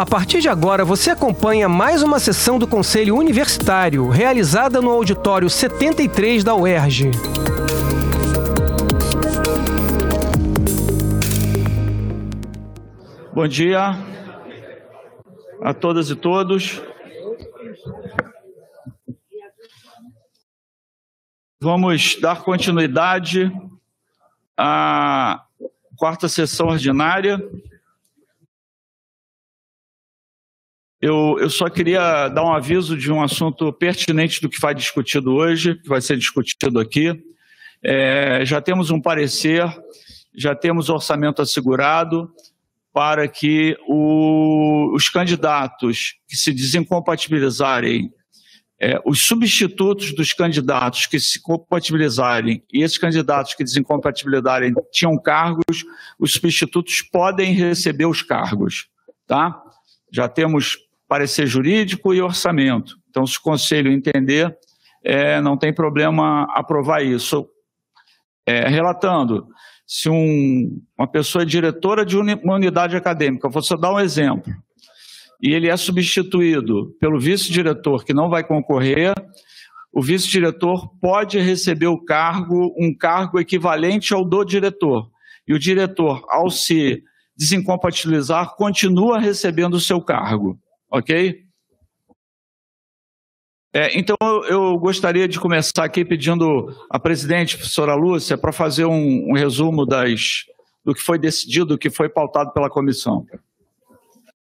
A partir de agora, você acompanha mais uma sessão do Conselho Universitário, realizada no auditório 73 da UERJ. Bom dia a todas e todos. Vamos dar continuidade à quarta sessão ordinária. Eu, eu só queria dar um aviso de um assunto pertinente do que vai discutido hoje, que vai ser discutido aqui. É, já temos um parecer, já temos orçamento assegurado para que o, os candidatos que se desincompatibilizarem é, os substitutos dos candidatos que se compatibilizarem e esses candidatos que desincompatibilizarem tinham cargos, os substitutos podem receber os cargos, tá? Já temos parecer jurídico e orçamento. Então, se o conselho entender, é, não tem problema aprovar isso. É, relatando, se um, uma pessoa é diretora de uma unidade acadêmica, vou só dar um exemplo, e ele é substituído pelo vice-diretor que não vai concorrer, o vice-diretor pode receber o cargo, um cargo equivalente ao do diretor. E o diretor, ao se desincompatibilizar, continua recebendo o seu cargo. Ok? É, então, eu gostaria de começar aqui pedindo à presidente, professora Lúcia, para fazer um, um resumo das, do que foi decidido, do que foi pautado pela comissão.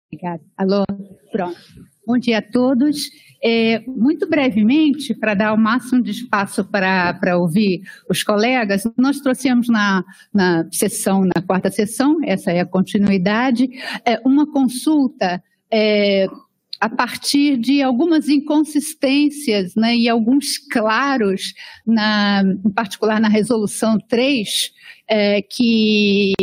Obrigada. Alô, pronto. Bom dia a todos. É, muito brevemente, para dar o máximo de espaço para ouvir os colegas, nós trouxemos na, na sessão, na quarta sessão, essa é a continuidade, é, uma consulta é, a partir de algumas inconsistências né, e alguns claros, na, em particular na resolução 3, é, que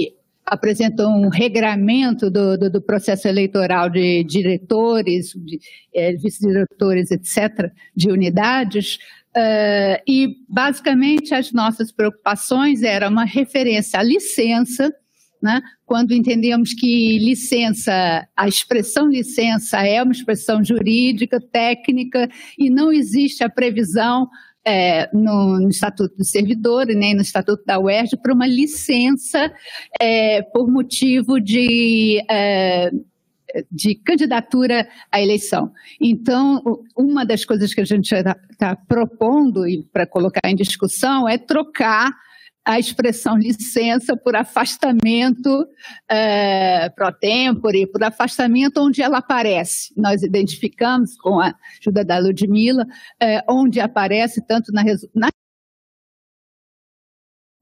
apresentou um regramento do, do, do, processo eleitoral de diretores, de, é, vice-diretores, etc., de unidades, uh, e basicamente as nossas preocupações eram uma referência à licença, né, quando entendemos que licença, a expressão licença é uma expressão jurídica, técnica, e não existe a previsão é, no, no, Estatuto do Servidor e nem no Estatuto da UERJ para uma licença é, por motivo de. É, de candidatura à eleição. Então, uma das coisas que a gente está tá propondo e para colocar em discussão é trocar a expressão licença por afastamento é, pro tempore, por afastamento onde ela aparece. Nós identificamos com a ajuda da Ludmilla, é, onde aparece tanto na, na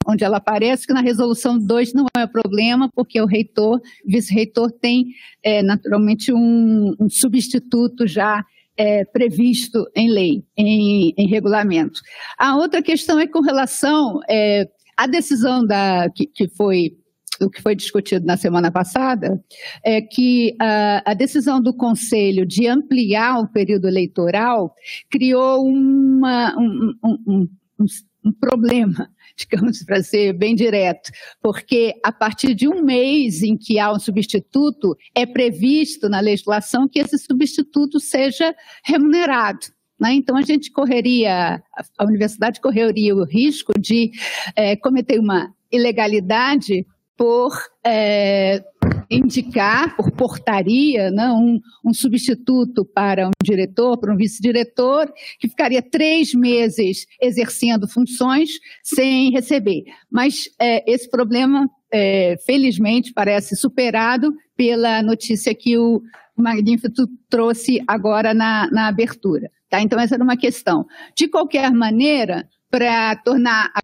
onde ela aparece, que na resolução 2 não é problema, porque o reitor, vice-reitor, tem é, naturalmente um, um, substituto já é, previsto em lei, em, em, regulamento. A outra questão é com relação é, a decisão da, que, que foi o que foi discutido na semana passada, é que a, a, decisão do Conselho de ampliar o período eleitoral criou uma, um, um, um, um problema, digamos, para ser bem direto, porque a partir de um mês em que há um substituto, é previsto na legislação que esse substituto seja remunerado. Né? Então, a gente correria, a universidade correria o risco de é, cometer uma ilegalidade por é, indicar, por portaria, né, um, um, substituto para um diretor, para um vice-diretor, que ficaria três meses exercendo funções sem receber. Mas é, esse problema, é, felizmente, parece superado pela notícia que o Magnífico trouxe agora na, na abertura. Tá? Então, essa era uma questão. De qualquer maneira, para tornar a,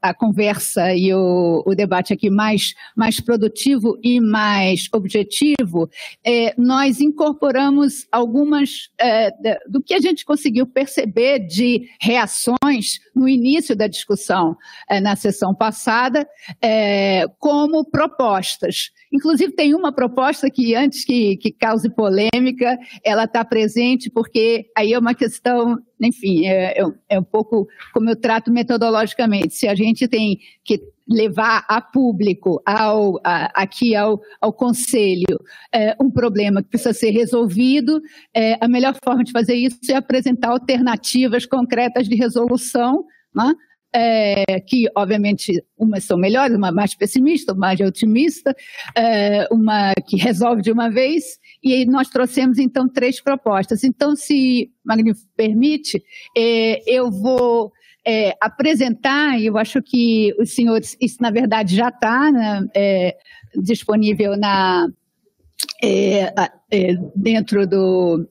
a, conversa e o, o, debate aqui mais, mais produtivo e mais objetivo, é, nós incorporamos algumas é, do que a gente conseguiu perceber de reações no início da discussão é, na sessão passada, é, como propostas. Inclusive, tem uma proposta que, antes que, que cause polêmica, ela está presente, porque aí é uma questão, enfim, é, é, é, um pouco como eu trato metodologicamente. Se a gente tem que levar a público, ao, a, aqui ao, ao Conselho, é, um problema que precisa ser resolvido, é, a melhor forma de fazer isso é apresentar alternativas concretas de resolução, né? é, que obviamente umas são melhores, uma mais pessimista, uma mais otimista, é, uma que resolve de uma vez, e nós trouxemos então três propostas. Então, se Magno permite, é, eu vou é, apresentar, e eu acho que os senhores, isso na verdade já está né, é, disponível na, é, dentro do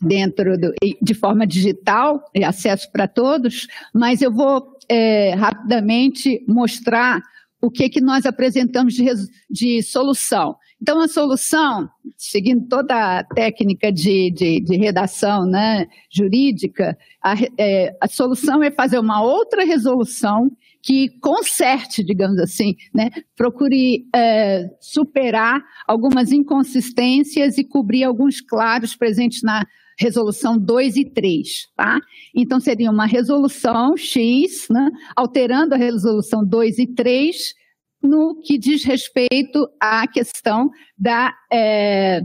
dentro do, de forma digital, acesso para todos, mas eu vou é, rapidamente mostrar o que, que nós apresentamos de, de solução. Então, a solução, seguindo toda a técnica de, de, de redação né, jurídica, a, é, a, solução é fazer uma outra resolução que conserte, digamos assim, né, procure é, superar algumas inconsistências e cobrir alguns claros presentes na resolução 2 e 3, tá? Então, seria uma resolução X, né, alterando a resolução 2 e 3 no que diz respeito à questão da, é,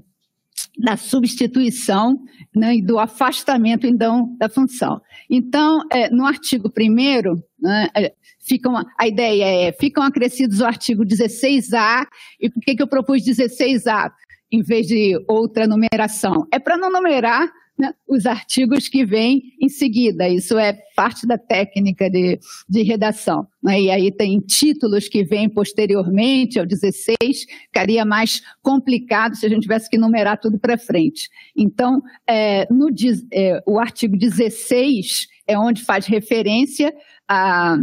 da substituição né, e do afastamento, então, da função. Então, é, no artigo 1 né, é, ficam, a ideia é, ficam acrescidos o artigo 16A, e por que, que eu propus 16A? em vez de outra numeração. É para não numerar né, os artigos que vêm em seguida. Isso é parte da técnica de, de redação. Né? E aí tem títulos que vêm posteriormente ao 16, ficaria mais complicado se a gente tivesse que numerar tudo para frente. Então, é, no, é, o artigo 16 é onde faz referência a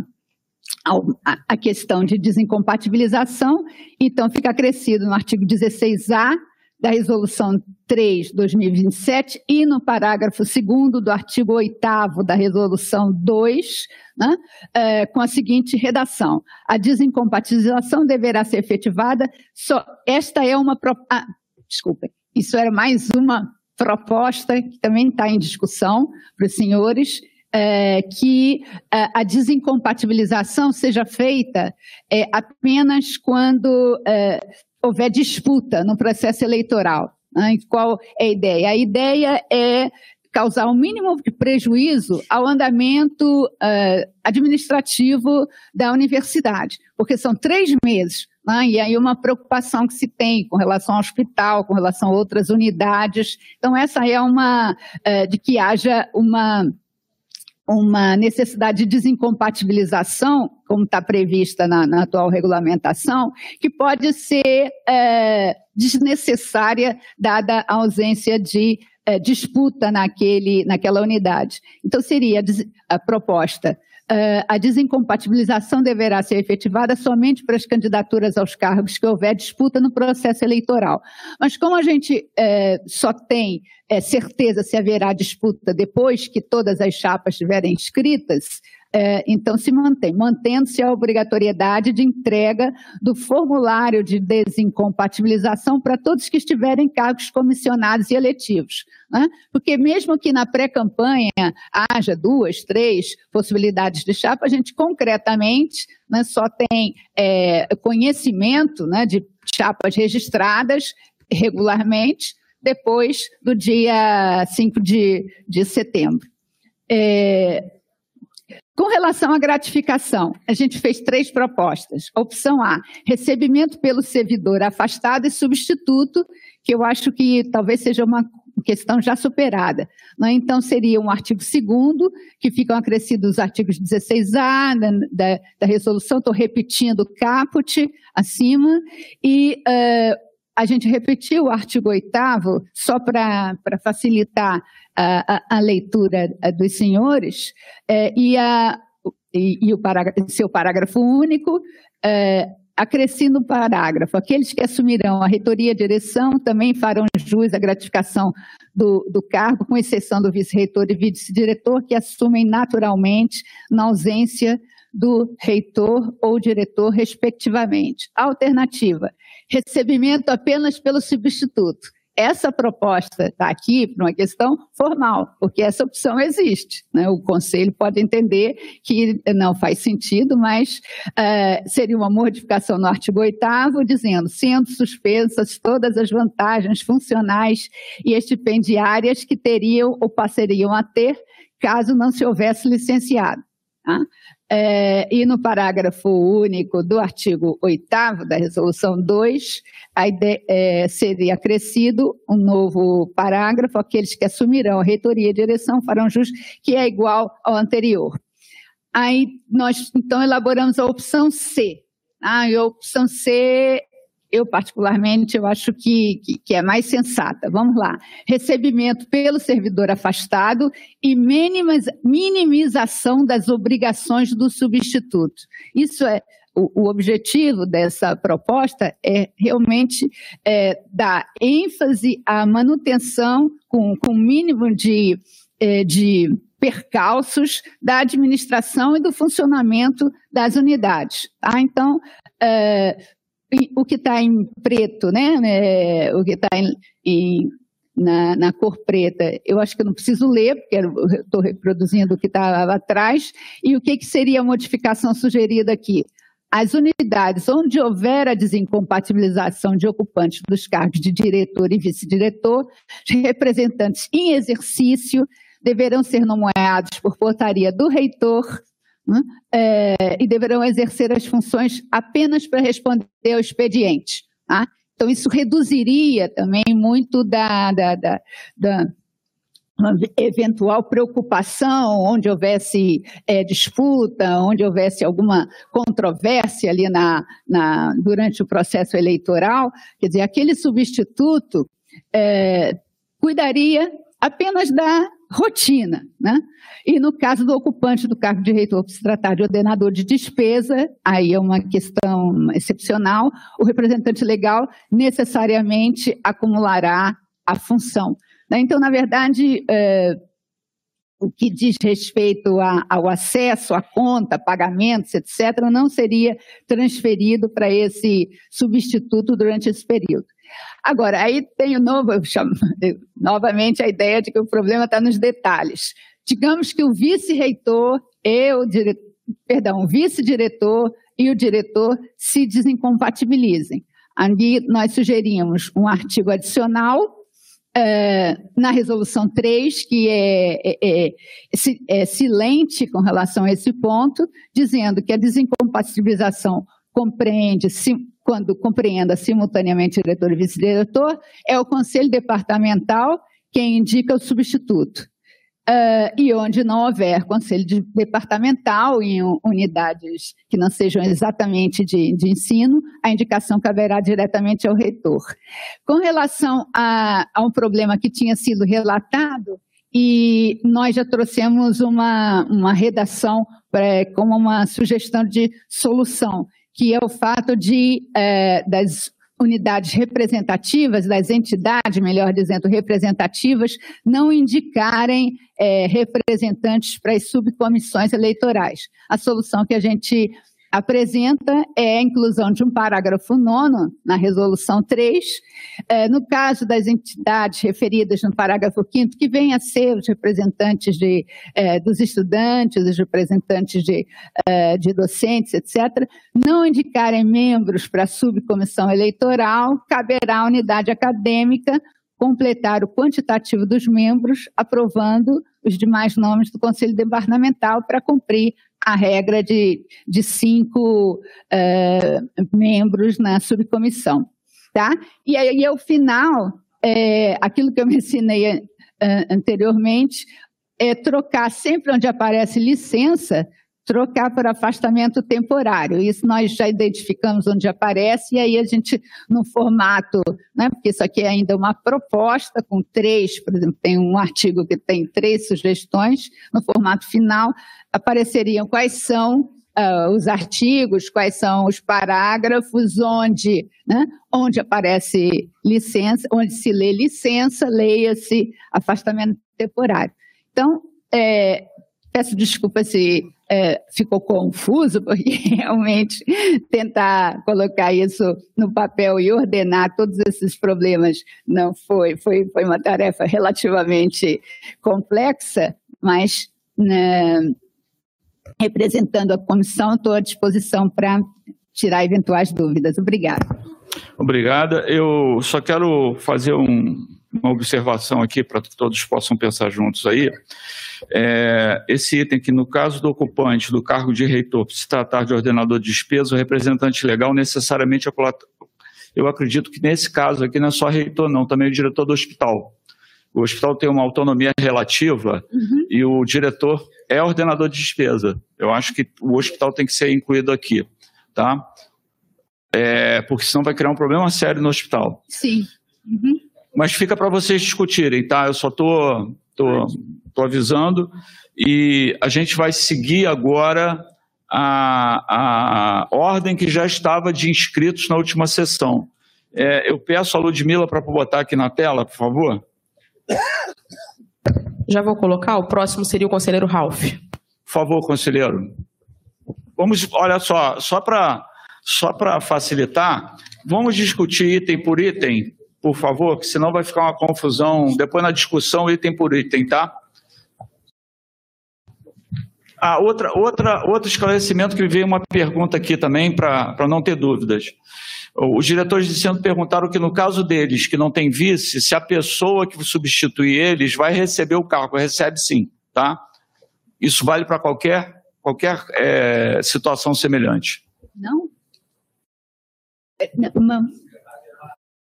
a questão de desincompatibilização, então fica acrescido no artigo 16A da Resolução 3, 2027, e no parágrafo 2 do artigo 8 da Resolução 2, né, é, com a seguinte redação: a desincompatibilização deverá ser efetivada. Só, esta é uma. Ah, desculpem, isso era mais uma proposta que também está em discussão para os senhores. É, que é, a desincompatibilização seja feita é, apenas quando é, houver disputa no processo eleitoral. Né? Qual é a ideia? A ideia é causar o um mínimo de prejuízo ao andamento uh, administrativo da universidade, porque são três meses. Né? E aí uma preocupação que se tem com relação ao hospital, com relação a outras unidades. Então essa é uma uh, de que haja uma uma necessidade de desincompatibilização, como está prevista na, na, atual regulamentação, que pode ser é, desnecessária, dada a ausência de é, disputa naquele, naquela unidade. Então, seria a proposta Uh, a desincompatibilização deverá ser efetivada somente para as candidaturas aos cargos que houver disputa no processo eleitoral. Mas como a gente uh, só tem uh, certeza se haverá disputa depois que todas as chapas estiverem inscritas, é, então se mantém, mantendo-se a obrigatoriedade de entrega do formulário de desincompatibilização para todos que estiverem em cargos comissionados e eletivos. Né? Porque mesmo que na pré-campanha haja duas, três possibilidades de chapa, a gente concretamente né, só tem é, conhecimento né, de chapas registradas regularmente depois do dia 5 de, de setembro. É, com relação à gratificação, a gente fez três propostas. Opção A, recebimento pelo servidor afastado e substituto, que eu acho que talvez seja uma questão já superada. Né? Então, seria um artigo 2 que ficam acrescidos os artigos 16A da, da, resolução, estou repetindo caput acima, e uh, a gente repetiu o artigo 8 só para facilitar a, a, a, leitura eh, dos senhores, é, e, a, e, e o seu parágrafo único, é, acrescendo o parágrafo, aqueles que assumirão a reitoria e direção também farão jus à gratificação do, do cargo, com exceção do vice-reitor e vice-diretor, que assumem naturalmente na ausência do reitor ou diretor, respectivamente. Alternativa: recebimento apenas pelo substituto. essa proposta está aqui por uma questão formal, porque essa opção existe. Né? O Conselho pode entender que não faz sentido, mas uh, seria uma modificação no artigo 8 dizendo, sendo suspensas todas as vantagens funcionais e estipendiárias que teriam ou passariam a ter caso não se houvesse licenciado. Tá? É, e no parágrafo único do artigo 8 da Resolução 2, a ideia, é, seria acrescido um novo parágrafo: aqueles que assumirão a reitoria e direção farão jus, que é igual ao anterior. Aí nós então elaboramos a opção C. Ah, e a opção C eu particularmente eu acho que, que, que, é mais sensata. Vamos lá. Recebimento pelo servidor afastado e minimização das obrigações do substituto. Isso é o, o objetivo dessa proposta é realmente é, dar ênfase à manutenção com, com mínimo de, é, de percalços da administração e do funcionamento das unidades. Tá? Então, é, o que está em preto, né? É, o que está na, na, cor preta, eu acho que eu não preciso ler, porque estou reproduzindo o que está atrás. E o que, que seria a modificação sugerida aqui? As unidades onde houver a desincompatibilização de ocupantes dos cargos de diretor e vice-diretor, representantes em exercício deverão ser nomeados por portaria do reitor né, é, e deverão exercer as funções apenas para responder ao expediente. Tá? Então, isso reduziria também muito da, da, da, da eventual preocupação, onde houvesse é, disputa, onde houvesse alguma controvérsia ali na, na, durante o processo eleitoral, quer dizer, aquele substituto é, cuidaria apenas da rotina. Né? E no caso do ocupante do cargo de reitor, se tratar de ordenador de despesa, aí é uma questão excepcional, o representante legal necessariamente acumulará a função. Né? Então, na verdade, é, o que diz respeito a, ao acesso à conta, pagamentos, etc., não seria transferido para esse substituto durante esse período. Agora, aí tem o novo, eu chamo, novamente a ideia de que o problema está nos detalhes. Digamos que o vice-reitor e diretor, perdão, vice-diretor e o diretor se desincompatibilizem. Ali nós sugerimos um artigo adicional é, na resolução 3, que é, é, é, é, silente com relação a esse ponto, dizendo que a desincompatibilização compreende quando compreenda simultaneamente diretor e vice-diretor, é o conselho departamental quem indica o substituto. Uh, e onde não houver conselho de departamental em unidades que não sejam exatamente de, de, ensino, a indicação caberá diretamente ao reitor. Com relação a, a um problema que tinha sido relatado, e nós já trouxemos uma, uma redação é, como uma sugestão de solução, que é o fato de é, das unidades representativas, das entidades, melhor dizendo, representativas, não indicarem é, representantes para as subcomissões eleitorais. A solução que a gente apresenta é a inclusão de um parágrafo nono na resolução 3, é, no caso das entidades referidas no parágrafo 5 que venham a ser os representantes de, é, dos estudantes, os representantes de, é, de docentes, etc., não indicarem membros para a subcomissão eleitoral, caberá à unidade acadêmica completar o quantitativo dos membros, aprovando os demais nomes do Conselho Departamental para cumprir a regra de, de cinco uh, membros na subcomissão. Tá? E aí, ao final, é, aquilo que eu mencionei anteriormente, é trocar sempre onde aparece licença, trocar por afastamento temporário. Isso nós já identificamos onde aparece, e aí a gente, no formato, né, porque isso aqui é ainda uma proposta com três, por exemplo, tem um artigo que tem três sugestões, no formato final apareceriam quais são uh, os artigos, quais são os parágrafos onde, né, onde aparece licença, onde se lê licença, leia-se afastamento temporário. Então, é, peço desculpa se é, ficou confuso, porque realmente tentar colocar isso no papel e ordenar todos esses problemas não foi, foi, foi uma tarefa relativamente complexa, mas né, representando a comissão, estou à disposição para tirar eventuais dúvidas. Obrigada. Obrigada. Eu só quero fazer um, uma observação aqui para que todos possam pensar juntos aí. É, esse item que, no caso do ocupante do cargo de reitor, se tratar de ordenador de despesa, o representante legal necessariamente é eu acredito que nesse caso aqui não é só reitor, não, também é o diretor do hospital. O hospital tem uma autonomia relativa uhum. e o diretor é ordenador de despesa. Eu acho que o hospital tem que ser incluído aqui, tá? É, porque senão vai criar um problema sério no hospital. Sim. Uhum. Mas fica para vocês discutirem, tá? Eu só tô, tô, tô avisando e a gente vai seguir agora a, a ordem que já estava de inscritos na última sessão. É, eu peço a Ludmila para botar aqui na tela, por favor. Já vou colocar. O próximo seria o conselheiro Ralph. Por favor, conselheiro. Vamos, olha só, só para só para facilitar, vamos discutir item por item, por favor, que senão vai ficar uma confusão depois na discussão item por item, tá? Ah, outra, outra, outro esclarecimento que veio uma pergunta aqui também, para não ter dúvidas. Os diretores de centro perguntaram que, no caso deles, que não tem vice, se a pessoa que substitui eles vai receber o cargo. Recebe sim, tá? Isso vale para qualquer, qualquer é, situação semelhante. Não? É, não.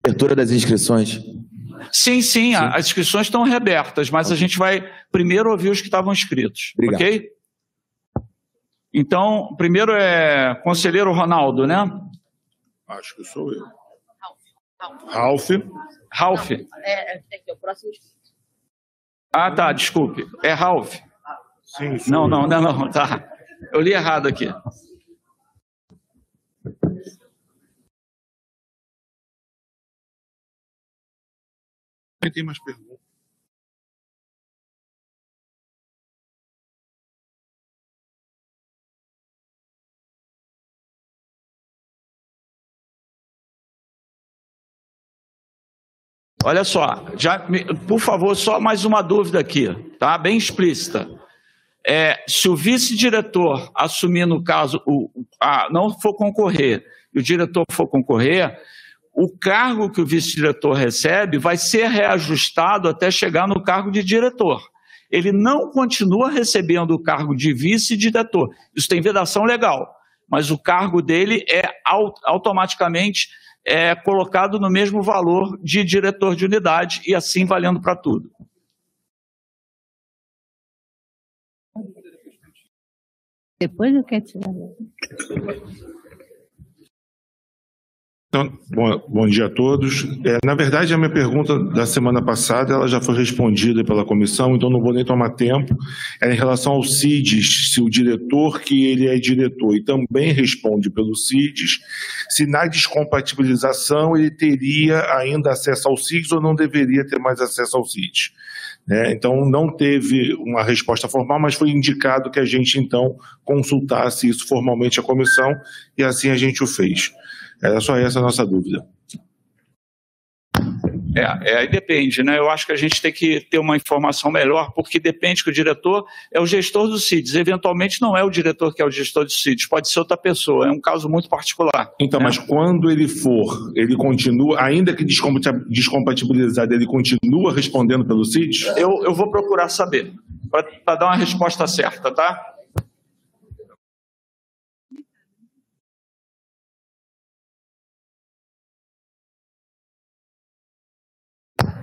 Abertura das inscrições. Sim, sim, sim, as inscrições estão reabertas, mas a gente vai primeiro ouvir os que estavam inscritos. Obrigado. Ok? Então, primeiro é conselheiro Ronaldo, né? Acho que sou eu. Ralph. Ralph. É, é, o próximo. Ah, tá, desculpe. É Ralph. Sim, sim. Não, não, não, não, tá. Eu li errado aqui. Tem mais perguntas. Olha só, já, por favor, só mais uma dúvida aqui, tá? Bem explícita. É, se o vice-diretor assumir, no caso, o, a, não for concorrer, e o diretor for concorrer, o cargo que o vice-diretor recebe vai ser reajustado até chegar no cargo de diretor. Ele não continua recebendo o cargo de vice-diretor. Isso tem vedação legal, mas o cargo dele é automaticamente é colocado no mesmo valor de diretor de unidade e assim valendo para tudo. Depois eu quero tirar. Então, bom, bom, dia a todos. É, na verdade, a minha pergunta da semana passada ela já foi respondida pela comissão, então não vou nem tomar tempo. É em relação ao CIDES, se o diretor que ele é diretor e também responde pelo CIDES, se na descompatibilização ele teria ainda acesso ao CIDES ou não deveria ter mais acesso ao CIDES. É, então, não teve uma resposta formal, mas foi indicado que a gente, então, consultasse isso formalmente a comissão e assim a gente o fez. Era só essa a nossa dúvida. É, é, aí depende, né? Eu acho que a gente tem que ter uma informação melhor, porque depende que o diretor é o gestor do CIDES. Eventualmente não é o diretor que é o gestor do CIDES, pode ser outra pessoa, é um caso muito particular. Então, né? mas quando ele for, ele continua, ainda que descompatibilizado, ele continua respondendo pelo CIDES? Eu, eu vou procurar saber, para dar uma resposta certa, tá?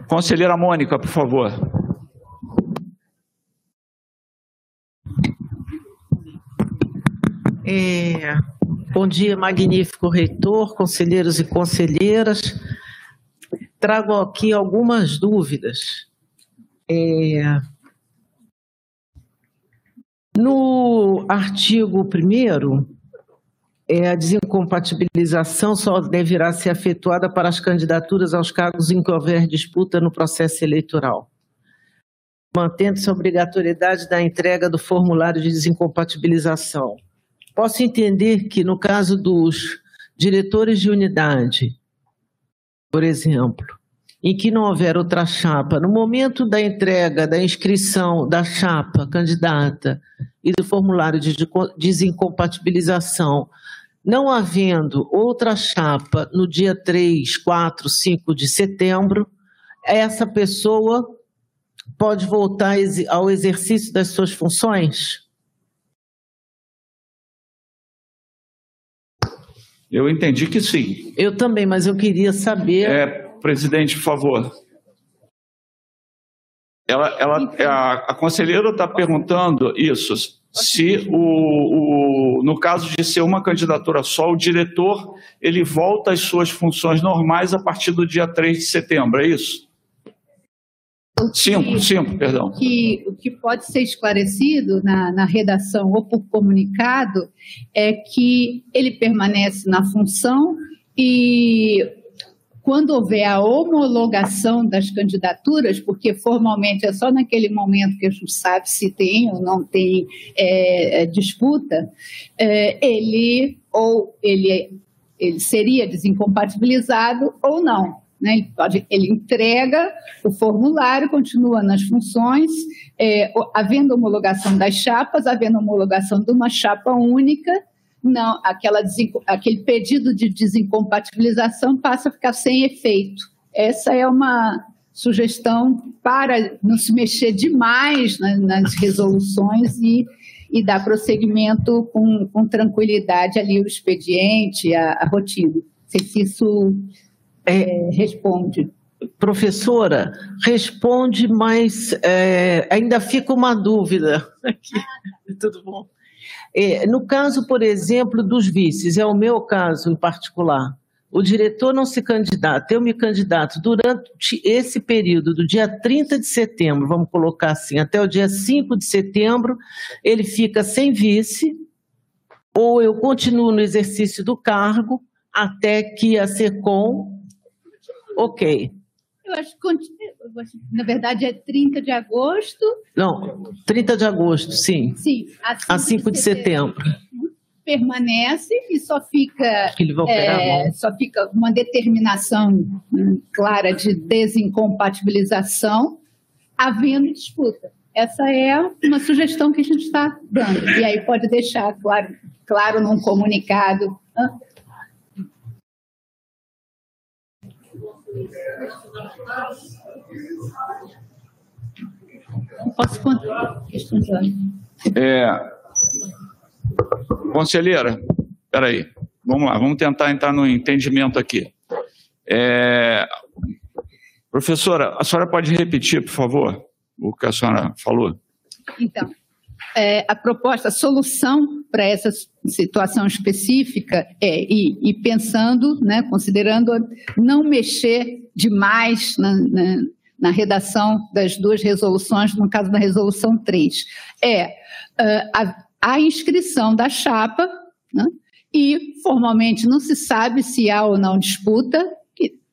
Conselheira Mônica, por favor. É, bom dia, magnífico reitor, conselheiros e conselheiras. Trago aqui algumas dúvidas. É, no artigo 1 é, a desincompatibilização só deverá ser efetuada para as candidaturas aos cargos em que houver disputa no processo eleitoral. mantendo-se a obrigatoriedade da entrega do formulário de desincompatibilização. Posso entender que, no caso dos diretores de unidade, por exemplo, em que não houver outra chapa, no momento da entrega, da inscrição da chapa candidata e do formulário de desincompatibilização, não havendo outra chapa no dia 3, 4, 5 de setembro, essa pessoa pode voltar ao exercício das suas funções? Eu entendi que sim. Eu também, mas eu queria saber. É, presidente, por favor. Ela, ela, a, a conselheira está perguntando isso. Se o, o, no caso de ser uma candidatura só, o diretor ele volta às suas funções normais a partir do dia 3 de setembro, é isso? Cinco, cinco, perdão. Que, o que pode ser esclarecido na, na redação ou por comunicado é que ele permanece na função e quando houver a homologação das candidaturas, porque formalmente é só naquele momento que a gente sabe se tem ou não tem é, disputa, é, ele ou ele, ele seria desincompatibilizado ou não. Né? Ele, pode, ele entrega o formulário, continua nas funções, é, havendo homologação das chapas, havendo homologação de uma chapa única, não, aquela, aquele pedido de desincompatibilização passa a ficar sem efeito. Essa é uma sugestão para não se mexer demais né, nas resoluções e, e dar prosseguimento com, com tranquilidade ali o expediente, a, a rotina. Não sei se isso é, responde. Professora, responde, mas é, ainda fica uma dúvida. Aqui. Tudo bom? É, no caso, por exemplo, dos vices, é o meu caso em particular. O diretor não se candidata, eu me candidato durante esse período, do dia 30 de setembro, vamos colocar assim, até o dia 5 de setembro, ele fica sem vice, ou eu continuo no exercício do cargo até que a SECOM Ok. Eu acho que, na verdade, é 30 de agosto. Não, 30 de agosto, sim. Sim, a 5, de, de setembro. setembro. Permanece e só fica, é, só fica uma determinação clara de desincompatibilização, havendo disputa. Essa é uma sugestão que a gente está dando. E aí pode deixar claro, claro num comunicado. Posso contar? É, conselheira, aí, vamos lá, vamos tentar entrar no entendimento aqui. É, professora, a senhora pode repetir, por favor, o que a senhora falou? Então, é, a proposta, a solução para essa situação específica é, e, e, pensando, né, considerando não mexer demais na, na, na, redação das duas resoluções, no caso da resolução 3, é uh, a, a, inscrição da chapa, né, e formalmente não se sabe se há ou não disputa,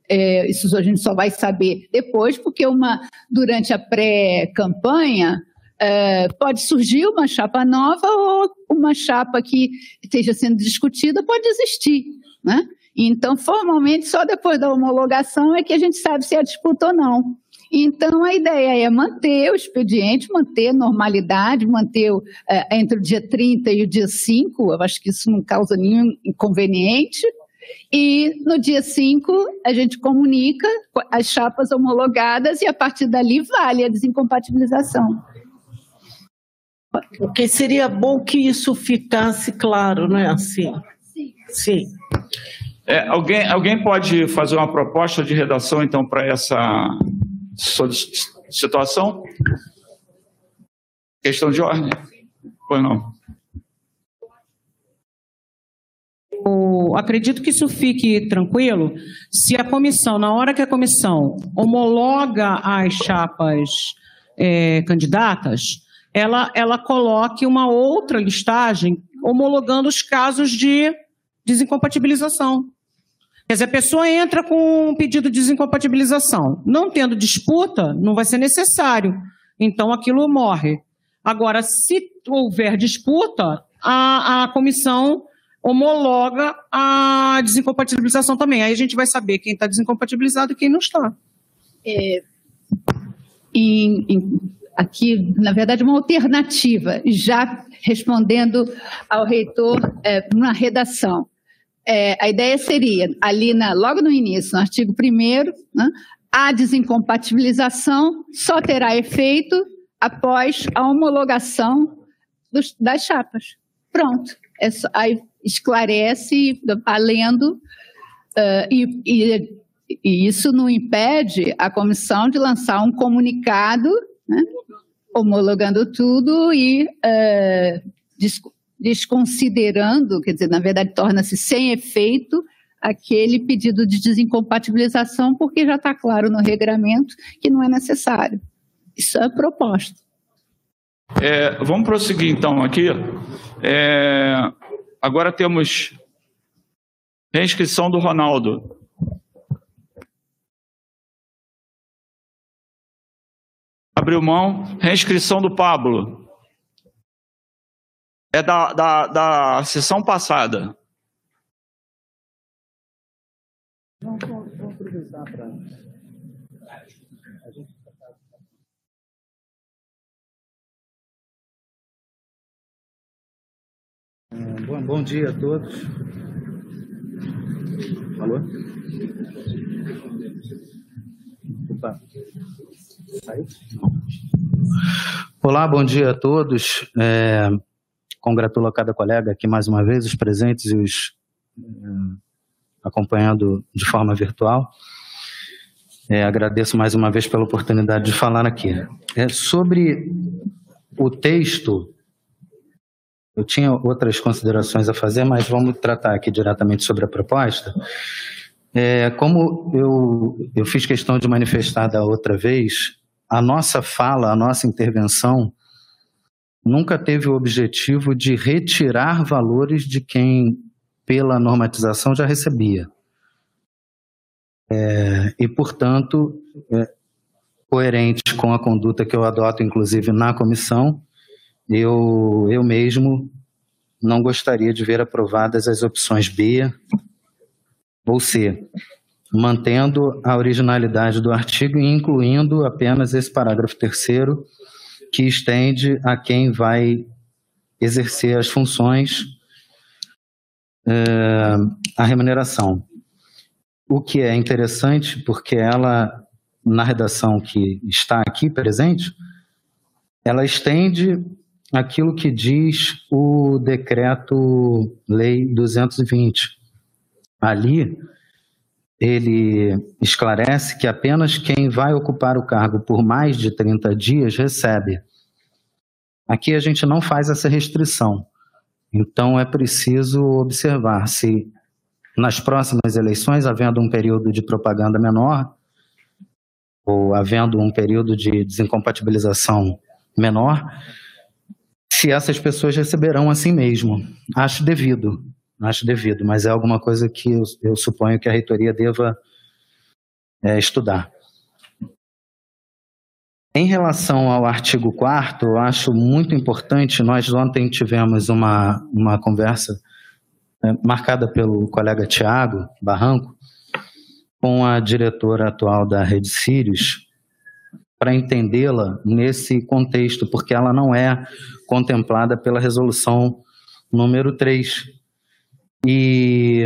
é, isso a gente só vai saber depois, porque uma durante a pré-campanha é, pode surgir uma chapa nova ou uma chapa que esteja sendo discutida pode existir, né? Então, formalmente, só depois da homologação é que a gente sabe se é disputa ou não. Então, a ideia é manter o expediente, manter a normalidade, manter é, entre o dia 30 e o dia 5, eu acho que isso não causa nenhum inconveniente, e no dia 5, a gente comunica as chapas homologadas e a partir dali vale a desincompatibilização. Porque seria bom que isso ficasse claro, não é assim? Sim. É, alguém, alguém pode fazer uma proposta de redação, então, para essa situação? Questão de ordem? Pois não. Eu acredito que isso fique tranquilo se a comissão, na hora que a comissão homologa as chapas é, candidatas, ela, ela coloque uma outra listagem homologando os casos de desincompatibilização. Quer dizer, a pessoa entra com um pedido de desincompatibilização. Não tendo disputa, não vai ser necessário. Então aquilo morre. Agora, se houver disputa, a, a comissão homologa a desincompatibilização também. Aí a gente vai saber quem está desincompatibilizado e quem não está. É, em, em, aqui, na verdade, uma alternativa, já respondendo ao reitor é, na redação. É, a ideia seria, ali na, logo no início, no artigo 1 né, a desincompatibilização só terá efeito após a homologação dos, das chapas. Pronto. É só, aí esclarece, alendo, uh, e, e, e, isso não impede a comissão de lançar um comunicado, né, homologando tudo e uh, desconsiderando, quer dizer, na verdade, torna-se sem efeito aquele pedido de desincompatibilização, porque já está claro no regramento que não é necessário. Isso é proposta. É, vamos prosseguir então aqui. É, agora temos reinscrição do Ronaldo. Abriu mão. Reinscrição do Pablo. É da, da, da sessão passada. Aproveitar para. Bom, bom dia a todos. Alô? Opa. Olá, bom dia a todos. É, congratulo a cada colega aqui mais uma vez, os presentes e os é, acompanhando de forma virtual. É, agradeço mais uma vez pela oportunidade de falar aqui. É, sobre o texto eu tinha outras considerações a fazer, mas vamos tratar aqui diretamente sobre a proposta. É, como eu, eu fiz questão de manifestar da outra vez, a nossa fala, a nossa intervenção nunca teve o objetivo de retirar valores de quem, pela normatização, já recebia. É, e, portanto, é, coerente com a conduta que eu adoto, inclusive, na comissão, eu, eu mesmo não gostaria de ver aprovadas as opções B ou C, mantendo a originalidade do artigo e incluindo apenas esse parágrafo terceiro que estende a quem vai exercer as funções é, a remuneração. O que é interessante, porque ela, na redação que está aqui presente, ela estende aquilo que diz o decreto-lei 220. Ali, ele esclarece que apenas quem vai ocupar o cargo por mais de 30 dias recebe. Aqui a gente não faz essa restrição. Então é preciso observar se nas próximas eleições, havendo um período de propaganda menor, ou havendo um período de desincompatibilização menor, se essas pessoas receberão assim mesmo. Acho devido, acho devido, mas é alguma coisa que eu, eu suponho que a reitoria deva é, estudar. Em relação ao artigo 4 eu acho muito importante, nós ontem tivemos uma, uma conversa é, marcada pelo colega Tiago Barranco, com a diretora atual da Rede Sírios, para entendê-la nesse contexto, porque ela não é contemplada pela resolução número 3. E,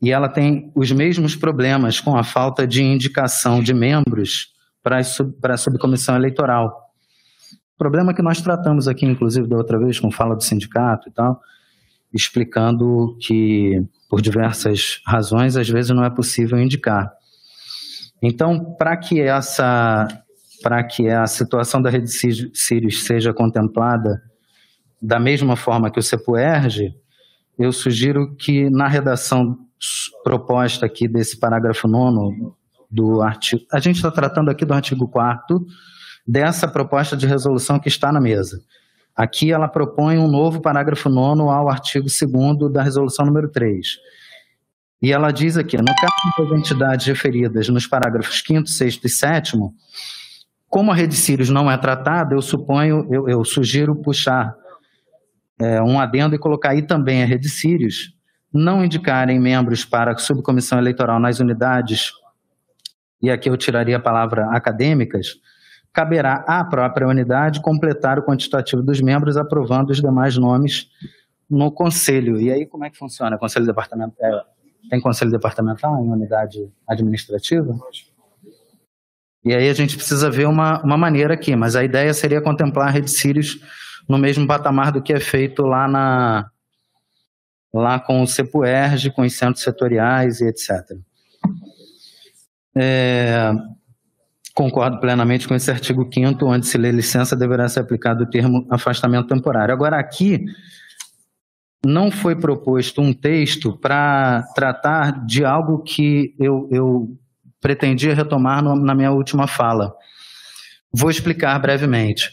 e ela tem os mesmos problemas com a falta de indicação de membros para a subcomissão eleitoral. Problema que nós tratamos aqui, inclusive, da outra vez, com fala do sindicato e tal, explicando que, por diversas razões, às vezes não é possível indicar. Então, para que essa para que a situação da rede Sirius seja contemplada da mesma forma que o CEPUERG, eu sugiro que na redação proposta aqui desse parágrafo 9 do artigo. A gente está tratando aqui do artigo 4 dessa proposta de resolução que está na mesa. Aqui ela propõe um novo parágrafo 9 ao artigo 2 da resolução número 3. E ela diz aqui: no caso das entidades referidas nos parágrafos 5, 6 e 7, Como a rede Sirius não é tratada, eu suponho, eu, eu sugiro puxar é, um adendo e colocar aí também a rede Sirius, não indicarem membros para a subcomissão eleitoral nas unidades, e aqui eu tiraria a palavra acadêmicas, caberá à própria unidade completar o quantitativo dos membros, aprovando os demais nomes no conselho. E aí, como é que funciona? Conselho departamental, é, tem conselho departamental em unidade administrativa? E aí a gente precisa ver uma, uma maneira aqui, mas a ideia seria contemplar a rede Sirius no mesmo patamar do que é feito lá na lá com o CEPUERG, com os centros setoriais e etc. É, concordo plenamente com esse artigo 5 onde se lê licença deverá ser aplicado o termo afastamento temporário. Agora aqui não foi proposto um texto para tratar de algo que eu, eu pretendia retomar no, na minha última fala. Vou explicar brevemente.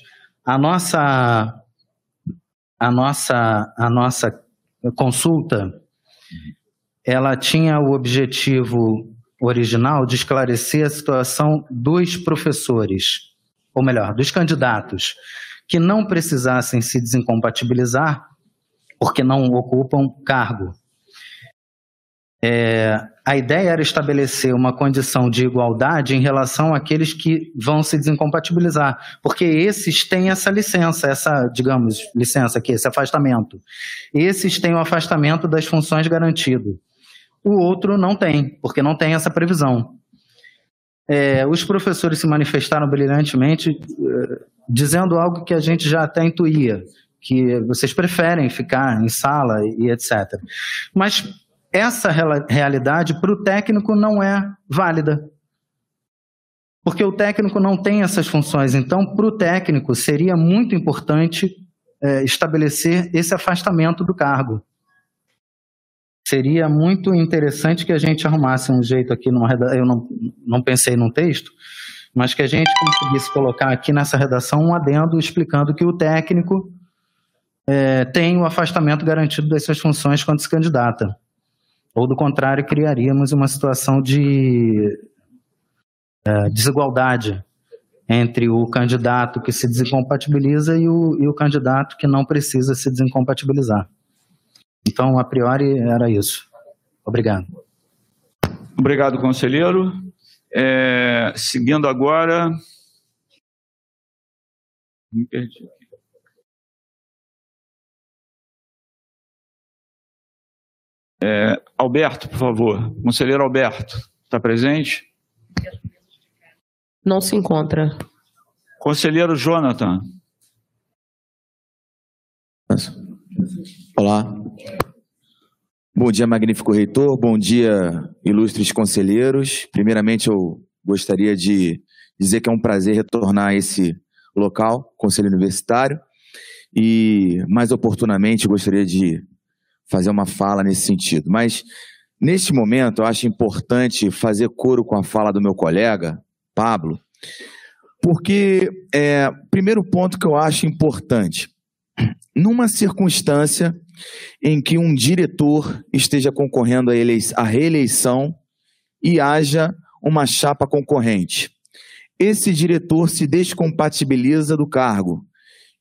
A nossa a nossa a nossa consulta ela tinha o objetivo original de esclarecer a situação dos professores, ou melhor, dos candidatos que não precisassem se desincompatibilizar porque não ocupam cargo. É, a ideia era estabelecer uma condição de igualdade em relação àqueles que vão se desincompatibilizar, porque esses têm essa licença, essa, digamos, licença aqui, esse afastamento. Esses têm o afastamento das funções garantido. O outro não tem, porque não tem essa previsão. É, os professores se manifestaram brilhantemente uh, dizendo algo que a gente já até intuía, que vocês preferem ficar em sala e etc. Mas essa realidade para o técnico não é válida. Porque o técnico não tem essas funções. Então, para o técnico, seria muito importante é, estabelecer esse afastamento do cargo. Seria muito interessante que a gente arrumasse um jeito aqui numa. Eu não, não pensei num texto, mas que a gente conseguisse colocar aqui nessa redação um adendo explicando que o técnico é, tem o afastamento garantido das suas funções quando se candidata. Ou, do contrário, criaríamos uma situação de é, desigualdade entre o candidato que se desincompatibiliza e o, e o candidato que não precisa se desincompatibilizar. Então, a priori, era isso. Obrigado. Obrigado, conselheiro. É, seguindo agora. Me perdi. É, Alberto, por favor. Conselheiro Alberto, está presente? Não se encontra. Conselheiro Jonathan. Olá. Bom dia, magnífico reitor. Bom dia, ilustres conselheiros. Primeiramente, eu gostaria de dizer que é um prazer retornar a esse local, Conselho Universitário. E, mais oportunamente, gostaria de fazer uma fala nesse sentido. Mas, neste momento, eu acho importante fazer coro com a fala do meu colega, Pablo, porque, é, primeiro ponto que eu acho importante, numa circunstância em que um diretor esteja concorrendo à reeleição e haja uma chapa concorrente. Esse diretor se descompatibiliza do cargo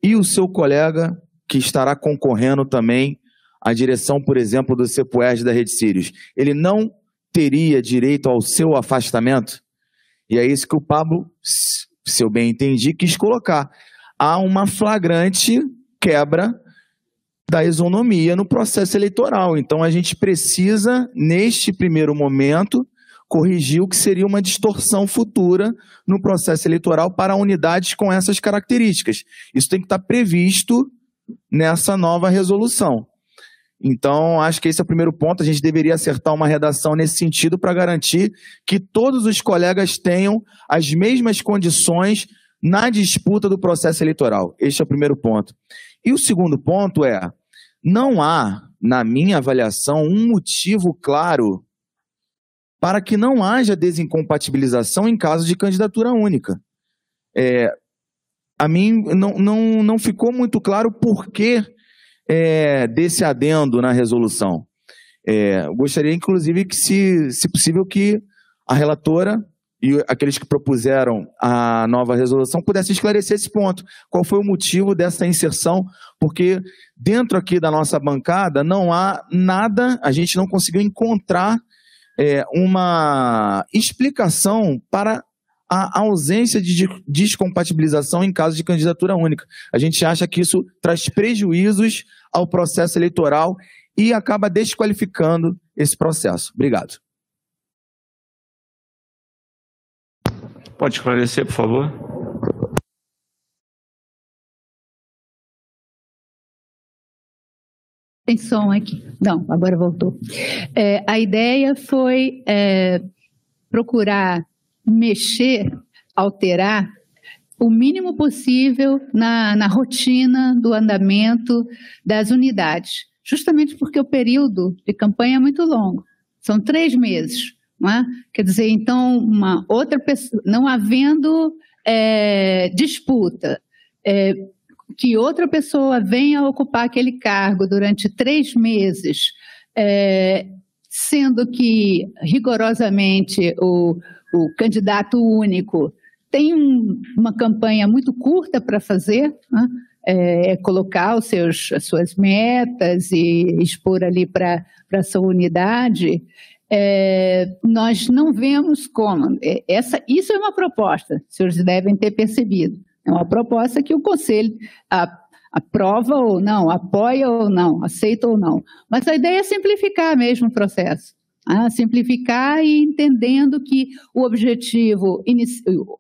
e o seu colega, que estará concorrendo também a direção, por exemplo, do CEPUERG da Rede Sirius, ele não teria direito ao seu afastamento? E é isso que o Pablo, se eu bem entendi, quis colocar. Há uma flagrante quebra da isonomia no processo eleitoral. Então a gente precisa, neste primeiro momento, corrigir o que seria uma distorção futura no processo eleitoral para unidades com essas características. Isso tem que estar previsto nessa nova resolução. Então, acho que esse é o primeiro ponto. A gente deveria acertar uma redação nesse sentido para garantir que todos os colegas tenham as mesmas condições na disputa do processo eleitoral. Este é o primeiro ponto. E o segundo ponto é: não há, na minha avaliação, um motivo claro para que não haja desincompatibilização em caso de candidatura única. É, a mim não, não, não ficou muito claro por que é, desse adendo na resolução. É, gostaria, inclusive, que, se, se possível, que a relatora e aqueles que propuseram a nova resolução pudessem esclarecer esse ponto. Qual foi o motivo dessa inserção? Porque dentro aqui da nossa bancada não há nada, a gente não conseguiu encontrar é, uma explicação para a ausência de descompatibilização em caso de candidatura única. A gente acha que isso traz prejuízos ao processo eleitoral e acaba desqualificando esse processo. Obrigado. Pode esclarecer, por favor? Tem som aqui. Não, agora voltou. É, a ideia foi é, procurar mexer, alterar o mínimo possível na, na rotina do andamento das unidades, justamente porque o período de campanha é muito longo. São três meses. É? Quer dizer, então, uma outra pessoa, não havendo é, disputa, é, que outra pessoa venha ocupar aquele cargo durante três meses, é, sendo que rigorosamente o, o candidato único tem um, uma campanha muito curta para fazer, né? é, colocar os seus, as suas metas e expor ali para a sua unidade, é, nós não vemos como. É, essa, isso é uma proposta, os senhores devem ter percebido. É uma proposta que o Conselho a, aprova ou não, apoia ou não, aceita ou não. Mas a ideia é simplificar mesmo o processo. Ah, simplificar e entendendo que o objetivo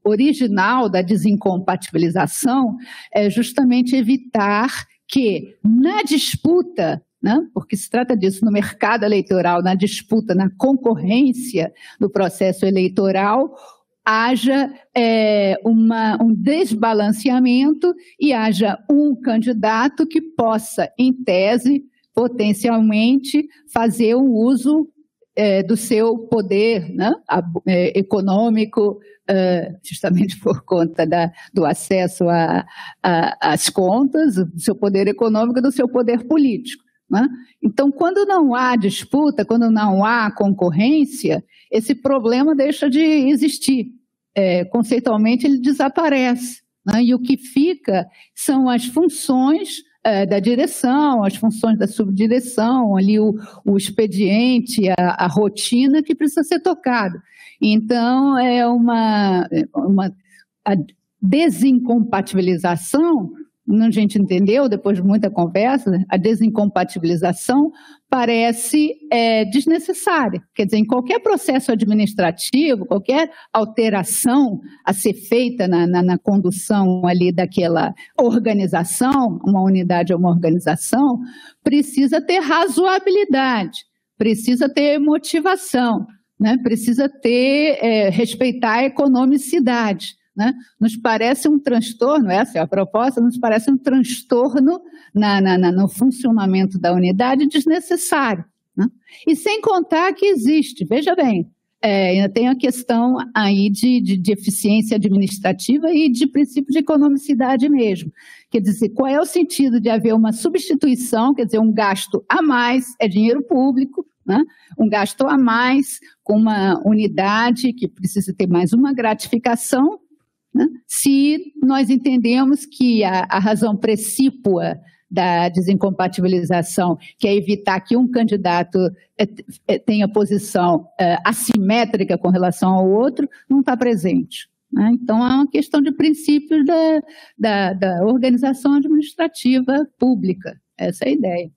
original da desincompatibilização é justamente evitar que, na disputa né? porque se trata disso no mercado eleitoral, na disputa, na concorrência do processo eleitoral, haja é, uma, um desbalanceamento e haja um candidato que possa, em tese, potencialmente fazer um uso é, do seu poder né, é, econômico, é, justamente por conta da, do acesso às contas, do seu poder econômico e do seu poder político. Né? Então, quando não há disputa, quando não há concorrência, esse problema deixa de existir. É, conceitualmente, ele desaparece. Né? E o que fica são as funções é, da direção, as funções da subdireção, ali o, o expediente, a, a, rotina que precisa ser tocado. Então, é uma, é uma a desincompatibilização a gente entendeu, depois de muita conversa, a desincompatibilização parece é, desnecessária. Quer dizer, em qualquer processo administrativo, qualquer alteração a ser feita na, na, na condução ali daquela organização, uma unidade ou uma organização, precisa ter razoabilidade, precisa ter motivação, né? precisa ter, é, respeitar a economicidade. Né? Nos parece um transtorno, essa é a proposta, nos parece um transtorno na, na, na no funcionamento da unidade desnecessário. Né? E sem contar que existe, veja bem, é, ainda tem a questão aí de, de, de, eficiência administrativa e de princípio de economicidade mesmo. Quer dizer, qual é o sentido de haver uma substituição, quer dizer, um gasto a mais, é dinheiro público, né? um gasto a mais com uma unidade que precisa ter mais uma gratificação, né? se nós entendemos que a, a razão precípua da desincompatibilização, que é evitar que um candidato é, é, tenha posição é, assimétrica com relação ao outro, não está presente. Né? Então, é uma questão de princípios da, da, da organização administrativa pública. Essa é a ideia.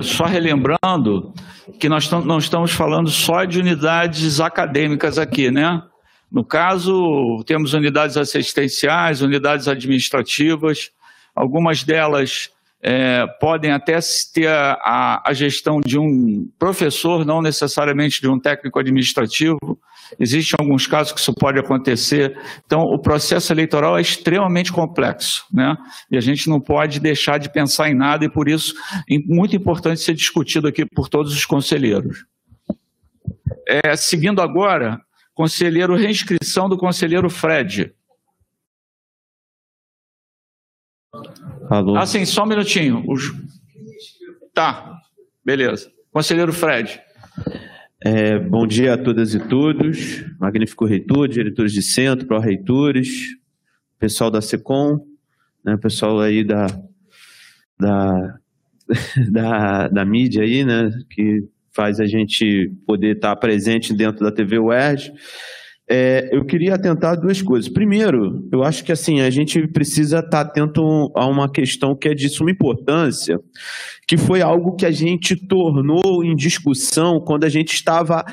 Só relembrando que nós não estamos falando só de unidades acadêmicas aqui, né? No caso, temos unidades assistenciais, unidades administrativas, algumas delas é, podem até ter a, a, gestão de um professor, não necessariamente de um técnico administrativo. Existem alguns casos que isso pode acontecer. Então, o processo eleitoral é extremamente complexo, né? E a gente não pode deixar de pensar em nada, e por isso é muito importante ser discutido aqui por todos os conselheiros. É, seguindo agora, conselheiro reinscrição do conselheiro Fred. Alô. Ah, sim, só um minutinho. Tá, beleza. Conselheiro Fred. É, bom dia a todas e todos. Magnífico reitor, diretores de centro, pró-reitores, pessoal da SECOM, né, pessoal aí da, da, da, da mídia aí, né, que faz a gente poder estar presente dentro da TV UERJ. É, eu queria atentar a duas coisas. Primeiro, eu acho que assim a gente precisa estar atento a uma questão que é de suma importância, que foi algo que a gente tornou em discussão quando a gente estava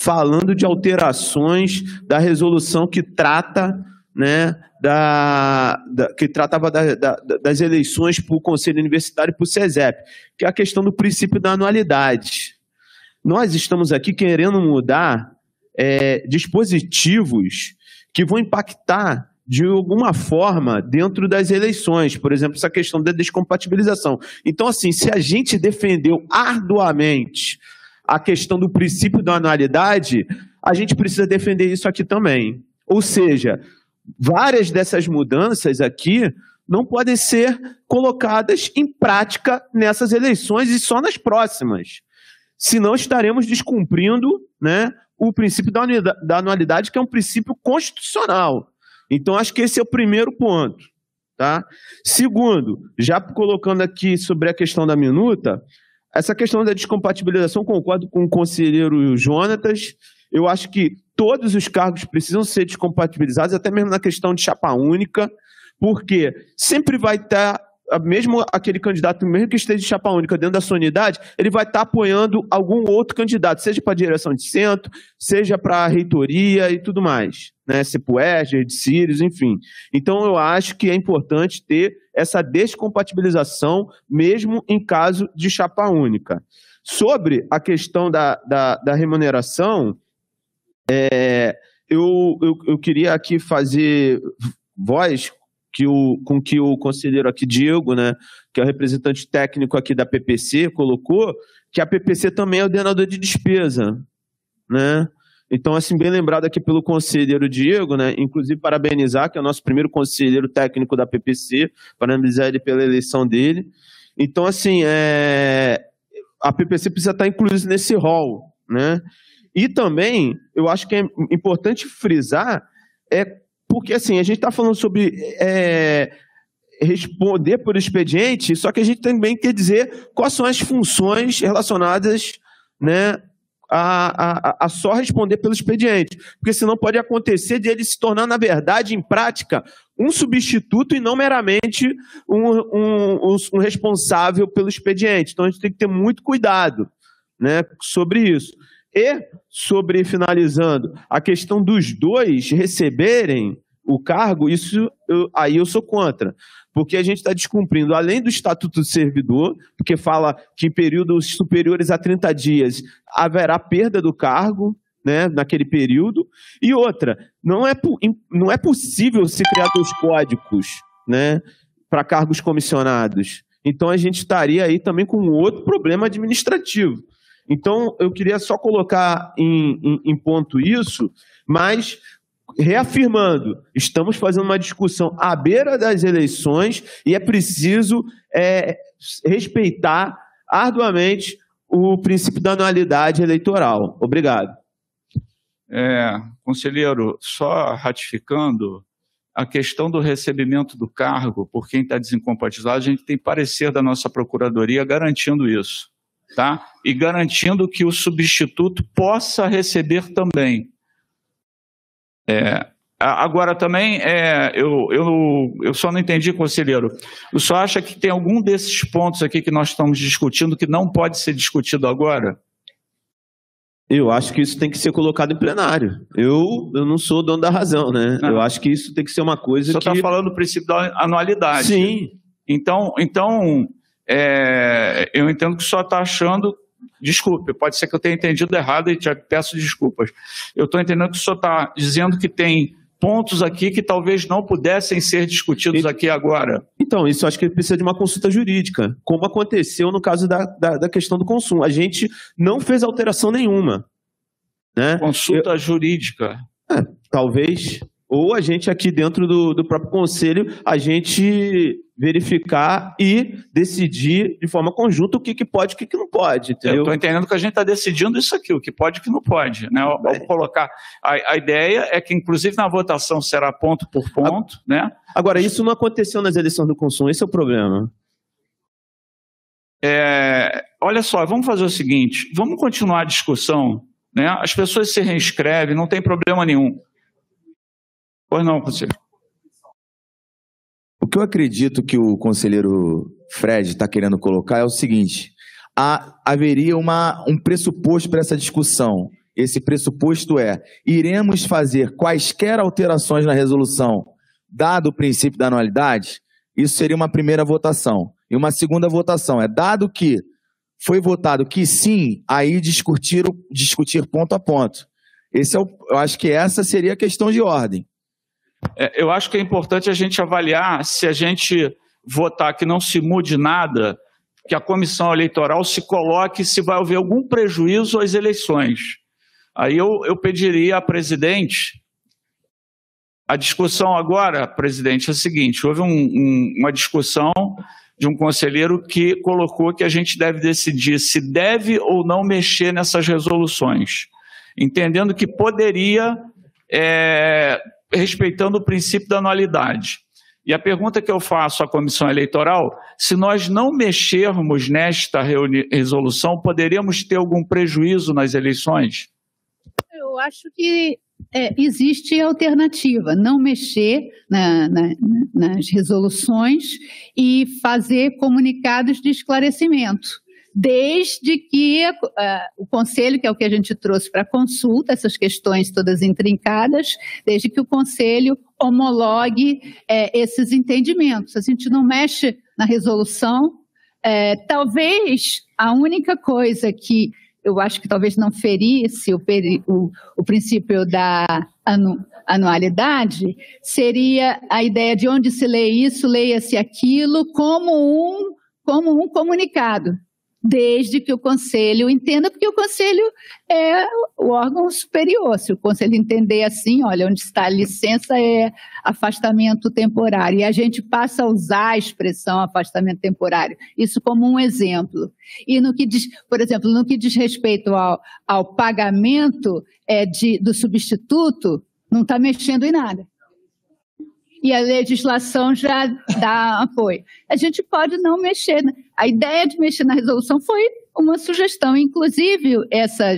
falando de alterações da resolução que trata, né, da, da que tratava da, da, das eleições para o Conselho Universitário e para o CESEP, que é a questão do princípio da anualidade. Nós estamos aqui querendo mudar é, dispositivos que vão impactar de alguma forma dentro das eleições, por exemplo, essa questão da descompatibilização. Então, assim, se a gente defendeu arduamente a questão do princípio da anualidade, a gente precisa defender isso aqui também. Ou seja, várias dessas mudanças aqui não podem ser colocadas em prática nessas eleições e só nas próximas. Senão estaremos descumprindo né, o princípio da anualidade, que é um princípio constitucional. Então, acho que esse é o primeiro ponto. Tá? Segundo, já colocando aqui sobre a questão da minuta, essa questão da descompatibilização, concordo com o conselheiro Jonatas. Eu acho que todos os cargos precisam ser descompatibilizados, até mesmo na questão de chapa única, porque sempre vai estar mesmo aquele candidato, mesmo que esteja de chapa única dentro da sua unidade, ele vai estar apoiando algum outro candidato, seja para a direção de centro, seja para a reitoria e tudo mais, né? CEPUERG, de Sirius, enfim. Então, eu acho que é importante ter essa descompatibilização, mesmo em caso de chapa única. Sobre a questão da, da, da remuneração, é, eu, eu, eu queria aqui fazer voz que o, com que o conselheiro aqui, Diego, né, que é o representante técnico aqui da PPC, colocou, que a PPC também é ordenador de despesa, né? Então, assim, bem lembrado aqui pelo conselheiro Diego, né? Inclusive parabenizar, que é o nosso primeiro conselheiro técnico da PPC, parabenizar ele pela eleição dele. Então, assim, é... a PPC precisa estar incluída nesse rol, né? E também, eu acho que é importante frisar é porque, assim, a gente está falando sobre é, responder por expediente, só que a gente também quer dizer quais são as funções relacionadas né, a, a, a, só responder pelo expediente. Porque senão pode acontecer de ele se tornar, na verdade, em prática, um substituto e não meramente um, um, um responsável pelo expediente. Então a gente tem que ter muito cuidado né, sobre isso. E sobre, finalizando, a questão dos dois receberem o cargo, isso eu, aí eu sou contra. Porque a gente está descumprindo, além do Estatuto do Servidor, porque fala que em períodos superiores a 30 dias haverá perda do cargo, né, naquele período. E outra, não é, não é possível se criar dois códigos né, para cargos comissionados. Então a gente estaria aí também com outro problema administrativo. Então, eu queria só colocar em, em, em ponto isso, mas reafirmando, estamos fazendo uma discussão à beira das eleições e é preciso é, respeitar arduamente o princípio da anualidade eleitoral. Obrigado. É, conselheiro, só ratificando a questão do recebimento do cargo por quem está desincompatibilizado, a gente tem parecer da nossa procuradoria garantindo isso tá? E garantindo que o substituto possa receber também. É, agora também, é, eu, eu, eu só não entendi, conselheiro. O senhor acha que tem algum desses pontos aqui que nós estamos discutindo que não pode ser discutido agora? Eu acho que isso tem que ser colocado em plenário. Eu, eu não sou dono da razão, né? Não. Eu acho que isso tem que ser uma coisa que... O senhor está falando do princípio da anualidade. Sim. Então, então é, eu entendo que só está achando. Desculpe, pode ser que eu tenha entendido errado e te peço desculpas. Eu estou entendendo que o senhor está dizendo que tem pontos aqui que talvez não pudessem ser discutidos e, aqui agora. Então, isso acho que precisa de uma consulta jurídica, como aconteceu no caso da, da, da questão do consumo. A gente não fez alteração nenhuma. Né? Consulta eu, jurídica. É, talvez ou a gente aqui dentro do, do próprio conselho, a gente verificar e decidir de forma conjunta o que, que pode e o que, que não pode, entendeu? Eu estou entendendo que a gente está decidindo isso aqui, o que pode e o que não pode. Né? Ao, ao colocar, a, a, ideia é que, inclusive, na votação será ponto por ponto. A, né? Agora, isso não aconteceu nas eleições do consumo, esse é o problema. É, olha só, vamos fazer o seguinte: vamos continuar a discussão. Né? As pessoas se reinscrevem, não tem problema nenhum. Pois não, conselheiro. O que eu acredito que o conselheiro Fred está querendo colocar é o seguinte: há, haveria uma, um pressuposto para essa discussão. Esse pressuposto é: iremos fazer quaisquer alterações na resolução, dado o princípio da anualidade? Isso seria uma primeira votação. E uma segunda votação é: dado que foi votado que sim, aí discutir, discutir ponto a ponto. Esse é o, eu acho que essa seria a questão de ordem. É, eu acho que é importante a gente avaliar se a gente votar que não se mude nada, que a comissão eleitoral se coloque se vai haver algum prejuízo às eleições. Aí eu, eu pediria à presidente. A discussão agora, presidente, é a seguinte: houve um, um, uma discussão de um conselheiro que colocou que a gente deve decidir se deve ou não mexer nessas resoluções, entendendo que poderia é, respeitando o princípio da anualidade. E a pergunta que eu faço à comissão eleitoral: se nós não mexermos nesta resolução, poderíamos ter algum prejuízo nas eleições? Eu acho que é, existe alternativa, não mexer na, na, nas resoluções e fazer comunicados de esclarecimento desde que uh, o conselho, que é o que a gente trouxe para consulta, essas questões todas intrincadas, desde que o conselho homologue é, esses entendimentos. A gente não mexe na resolução. É, talvez a única coisa que eu acho que talvez não ferisse o, o, o princípio da anu, anualidade seria a ideia de onde se lê isso, leia-se aquilo como um, como um comunicado desde que o conselho entenda, porque o conselho é o órgão superior. Se o conselho entender assim, olha, onde está a licença é afastamento temporário, e a gente passa a usar a expressão afastamento temporário, isso como um exemplo. E no que diz, por exemplo, no que diz respeito ao, ao pagamento é, de, do substituto, não está mexendo em nada e a legislação já dá apoio. A gente pode não mexer. Né? A ideia de mexer na resolução foi uma sugestão, inclusive essa,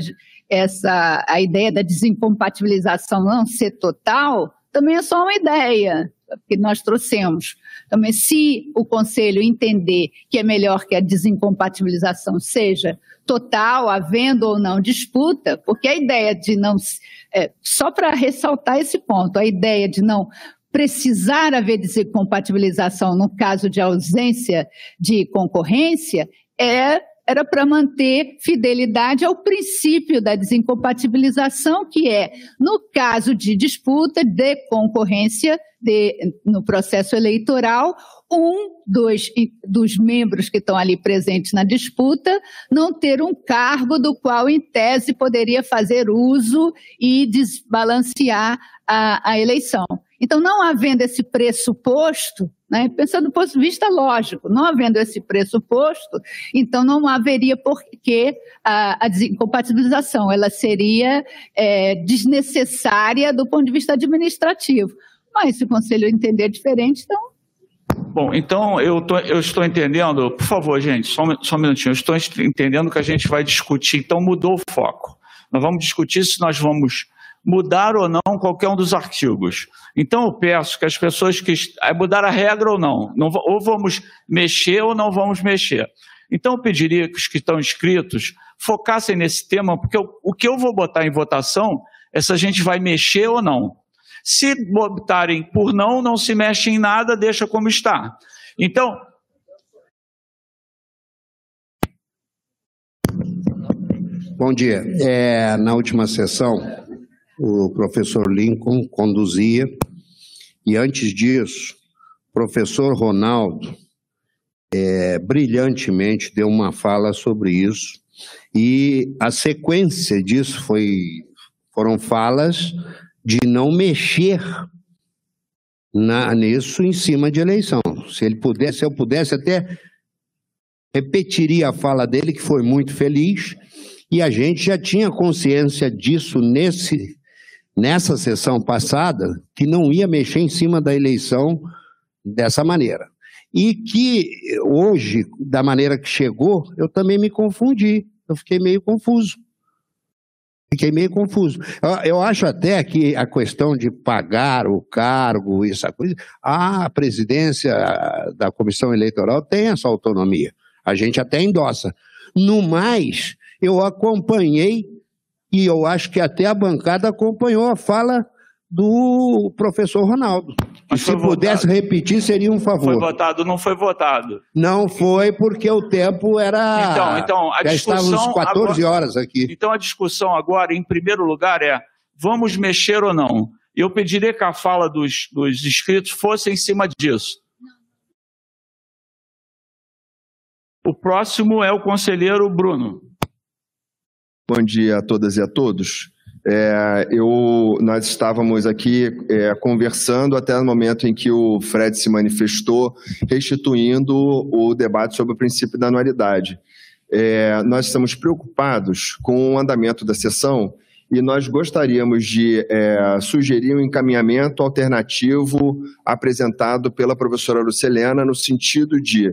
essa a ideia da desincompatibilização não ser total também é só uma ideia que nós trouxemos. Também, se o conselho entender que é melhor que a desincompatibilização seja total, havendo ou não disputa, porque a ideia de não. É, só para ressaltar esse ponto, a ideia de não precisar haver desincompatibilização no caso de ausência de concorrência é era para manter fidelidade ao princípio da desincompatibilização, que é, no caso de disputa de concorrência de, no processo eleitoral, um dos, dos membros que estão ali presentes na disputa não ter um cargo do qual, em tese, poderia fazer uso e desbalancear a, a eleição. Então, não havendo esse pressuposto, né, pensando do ponto de vista lógico, não havendo esse pressuposto, então não haveria por que a, a desincompatibilização, ela seria é, desnecessária do ponto de vista administrativo. Mas se o conselho entender diferente, então Bom, então eu, tô, eu, estou entendendo, por favor, gente, só só um minutinho, eu estou entendendo que a gente vai discutir, então mudou o foco. Nós vamos discutir se nós vamos mudar ou não qualquer um dos artigos. Então eu peço que as pessoas que mudar a regra ou não, não ou vamos mexer ou não vamos mexer. Então eu pediria que os que estão inscritos focassem nesse tema, porque eu, o que eu vou botar em votação é se a gente vai mexer ou não. Se botarem por não, não se mexe em nada, deixa como está. Então, Bom dia. É, na última sessão, o professor Lincoln conduzia, e antes disso, o professor Ronaldo é, brilhantemente deu uma fala sobre isso, e a sequência disso foi, foram falas de não mexer na, nisso em cima de eleição. Se ele pudesse, se eu pudesse até repetiria a fala dele, que foi muito feliz, e a gente já tinha consciência disso nesse, nessa sessão passada, que não ia mexer em cima da eleição dessa maneira. E que hoje, da maneira que chegou, eu também me confundi, eu fiquei meio confuso. Fiquei meio confuso. Eu, eu, acho até que a questão de pagar o cargo, essa coisa, a presidência da comissão eleitoral tem essa autonomia. A gente até endossa. No mais, eu acompanhei, e eu acho que até a bancada acompanhou a fala do professor Ronaldo. E se pudesse repetir, seria um favor. Foi votado, não foi votado. Não foi porque o tempo era. Então, então a Já discussão. estávamos 14 agora- horas aqui. Então a discussão agora, em primeiro lugar, é: vamos mexer ou não? Eu pediria que a fala dos, dos inscritos fosse em cima disso. O próximo é o conselheiro Bruno. Bom dia a todas e a todos. É, eu, nós estávamos aqui é, conversando até no momento em que o Fred se manifestou, restituindo o debate sobre o princípio da anualidade. É, nós estamos preocupados com o andamento da sessão e nós gostaríamos de é, sugerir um encaminhamento alternativo apresentado pela professora Lucelena no sentido de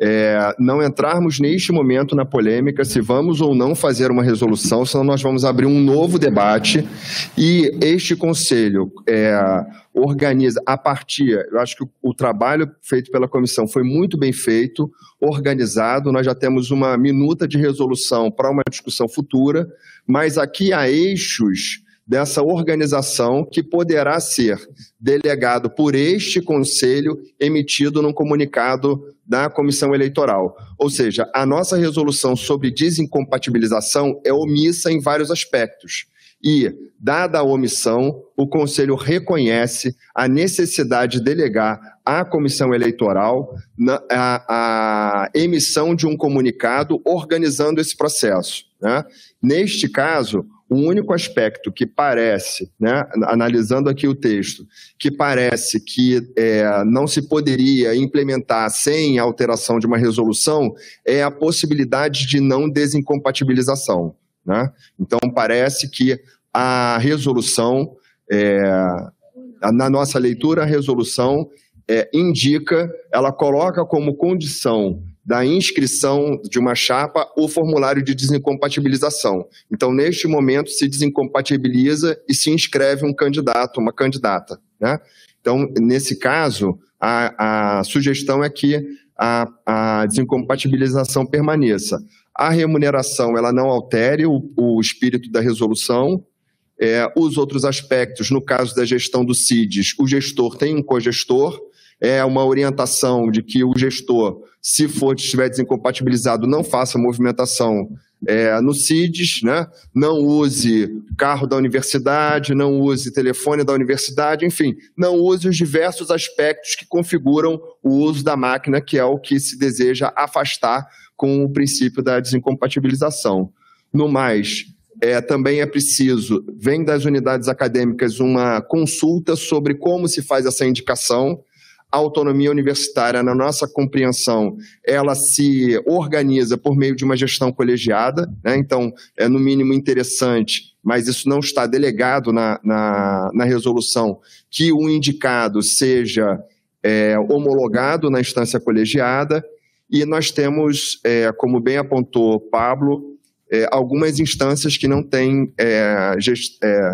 é, não entrarmos neste momento na polêmica se vamos ou não fazer uma resolução, senão nós vamos abrir um novo debate e este conselho é, organiza a partir. Eu acho que o, o trabalho feito pela comissão foi muito bem feito, organizado. Nós já temos uma minuta de resolução para uma discussão futura, mas aqui há eixos dessa organização que poderá ser delegado por este conselho emitido num comunicado da comissão eleitoral. Ou seja, a nossa resolução sobre desincompatibilização é omissa em vários aspectos. E, dada a omissão, o Conselho reconhece a necessidade de delegar à comissão eleitoral a, a emissão de um comunicado organizando esse processo. né? Neste caso, o único aspecto que parece, né, analisando aqui o texto, que parece que é, não se poderia implementar sem alteração de uma resolução é a possibilidade de não desincompatibilização. Né? Então, parece que a resolução, é, na nossa leitura, a resolução é, indica, ela coloca como condição da inscrição de uma chapa o formulário de desincompatibilização. Então, neste momento, se desincompatibiliza e se inscreve um candidato, uma candidata. Né? Então, nesse caso, a, a sugestão é que a, a desincompatibilização permaneça. A remuneração ela não altere o, o espírito da resolução. É, os outros aspectos, no caso da gestão do CIDES, o gestor tem um cogestor, é uma orientação de que o gestor, se for estiver desincompatibilizado, não faça movimentação é, no CIDES, né? não use carro da universidade, não use telefone da universidade, enfim, não use os diversos aspectos que configuram o uso da máquina, que é o que se deseja afastar com o princípio da desincompatibilização. No mais, é, também é preciso, vem das unidades acadêmicas, uma consulta sobre como se faz essa indicação. A autonomia universitária, na nossa compreensão, ela se organiza por meio de uma gestão colegiada, né? então é no mínimo interessante, mas isso não está delegado na, na, na resolução, que o indicado seja é, homologado na instância colegiada, e nós temos, é, como bem apontou Pablo, é, algumas instâncias que não têm é, gest- é,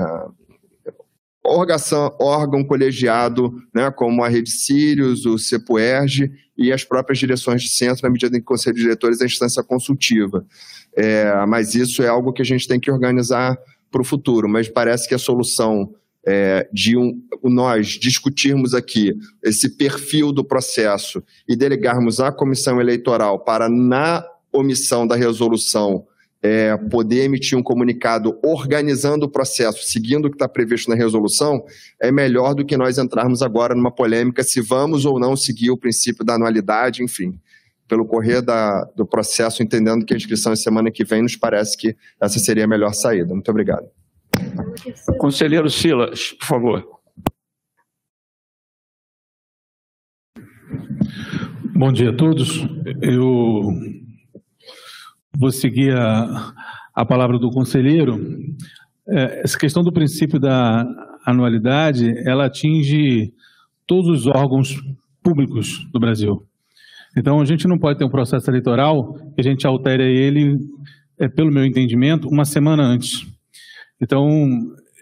orgação- órgão colegiado, né, como a Rede Sírios, o CEPUERG e as próprias direções de centro, na medida em que o Conselho de Diretores é instância consultiva. É, mas isso é algo que a gente tem que organizar para o futuro, mas parece que a solução é, de um, nós discutirmos aqui esse perfil do processo e delegarmos à comissão eleitoral para, na omissão da resolução, é, poder emitir um comunicado organizando o processo, seguindo o que está previsto na resolução, é melhor do que nós entrarmos agora numa polêmica se vamos ou não seguir o princípio da anualidade, enfim. Pelo correr da, do processo, entendendo que a inscrição é semana que vem, nos parece que essa seria a melhor saída. Muito obrigado. Conselheiro Silas, por favor. Bom dia a todos. Eu vou seguir a, a palavra do conselheiro. É, essa questão do princípio da anualidade, ela atinge todos os órgãos públicos do Brasil. Então, a gente não pode ter um processo eleitoral que a gente altere ele, é, pelo meu entendimento, uma semana antes. Então,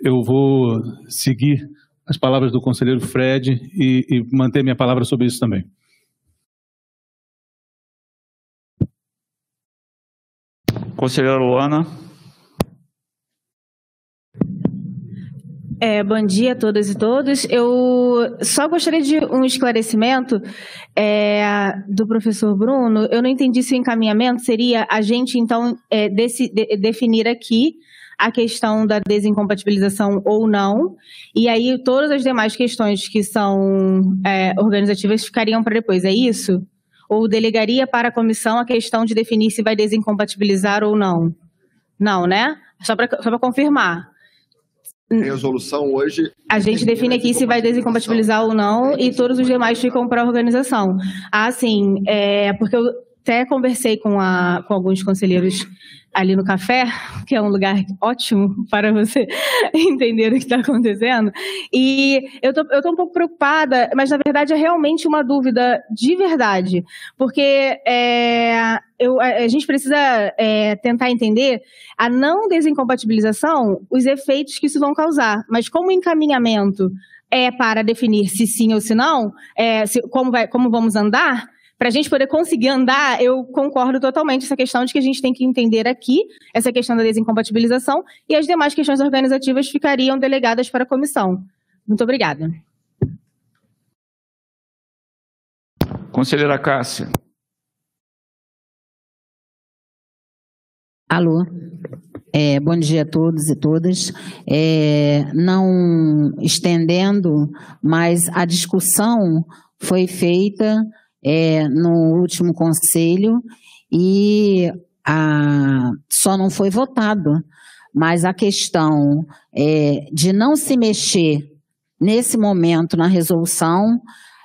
eu vou seguir as palavras do conselheiro Fred e, e manter minha palavra sobre isso também. Conselheira Luana. É, bom dia a todas e todos. Eu só gostaria de um esclarecimento é, do professor Bruno. Eu não entendi se o encaminhamento seria a gente, então, é, desse, de, definir aqui a questão da desincompatibilização ou não, e aí todas as demais questões que são é, organizativas ficariam para depois, é isso? Ou delegaria para a comissão a questão de definir se vai desincompatibilizar ou não? Não, né? Só para só confirmar resolução hoje. A gente define aqui se vai desincompatibilizar ou não e todos os demais ficam para a organização. Ah, sim, é, porque eu até conversei com, a, com alguns conselheiros ali no café, que é um lugar ótimo para você entender o que está acontecendo. E eu tô, tô um pouco preocupada, mas na verdade é realmente uma dúvida de verdade, porque é, eu, a, gente precisa é, tentar entender a não desincompatibilização, os efeitos que isso vão causar. Mas como encaminhamento é para definir se sim ou se não, é, se, como, vai, como vamos andar, para a gente poder conseguir andar, eu concordo totalmente essa questão de que a gente tem que entender aqui essa questão da desincompatibilização e as demais questões organizativas ficariam delegadas para a comissão. Muito obrigada. Conselheira Cássia. Alô. É, bom dia a todos e todas. É, não estendendo, mas a discussão foi feita é, no último conselho e a, só não foi votado. Mas a questão é, de não se mexer nesse momento na resolução,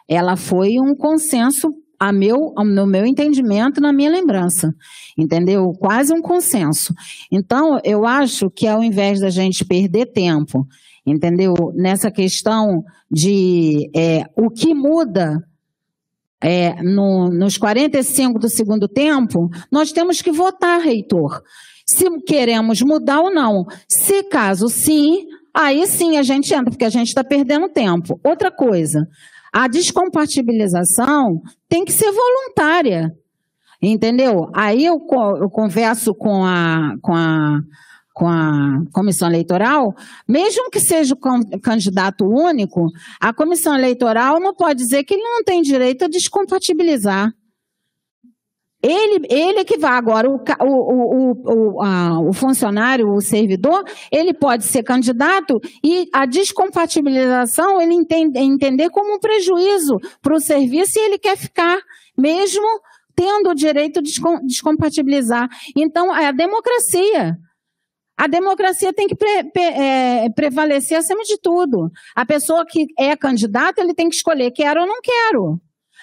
ela foi um consenso a meu, no meu entendimento, na minha lembrança, entendeu? Quase um consenso. Então, eu acho que ao invés da gente perder tempo, entendeu? Nessa questão de é, o que muda é, no, nos 45 do segundo tempo, nós temos que votar, reitor. Se queremos mudar ou não. Se caso sim, aí sim a gente entra, porque a gente está perdendo tempo. Outra coisa, a descompatibilização tem que ser voluntária. Entendeu? Aí eu, eu converso com a, com a com a comissão eleitoral, mesmo que seja o candidato único, a comissão eleitoral não pode dizer que ele não tem direito a descompatibilizar. Ele, ele que vai agora, o, o, o, a, o funcionário, o servidor, ele pode ser candidato e a descompatibilização ele entende, entender como um prejuízo para o serviço e ele quer ficar, mesmo tendo o direito de descompatibilizar. Então, é a democracia. A democracia tem que pre, pre, é, prevalecer acima de tudo. A pessoa que é candidata, ele tem que escolher quero ou não quero.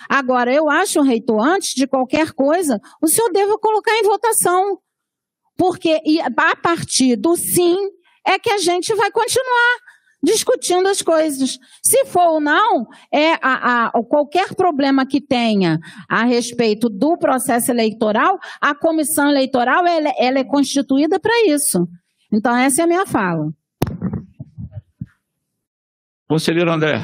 Agora, eu acho, reitor, antes de qualquer coisa, o senhor deve colocar em votação. Porque a partir do sim é que a gente vai continuar discutindo as coisas. Se for ou não, é a, a, qualquer problema que tenha a respeito do processo eleitoral, a comissão eleitoral ela, ela é constituída para isso. Então, essa é a minha fala. Conselheiro André.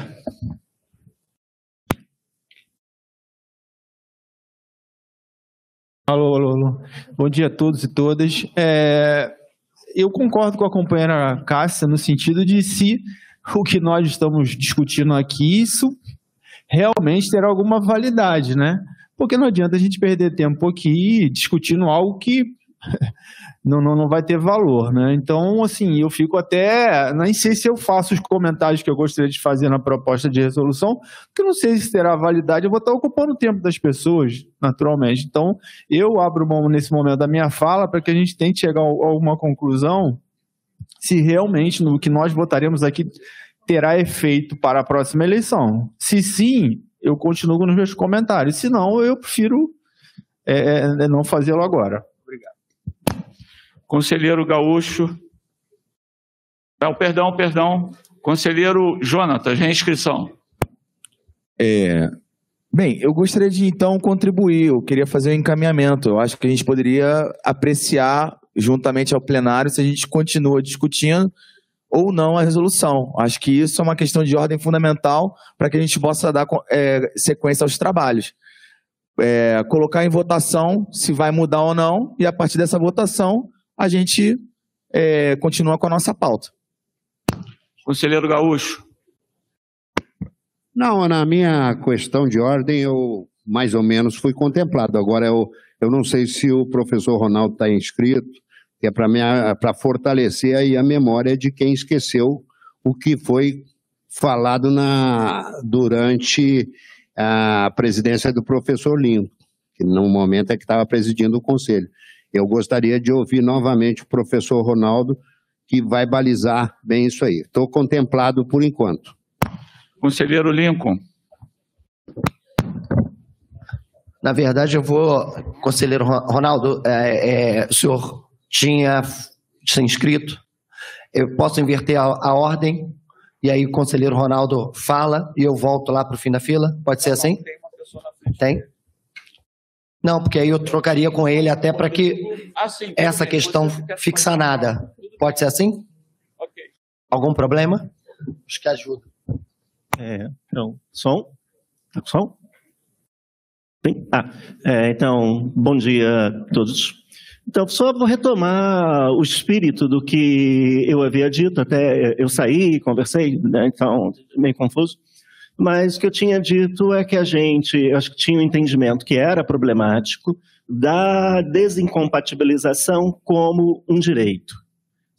Alô, alô, alô. Bom dia a todos e todas. É, eu concordo com a companheira Cássia no sentido de se o que nós estamos discutindo aqui, isso realmente terá alguma validade, né? Porque não adianta a gente perder tempo aqui discutindo algo que não, não, não vai ter valor, né? Então, assim, eu fico até. Nem sei se eu faço os comentários que eu gostaria de fazer na proposta de resolução, porque não sei se terá validade, eu vou estar ocupando o tempo das pessoas, naturalmente. Então, eu abro mão nesse momento da minha fala para que a gente tente chegar a alguma conclusão se realmente no que nós votaremos aqui terá efeito para a próxima eleição. Se sim, eu continuo nos meus comentários. Se não, eu prefiro é, é, não fazê-lo agora. Conselheiro Gaúcho. Não, perdão, perdão. Conselheiro Jonatas, reinscrição. É, bem, eu gostaria de então contribuir, eu queria fazer um encaminhamento. Eu acho que a gente poderia apreciar, juntamente ao plenário, se a gente continua discutindo ou não a resolução. Acho que isso é uma questão de ordem fundamental para que a gente possa dar é, sequência aos trabalhos. É, colocar em votação se vai mudar ou não, e a partir dessa votação a gente é, continua com a nossa pauta. Conselheiro Gaúcho. Não, na minha questão de ordem, eu mais ou menos fui contemplado. Agora, eu, eu não sei se o professor Ronaldo está inscrito, que é para fortalecer aí a memória de quem esqueceu o que foi falado na, durante a presidência do professor Lincoln, que no momento é que estava presidindo o conselho. Eu gostaria de ouvir novamente o professor Ronaldo, que vai balizar bem isso aí. Estou contemplado por enquanto. Conselheiro Lincoln. Na verdade, eu vou, conselheiro Ronaldo, é, é, o senhor tinha se inscrito. Eu posso inverter a, a, ordem e aí o conselheiro Ronaldo fala e eu volto lá para o fim da fila? Pode ser assim? Tem? Não, porque aí eu trocaria com ele até para que essa questão fique sanada. Pode ser assim? Algum problema? Acho que ajuda. É, então, som? Tá com som? Sim? Ah, é, então, bom dia a todos. Então, só vou retomar o espírito do que eu havia dito, até eu saí, conversei, né, então, meio confuso. Mas o que eu tinha dito é que a gente, acho que tinha um entendimento que era problemático da desincompatibilização como um direito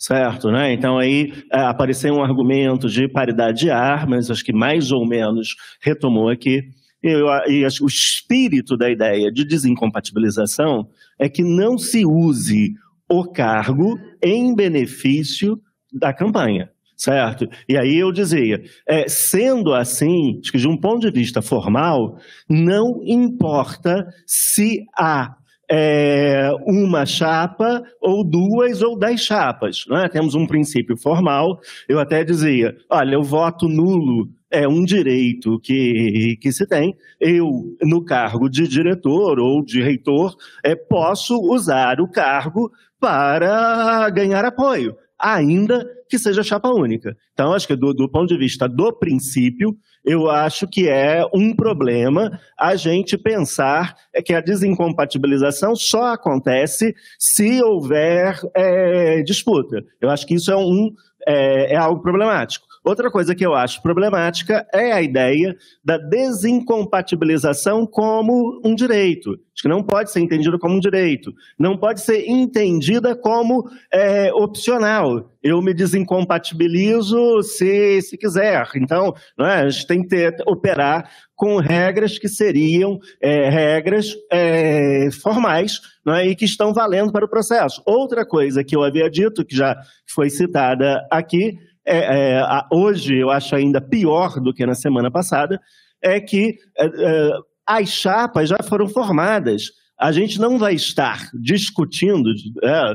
certo? Né? Então aí é, apareceu um argumento de paridade de armas, acho que mais ou menos retomou aqui. Eu, e o espírito da ideia de desincompatibilização é que não se use o cargo em benefício da campanha, certo? E aí eu dizia, é, sendo assim, de um ponto de vista formal, não importa se há é, uma chapa ou duas ou dez chapas. Né? Temos um princípio formal. Eu até dizia: olha, o voto nulo é um direito que, que se tem. Eu, no cargo de diretor ou de reitor, é, posso usar o cargo para ganhar apoio, ainda que seja chapa única. Então, acho que do, do ponto de vista do princípio, eu acho que é um problema a gente pensar que a desincompatibilização só acontece se houver é, disputa. Eu acho que isso é, um, é, é algo problemático. Outra coisa que eu acho problemática é a ideia da desincompatibilização como um direito. Acho que não pode ser entendido como um direito. Não pode ser entendida como é, opcional. Eu me desincompatibilizo se, se quiser. Então, é? a gente tem que ter, operar com regras que seriam é, regras é, formais é? e que estão valendo para o processo. Outra coisa que eu havia dito, que já foi citada aqui, é, é, hoje eu acho ainda pior do que na semana passada, é que é, é, as chapas já foram formadas. A gente não vai estar discutindo, é,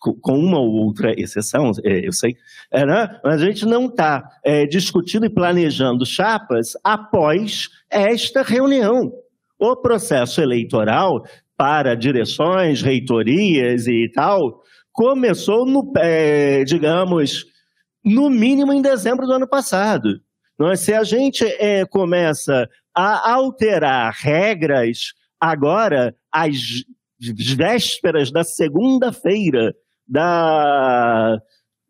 com uma ou outra exceção, é, eu sei, né? mas a gente não está discutindo e planejando chapas após esta reunião. O processo eleitoral para direções, reitorias e tal começou no, digamos, no mínimo em dezembro do ano passado. É? Se a gente é, começa a alterar regras agora, às vésperas da segunda-feira da,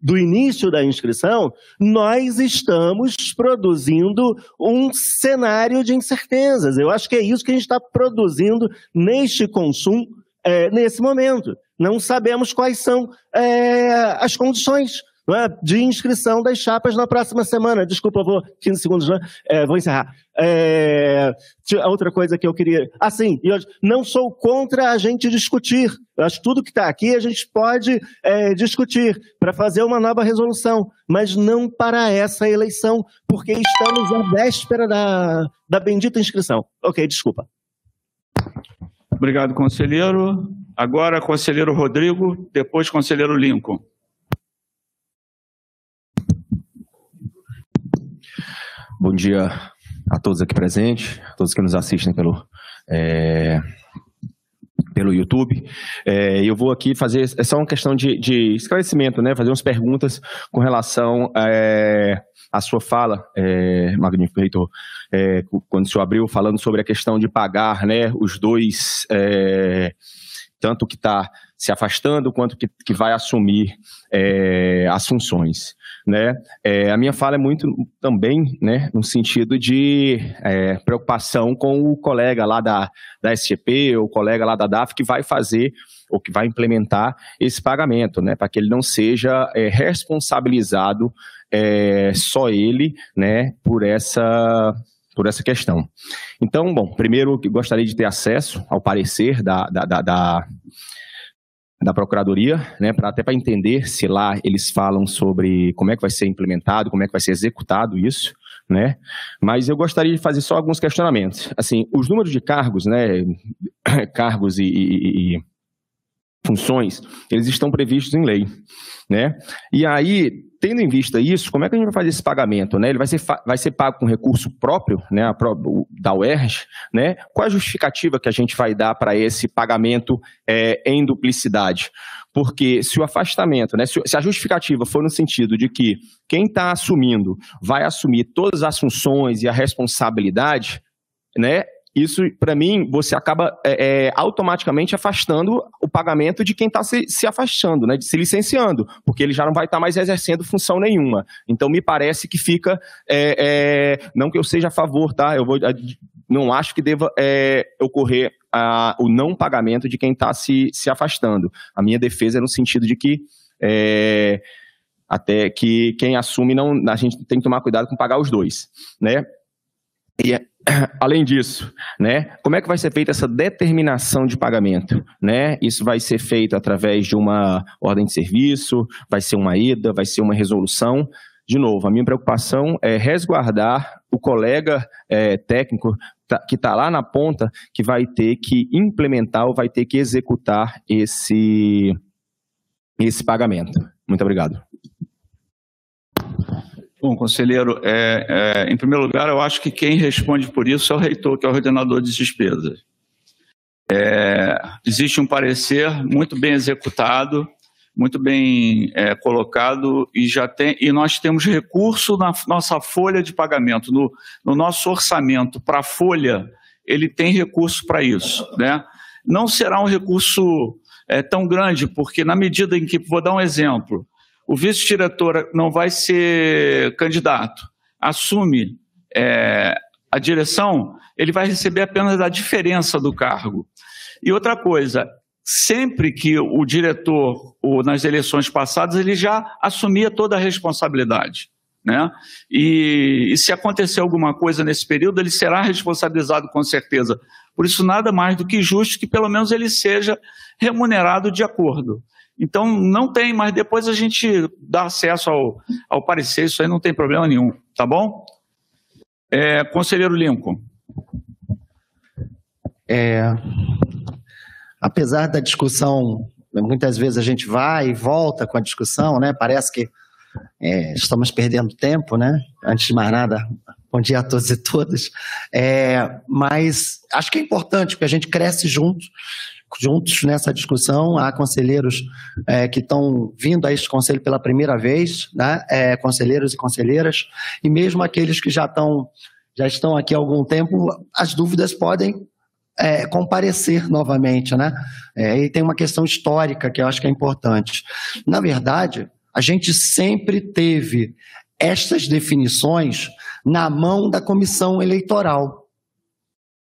do início da inscrição, nós estamos produzindo um cenário de incertezas. Eu acho que é isso que a gente está produzindo neste consumo, é, nesse momento. Não sabemos quais são é, as condições é? de inscrição das chapas na próxima semana. Desculpa, vou 15 segundos, né? É, vou encerrar. É, outra coisa que eu queria. Assim, eu não sou contra a gente discutir. Eu acho que tudo que está aqui a gente pode é, discutir para fazer uma nova resolução, mas não para essa eleição, porque estamos à véspera da, da bendita inscrição. Ok, desculpa. Obrigado, conselheiro. Agora, conselheiro Rodrigo, depois, conselheiro Lincoln. Bom dia a todos aqui presentes, a todos que nos assistem pelo, é, pelo YouTube. É, eu vou aqui fazer, é só uma questão de, de esclarecimento, né? Fazer umas perguntas com relação é, à sua fala, é, magnífico reitor, é, quando o senhor abriu falando sobre a questão de pagar, né? Os dois, é, tanto que está se afastando quanto que, que vai assumir é, as funções. Né? É, a minha fala é muito também né, no sentido de é, preocupação com o colega lá da, da SGP, ou o colega lá da DAF que vai fazer ou que vai implementar esse pagamento, né, para que ele não seja é, responsabilizado é, só ele né, por essa por essa questão. Então, bom, primeiro gostaria de ter acesso ao parecer da, da, da, da da Procuradoria, né, para até para entender se lá eles falam sobre como é que vai ser implementado, como é que vai ser executado isso, né? Mas eu gostaria de fazer só alguns questionamentos. Assim, os números de cargos, né, cargos e, e, e funções, eles estão previstos em lei, né? E aí, tendo em vista isso, como é que a gente vai fazer esse pagamento, né? Ele vai ser, vai ser pago com recurso próprio, né, da UERJ, né? Qual a justificativa que a gente vai dar para esse pagamento é, em duplicidade? Porque se o afastamento, né, se, a justificativa for no sentido de que quem está assumindo vai assumir todas as funções e a responsabilidade, né, isso, para mim, você acaba é, é, automaticamente afastando o pagamento de quem está se, se, afastando, né, de se licenciando, porque ele já não vai estar tá mais exercendo função nenhuma. Então, me parece que fica. É, é não que eu seja a favor, tá? Eu vou, não acho que deva é, ocorrer a, o não pagamento de quem está se, se afastando. A minha defesa é no sentido de que. É, até que quem assume não a gente tem que tomar cuidado com pagar os dois, né? E além disso, né, como é que vai ser feita essa determinação de pagamento? Né? Isso vai ser feito através de uma ordem de serviço, vai ser uma ida, vai ser uma resolução. De novo, a minha preocupação é resguardar o colega é, técnico que está lá na ponta, que vai ter que implementar ou vai ter que executar esse, esse pagamento. Muito obrigado. Bom, conselheiro, é, é, em primeiro lugar, eu acho que quem responde por isso é o reitor, que é o ordenador de despesas. É, existe um parecer muito bem executado, muito bem é, colocado e já tem e nós temos recurso na nossa folha de pagamento, no, no nosso orçamento para a folha, ele tem recurso para isso, né? Não será um recurso é, tão grande, porque na medida em que, vou dar um exemplo, o vice-diretor não vai ser candidato, assume é, a direção, ele vai receber apenas a diferença do cargo. E outra coisa, sempre que o diretor, ou nas eleições passadas, ele já assumia toda a responsabilidade. Né? E, e, se acontecer alguma coisa nesse período, ele será responsabilizado com certeza. Por isso, nada mais do que justo que pelo menos ele seja remunerado de acordo. Então, não tem, mas depois a gente dá acesso ao, ao parecer, isso aí não tem problema nenhum, tá bom? É, conselheiro Lincoln. É, apesar da discussão, muitas vezes a gente vai e volta com a discussão, né? Parece que é, estamos perdendo tempo, né? Antes de mais nada, bom dia a todos e todas. É, mas acho que é importante, porque a gente cresce junto juntos nessa discussão. Há conselheiros é, que estão vindo a este conselho pela primeira vez, né? É, conselheiros e conselheiras, e mesmo aqueles que já estão, já estão aqui há algum tempo, as dúvidas podem é, comparecer novamente, né? É, e tem uma questão histórica que eu acho que é importante. Na verdade, a gente sempre teve estas definições na mão da comissão eleitoral.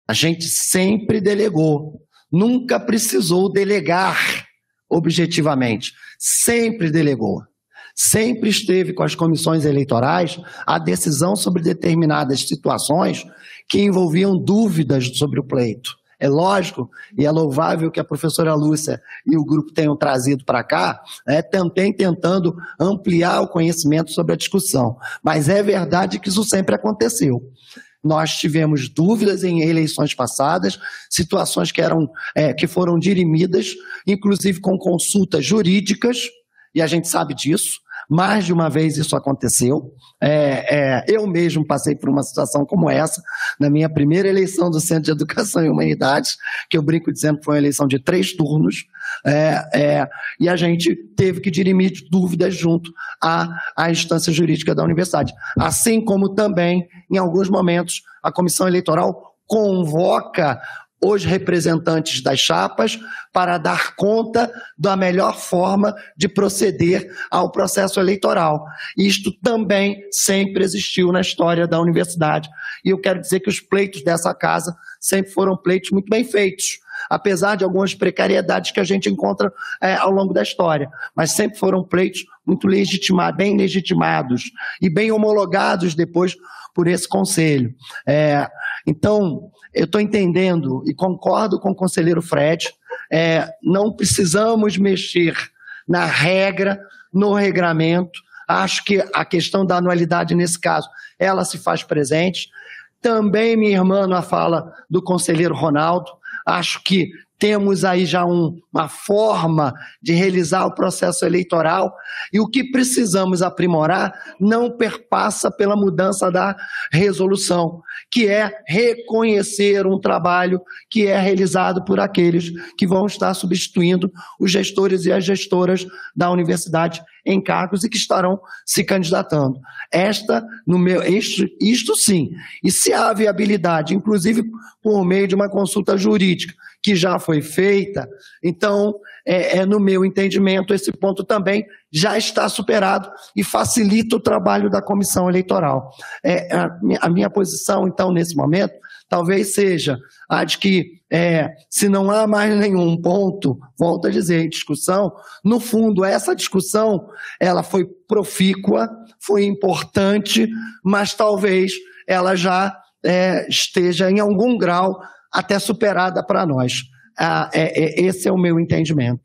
A gente sempre delegou nunca precisou delegar objetivamente, sempre delegou. sempre esteve com as comissões eleitorais a decisão sobre determinadas situações que envolviam dúvidas sobre o pleito. É lógico e é louvável que a professora Lúcia e o grupo tenham trazido para cá, né, também tentando ampliar o conhecimento sobre a discussão. Mas é verdade que isso sempre aconteceu. Nós tivemos dúvidas em eleições passadas, situações que, eram, é, que foram dirimidas, inclusive com consultas jurídicas, e a gente sabe disso. Mais de uma vez isso aconteceu. É, é, eu mesmo passei por uma situação como essa na minha primeira eleição do Centro de Educação e Humanidades, que eu brinco dizendo que foi uma eleição de três turnos, é, é e a gente teve que dirimir dúvidas junto à, à instância jurídica da universidade. Assim como também, em alguns momentos, a comissão eleitoral convoca os representantes das chapas para dar conta da melhor forma de proceder ao processo eleitoral. Isto também sempre existiu na história da universidade. E eu quero dizer que os pleitos dessa casa sempre foram pleitos muito bem feitos, apesar de algumas precariedades que a gente encontra é, ao longo da história. Mas sempre foram pleitos muito legitimados, bem legitimados e bem homologados depois por esse conselho. É, então, eu estou entendendo e concordo com o conselheiro Fred, é, não precisamos mexer na regra, no regramento. Acho que a questão da anualidade, nesse caso, ela se faz presente. Também minha irmã na fala do conselheiro Ronaldo. Acho que temos aí já um, uma forma de realizar o processo eleitoral e o que precisamos aprimorar não perpassa pela mudança da resolução, que é reconhecer um trabalho que é realizado por aqueles que vão estar substituindo os gestores e as gestoras da universidade em cargos e que estarão se candidatando. Esta, no meu, isto, isto sim. E se há viabilidade, inclusive por meio de uma consulta jurídica, que já foi feita, então, é, é, no meu entendimento, esse ponto também já está superado e facilita o trabalho da comissão eleitoral. É, a, a minha posição, então, nesse momento, talvez seja a de que, é, se não há mais nenhum ponto, volto a dizer, em discussão, no fundo, essa discussão, ela foi profícua, foi importante, mas talvez ela já é, esteja em algum grau até superada para nós. Ah, é, é, esse é o meu entendimento.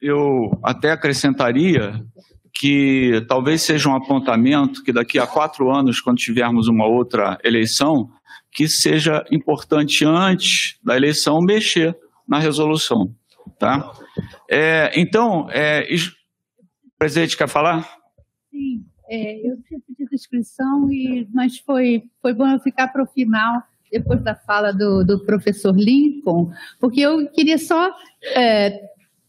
Eu até acrescentaria que talvez seja um apontamento que daqui a quatro anos, quando tivermos uma outra eleição, que seja importante antes da eleição mexer na resolução, tá? É, então, é, o presidente quer falar? Sim, é, eu inscrição, e, mas foi, foi bom eu ficar para o final, depois da fala do, do professor Lincoln, porque eu queria só é,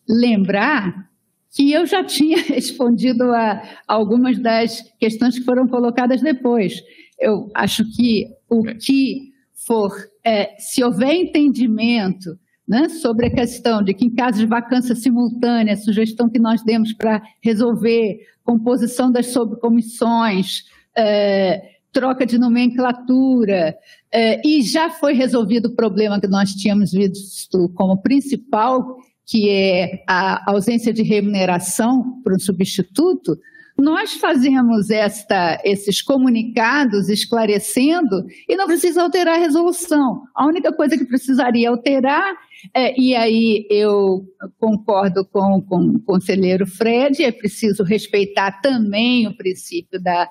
lembrar que eu já tinha respondido a algumas das questões que foram colocadas depois. Eu acho que o que for, é, se houver entendimento né, sobre a questão de que, em caso de vacância simultânea, a sugestão que nós demos para resolver composição das subcomissões, é, troca de nomenclatura, é, e já foi resolvido o problema que nós tínhamos visto como principal, que é a ausência de remuneração para um substituto, nós fazemos esta, esses comunicados esclarecendo e não precisa alterar a resolução. A única coisa que precisaria alterar, é, e aí eu concordo com, com o conselheiro Fred, é preciso respeitar também o princípio da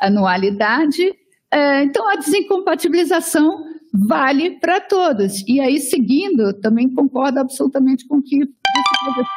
anualidade. É, então, a desincompatibilização vale para todos. E aí, seguindo, também concordo absolutamente com o que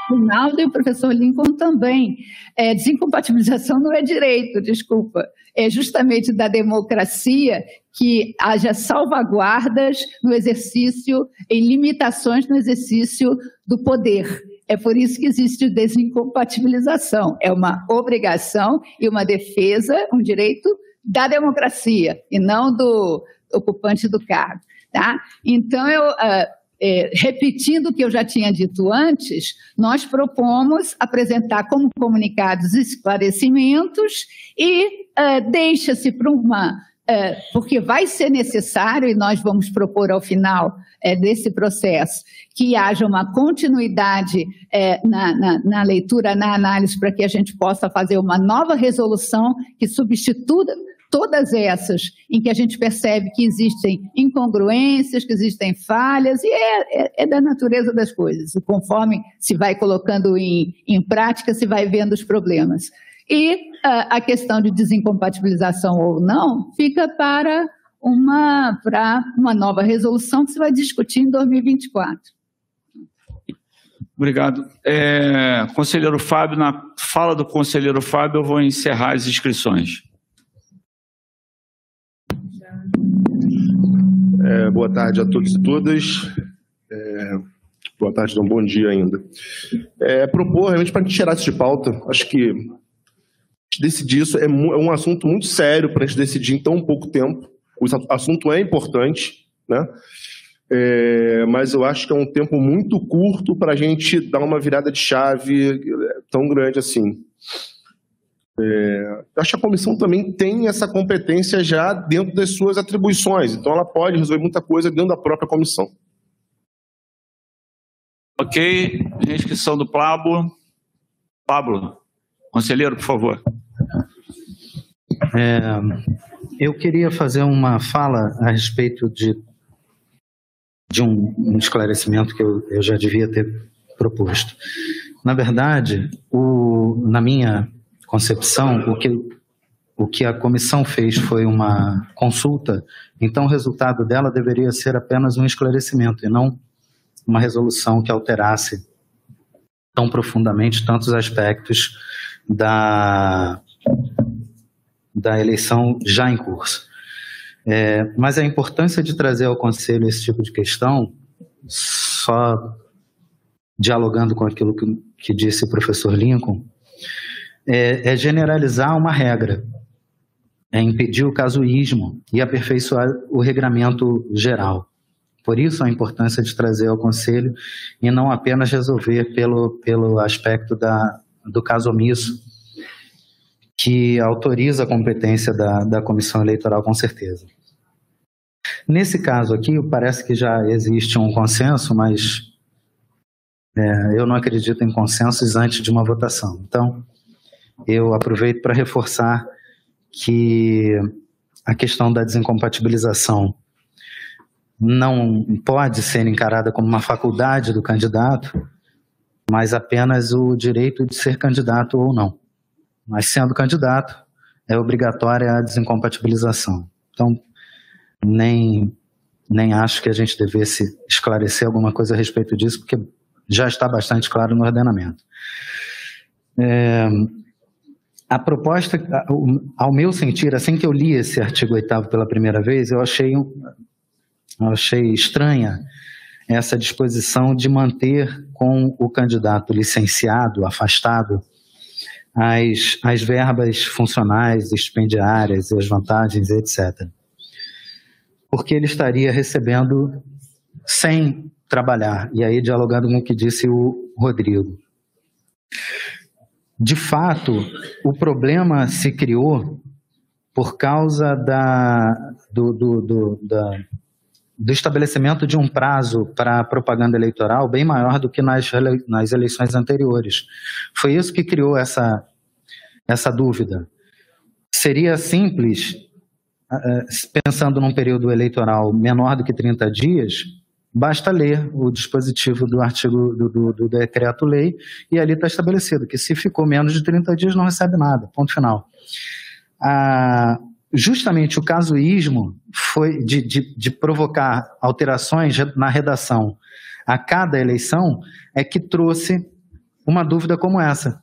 Rinaldo e o professor Lincoln também. É, desincompatibilização não é direito, desculpa. É justamente da democracia que haja salvaguardas no exercício, em limitações no exercício do poder. É por isso que existe desincompatibilização. É uma obrigação e uma defesa, um direito da democracia e não do ocupante do cargo. Tá? Então, eu, uh, é, repetindo o que eu já tinha dito antes, nós propomos apresentar como comunicados esclarecimentos e uh, deixa-se para uma é, porque vai ser necessário, e nós vamos propor ao final é, desse processo, que haja uma continuidade é, na, na, na, leitura, na análise, para que a gente possa fazer uma nova resolução que substitua todas essas em que a gente percebe que existem incongruências, que existem falhas, e é, é, é da natureza das coisas. E conforme se vai colocando em, em prática, se vai vendo os problemas. E uh, a questão de desincompatibilização ou não fica para uma, para uma nova resolução que se vai discutir em 2024. Obrigado. É, conselheiro Fábio, na fala do conselheiro Fábio, eu vou encerrar as inscrições. É, boa tarde a todos e todas. É, boa tarde, não, bom dia ainda. É, propor realmente para a gente tirar isso de pauta, acho que decidir isso é, é um assunto muito sério para a gente decidir em tão pouco tempo. O assunto é importante, né? É, mas eu acho que é um tempo muito curto para a gente dar uma virada de chave tão grande assim. É, acho que a comissão também tem essa competência já dentro das suas atribuições, então ela pode resolver muita coisa dentro da própria comissão. Ok, inscrição do Pablo. Pablo, conselheiro, por favor. É, eu queria fazer uma fala a respeito de, de um, um esclarecimento que eu, eu já devia ter proposto. Na verdade, o, na minha concepção, o que, o que a comissão fez foi uma consulta, então o resultado dela deveria ser apenas um esclarecimento e não uma resolução que alterasse tão profundamente tantos aspectos da, da eleição já em curso. É, mas a importância de trazer ao Conselho esse tipo de questão, só dialogando com aquilo que, que disse o professor Lincoln, é, é generalizar uma regra, é impedir o casuísmo e aperfeiçoar o regramento geral. Por isso a importância de trazer ao Conselho e não apenas resolver pelo, pelo aspecto da, do caso omisso, que autoriza a competência da, da comissão eleitoral, com certeza. Nesse caso aqui, parece que já existe um consenso, mas é, eu não acredito em consensos antes de uma votação. Então, eu aproveito para reforçar que a questão da desincompatibilização não pode ser encarada como uma faculdade do candidato, mas apenas o direito de ser candidato ou não. Mas sendo candidato, é obrigatória a desincompatibilização. Então, nem, nem acho que a gente devesse esclarecer alguma coisa a respeito disso, porque já está bastante claro no ordenamento. É, a proposta, ao meu sentir, assim que eu li esse artigo 8 pela primeira vez, eu achei, eu achei estranha essa disposição de manter com o candidato licenciado, afastado, as, as verbas funcionais, expendiárias e as vantagens, etc. Porque ele estaria recebendo sem trabalhar. E aí, dialogando com o que disse o Rodrigo de fato, o problema se criou por causa da, do, do, do, da, do estabelecimento de um prazo para propaganda eleitoral bem maior do que nas, nas eleições anteriores. Foi isso que criou essa, essa dúvida. Seria simples, eh, pensando num período eleitoral menor do que 30 dias, Basta ler o dispositivo do artigo do, do, do decreto-lei e ali está estabelecido que se ficou menos de 30 dias não recebe nada, ponto final. Ah, justamente o casuísmo foi de, de, de provocar alterações na redação a cada eleição é que trouxe uma dúvida como essa.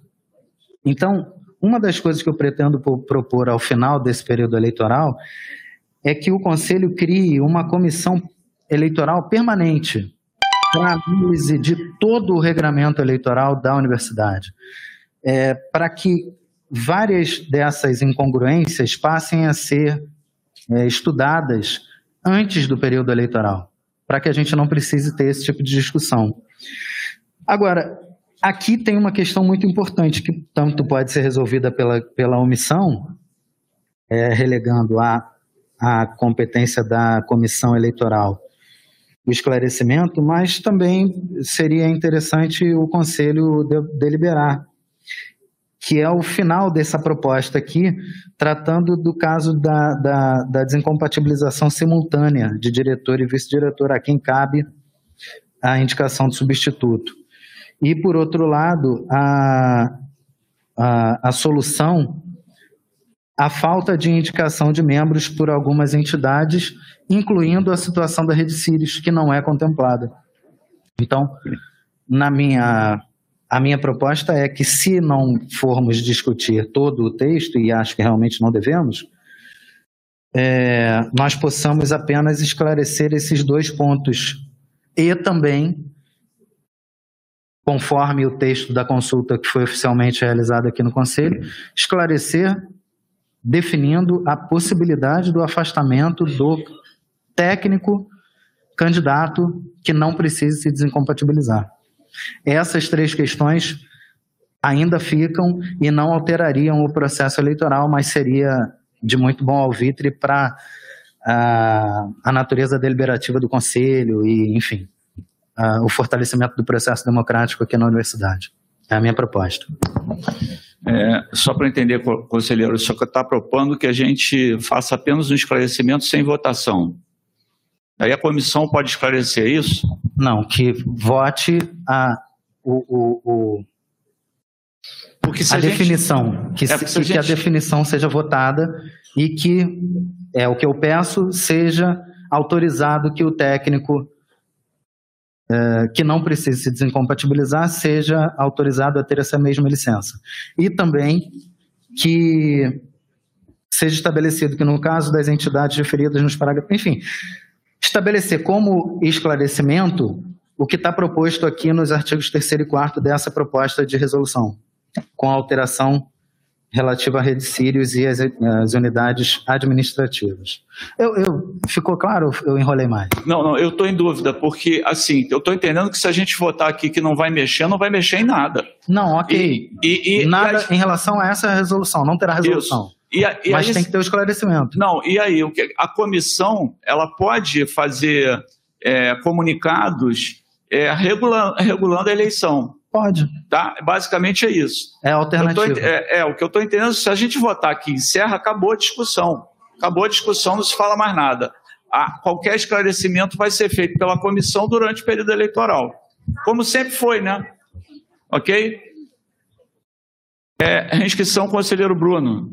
Então, uma das coisas que eu pretendo propor ao final desse período eleitoral é que o Conselho crie uma comissão eleitoral permanente para análise de todo o regramento eleitoral da universidade, é, para que várias dessas incongruências passem a ser é, estudadas antes do período eleitoral, para que a gente não precise ter esse tipo de discussão. Agora, aqui tem uma questão muito importante que tanto pode ser resolvida pela, pela omissão, é, relegando a à competência da comissão eleitoral o esclarecimento, mas também seria interessante o conselho de, deliberar, que é o final dessa proposta aqui, tratando do caso da, da, da desincompatibilização simultânea de diretor e vice-diretor, a quem cabe a indicação do substituto. E, por outro lado, a, a, a solução a falta de indicação de membros por algumas entidades, incluindo a situação da Rede Sírios, que não é contemplada. Então, na minha, a minha proposta é que, se não formos discutir todo o texto, e acho que realmente não devemos, é, nós possamos apenas esclarecer esses dois pontos. E também, conforme o texto da consulta que foi oficialmente realizada aqui no Conselho, esclarecer definindo a possibilidade do afastamento do técnico candidato que não precise se desincompatibilizar. Essas três questões ainda ficam e não alterariam o processo eleitoral, mas seria de muito bom alvitre para a, a natureza deliberativa do Conselho e, enfim, a, o fortalecimento do processo democrático aqui na universidade. É a minha proposta. É, só para entender, conselheiro, o senhor está propondo que a gente faça apenas um esclarecimento sem votação. Aí a comissão pode esclarecer isso? Não, que vote a, o, o, o porque a, a gente... definição, que, é que, gente... que a definição seja votada e que, é o que eu peço, seja autorizado que o técnico é, que não precise se desincompatibilizar seja autorizado a ter essa mesma licença. E também que seja estabelecido que, no caso das entidades referidas nos parágrafos, enfim, estabelecer como esclarecimento o que está proposto aqui nos artigos 3 e 4 dessa proposta de resolução, com a alteração relativa à rede Sirius e as, as unidades administrativas. Eu, eu, ficou claro? Eu enrolei mais. Não, não, eu estou em dúvida, porque assim, eu estou entendendo que se a gente votar aqui que não vai mexer, não vai mexer em nada. Não, ok. E, e, nada e em relação a essa resolução, não terá resolução. E, e Mas aí, tem que ter o esclarecimento. Não, e aí, o que, a comissão ela pode fazer é, comunicados é, regula, regulando a eleição. Pode. Tá? Basicamente é isso. É alternativa. Tô, é, é, o que eu estou entendendo, se a gente votar aqui encerra, acabou a discussão. Acabou a discussão, não se fala mais nada. Ah, qualquer esclarecimento vai ser feito pela comissão durante o período eleitoral. Como sempre foi, né? Ok? É, reinscrição, conselheiro Bruno.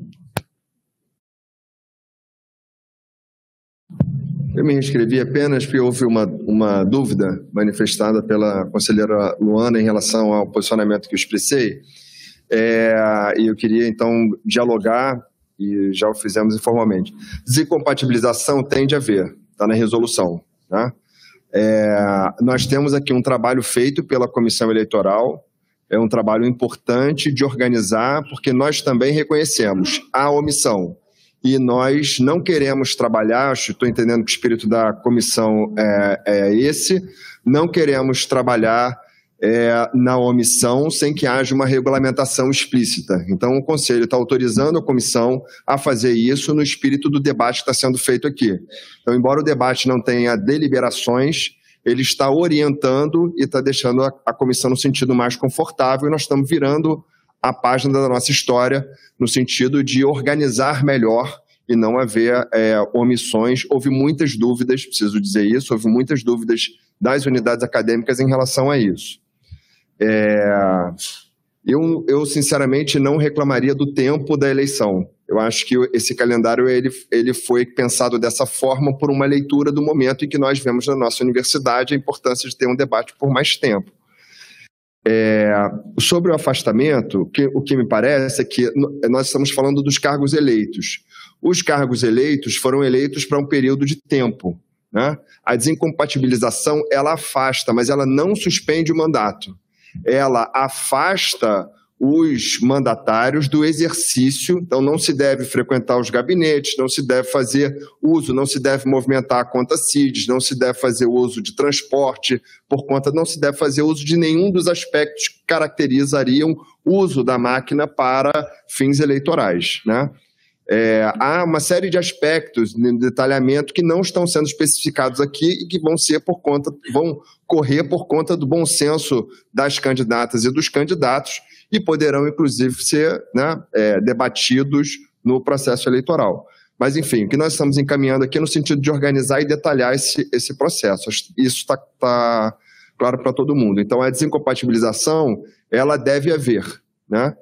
Eu me inscrevi apenas porque houve uma, uma dúvida manifestada pela conselheira Luana em relação ao posicionamento que eu expressei. É, e eu queria, então, dialogar, e já o fizemos informalmente. Desincompatibilização tem de haver, está na resolução. Tá? É, nós temos aqui um trabalho feito pela comissão eleitoral, é um trabalho importante de organizar, porque nós também reconhecemos a omissão e nós não queremos trabalhar, estou entendendo que o espírito da comissão é, é esse, não queremos trabalhar é, na omissão sem que haja uma regulamentação explícita. Então, o Conselho está autorizando a comissão a fazer isso no espírito do debate que está sendo feito aqui. Então, embora o debate não tenha deliberações, ele está orientando e está deixando a, a comissão no sentido mais confortável, e nós estamos virando a página da nossa história no sentido de organizar melhor e não haver é, omissões. Houve muitas dúvidas, preciso dizer isso, houve muitas dúvidas das unidades acadêmicas em relação a isso. É, eu, eu, sinceramente, não reclamaria do tempo da eleição. Eu acho que esse calendário ele, ele foi pensado dessa forma por uma leitura do momento em que nós vemos na nossa universidade a importância de ter um debate por mais tempo. É, sobre o afastamento, o que, o que me parece é que nós estamos falando dos cargos eleitos. Os cargos eleitos foram eleitos para um período de tempo. Né? A desincompatibilização ela afasta, mas ela não suspende o mandato. Ela afasta os mandatários do exercício, então não se deve frequentar os gabinetes, não se deve fazer uso, não se deve movimentar a conta CIDs, não se deve fazer uso de transporte. Por conta, não se deve fazer uso de nenhum dos aspectos que caracterizariam uso da máquina para fins eleitorais, né? é, há uma série de aspectos de detalhamento que não estão sendo especificados aqui e que vão ser por conta, vão correr por conta do bom senso das candidatas e dos candidatos e poderão, inclusive, ser né, é, debatidos no processo eleitoral. Mas, enfim, o que nós estamos encaminhando aqui é no sentido de organizar e detalhar esse, esse processo. Isso está tá claro para todo mundo. Então, a desincompatibilização, ela deve haver, né?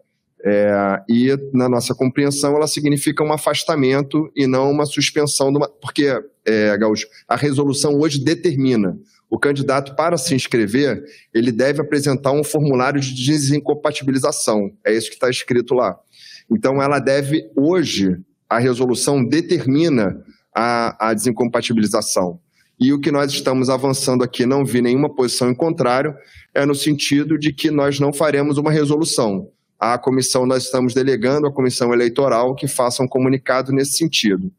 É, e na nossa compreensão ela significa um afastamento e não uma suspensão, uma, porque, é, Gaúcho, a resolução hoje determina o candidato para se inscrever, ele deve apresentar um formulário de desincompatibilização, é isso que está escrito lá. Então ela deve, hoje, a resolução determina a, a desincompatibilização. E o que nós estamos avançando aqui, não vi nenhuma posição em contrário, é no sentido de que nós não faremos uma resolução à comissão, nós estamos delegando à comissão eleitoral que faça um comunicado nesse sentido.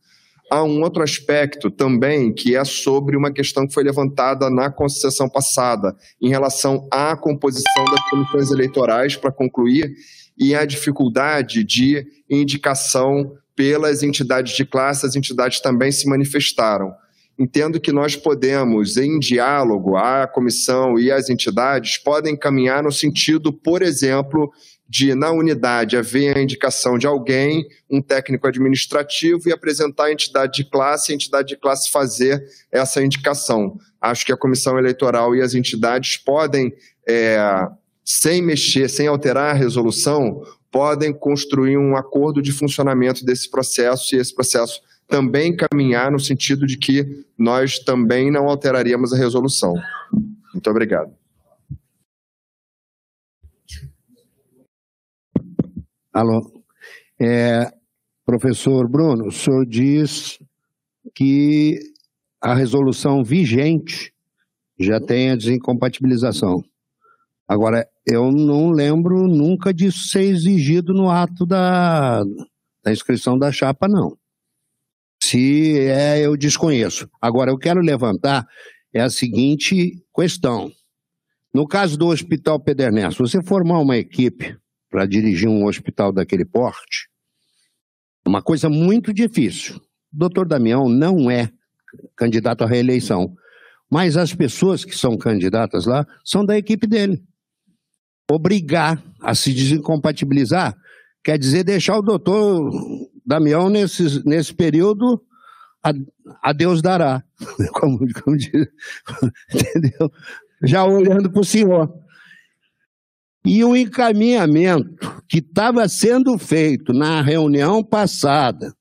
Há um outro aspecto também que é sobre uma questão que foi levantada na concessão passada, em relação à composição das comissões eleitorais, para concluir, e a dificuldade de indicação pelas entidades de classe, as entidades também se manifestaram. Entendo que nós podemos, em diálogo, a comissão e as entidades podem caminhar no sentido, por exemplo, de, na unidade, haver a indicação de alguém, um técnico administrativo, e apresentar a entidade de classe, a entidade de classe fazer essa indicação. Acho que a comissão eleitoral e as entidades podem, é, sem mexer, sem alterar a resolução, podem construir um acordo de funcionamento desse processo e esse processo também caminhar no sentido de que nós também não alteraríamos a resolução. Muito obrigado. Alô. É, professor Bruno, o senhor diz que a resolução vigente já tem a desincompatibilização. Agora, eu não lembro nunca disso ser exigido no ato da, da inscrição da chapa, não. Se é, eu desconheço. Agora, eu quero levantar é a seguinte questão. No caso do Hospital Pederneiras, você formar uma equipe para dirigir um hospital daquele porte, uma coisa muito difícil. O doutor Damião não é candidato à reeleição, mas as pessoas que são candidatas lá são da equipe dele. Obrigar a se desincompatibilizar quer dizer deixar o doutor Damião nesse, nesse período a, a Deus dará. Como, como diz, entendeu? Já olhando para o senhor. E o encaminhamento que estava sendo feito na reunião passada,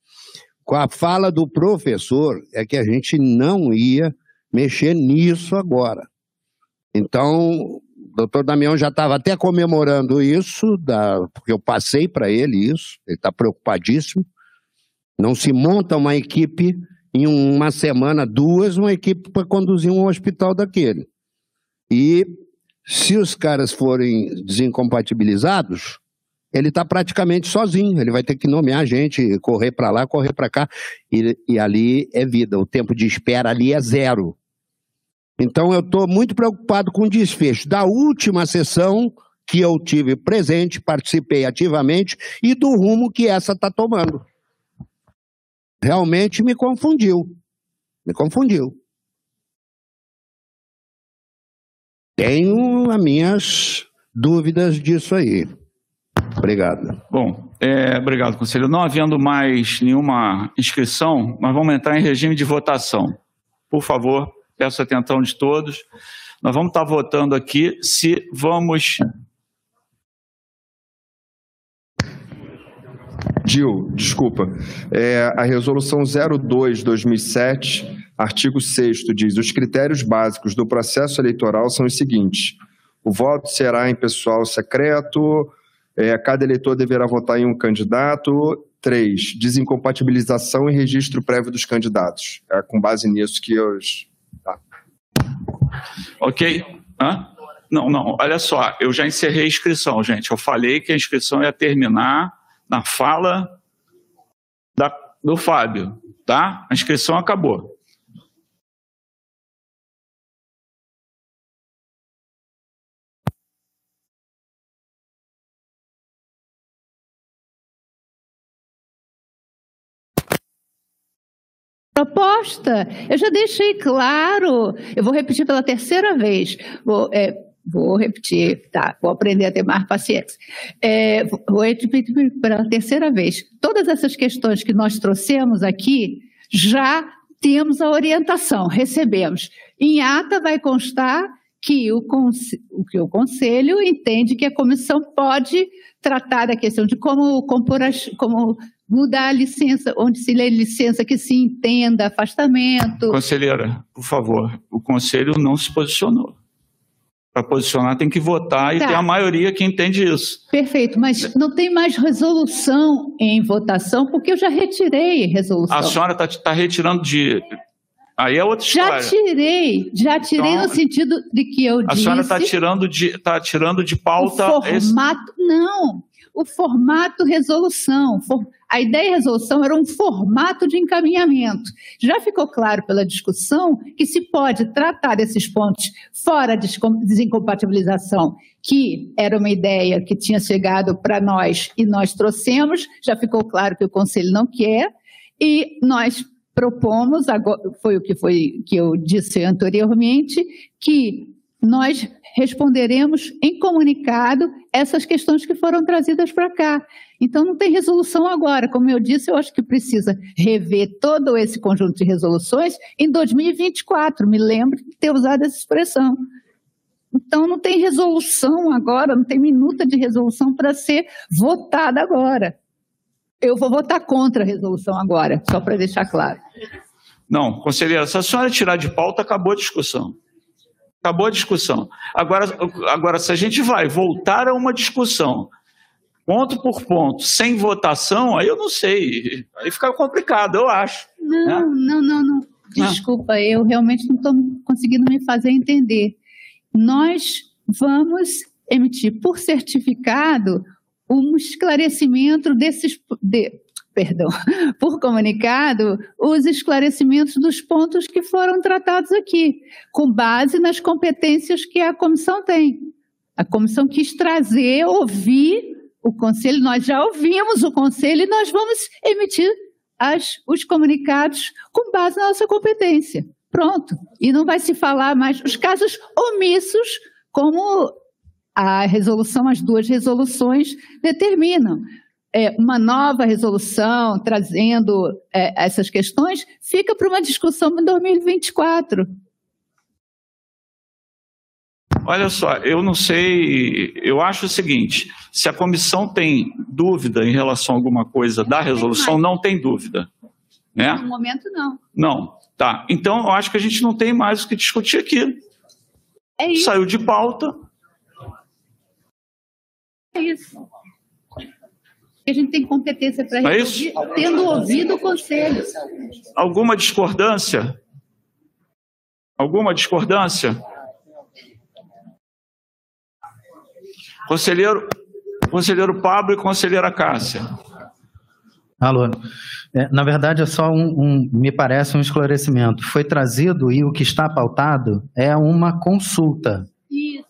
com a fala do professor, é que a gente não ia mexer nisso agora. Então, o doutor Damião já estava até comemorando isso, da, porque eu passei para ele isso, ele está preocupadíssimo. Não se monta uma equipe em uma semana, duas, uma equipe para conduzir um hospital daquele. E se os caras forem desincompatibilizados, ele está praticamente sozinho. Ele vai ter que nomear gente, correr para lá, correr para cá. E, e, ali é vida. O tempo de espera ali é zero. Então eu estou muito preocupado com o desfecho da última sessão que eu tive presente, participei ativamente, e do rumo que essa está tomando. Realmente me confundiu. Me confundiu. Tenho as minhas dúvidas disso aí. Obrigado. Bom, é, obrigado, conselheiro. Não havendo mais nenhuma inscrição, nós vamos entrar em regime de votação. Por favor, peço a atenção de todos. Nós vamos estar votando aqui se vamos. Gil, desculpa. É, a resolução 02-2007 Artigo 6 diz: os critérios básicos do processo eleitoral são os seguintes: o voto será em pessoal secreto, é, cada eleitor deverá votar em um candidato. Três, desincompatibilização e registro prévio dos candidatos. É com base nisso que eu. Tá. Ok? Hã? Não, não, olha só, eu já encerrei a inscrição, gente. Eu falei que a inscrição ia terminar na fala da, do Fábio, tá? A inscrição acabou. Proposta. Eu já deixei claro. Eu vou repetir pela terceira vez. Vou, é, vou repetir, tá? Vou aprender a ter mais paciência. É, vou repetir pela terceira vez. Todas essas questões que nós trouxemos aqui já temos a orientação, recebemos. Em ata vai constar que o, que o Conselho entende que a comissão pode tratar da questão de como, compor as, como mudar a licença, onde se lê licença que se entenda afastamento. Conselheira, por favor, o Conselho não se posicionou. Para posicionar tem que votar e Tá. tem a maioria que entende isso. Perfeito, mas não tem mais resolução em votação, porque eu já retirei resolução. A senhora está retirando de. Aí é outra Já história. tirei, já tirei Então, no sentido de que eu A disse... senhora está tirando de, tá tirando de pauta. O esse- formato, não. O formato resolução. A ideia de resolução era um formato de encaminhamento. Já ficou claro pela discussão que se pode tratar desses pontos fora de desincompatibilização, que era uma ideia que tinha chegado para nós e nós trouxemos, já ficou claro que o Conselho não quer, e nós propomos, foi o que, foi, que eu disse anteriormente, que nós responderemos em comunicado essas questões que foram trazidas para cá. Então, não tem resolução agora. Como eu disse, eu acho que precisa rever todo esse conjunto de resoluções em 2024. Me lembro de ter usado essa expressão. Então, não tem resolução agora, não tem minuta de resolução para ser votada agora. Eu vou votar contra a resolução agora, só para deixar claro. Não, conselheira, se a senhora tirar de pauta, acabou a discussão. Acabou a discussão. Agora, agora, se a gente vai voltar a uma discussão, ponto por ponto, sem votação, aí eu não sei. Aí fica complicado, eu acho. Não, não, não, não. Desculpa, eu realmente não estou conseguindo me fazer entender. Nós vamos emitir por certificado um esclarecimento desses. De, perdão, por comunicado, os esclarecimentos dos pontos que foram tratados aqui, com base nas competências que a comissão tem. A comissão quis trazer, ouvir o conselho, nós já ouvimos o conselho e nós vamos emitir as, os comunicados com base na nossa competência. Pronto. E não vai se falar mais os casos omissos, como a resolução, as duas resoluções determinam. É, uma nova resolução trazendo é, essas questões fica para uma discussão em 2024. Olha só, eu não sei, eu acho o seguinte: se a comissão tem dúvida em relação a alguma coisa da resolução, não tem dúvida. Né? No momento, não. Não. Tá. Então, eu acho que a gente não tem mais o que discutir aqui. É isso. Saiu de pauta. É isso. A gente tem competência para É isso? tendo ouvido o conselho. Alguma discordância? Alguma discordância? Conselheiro, conselheiro Pablo e conselheira Cássia. Alô. É, na verdade, é só um, um- me parece um esclarecimento. Foi trazido e o que está pautado é uma consulta.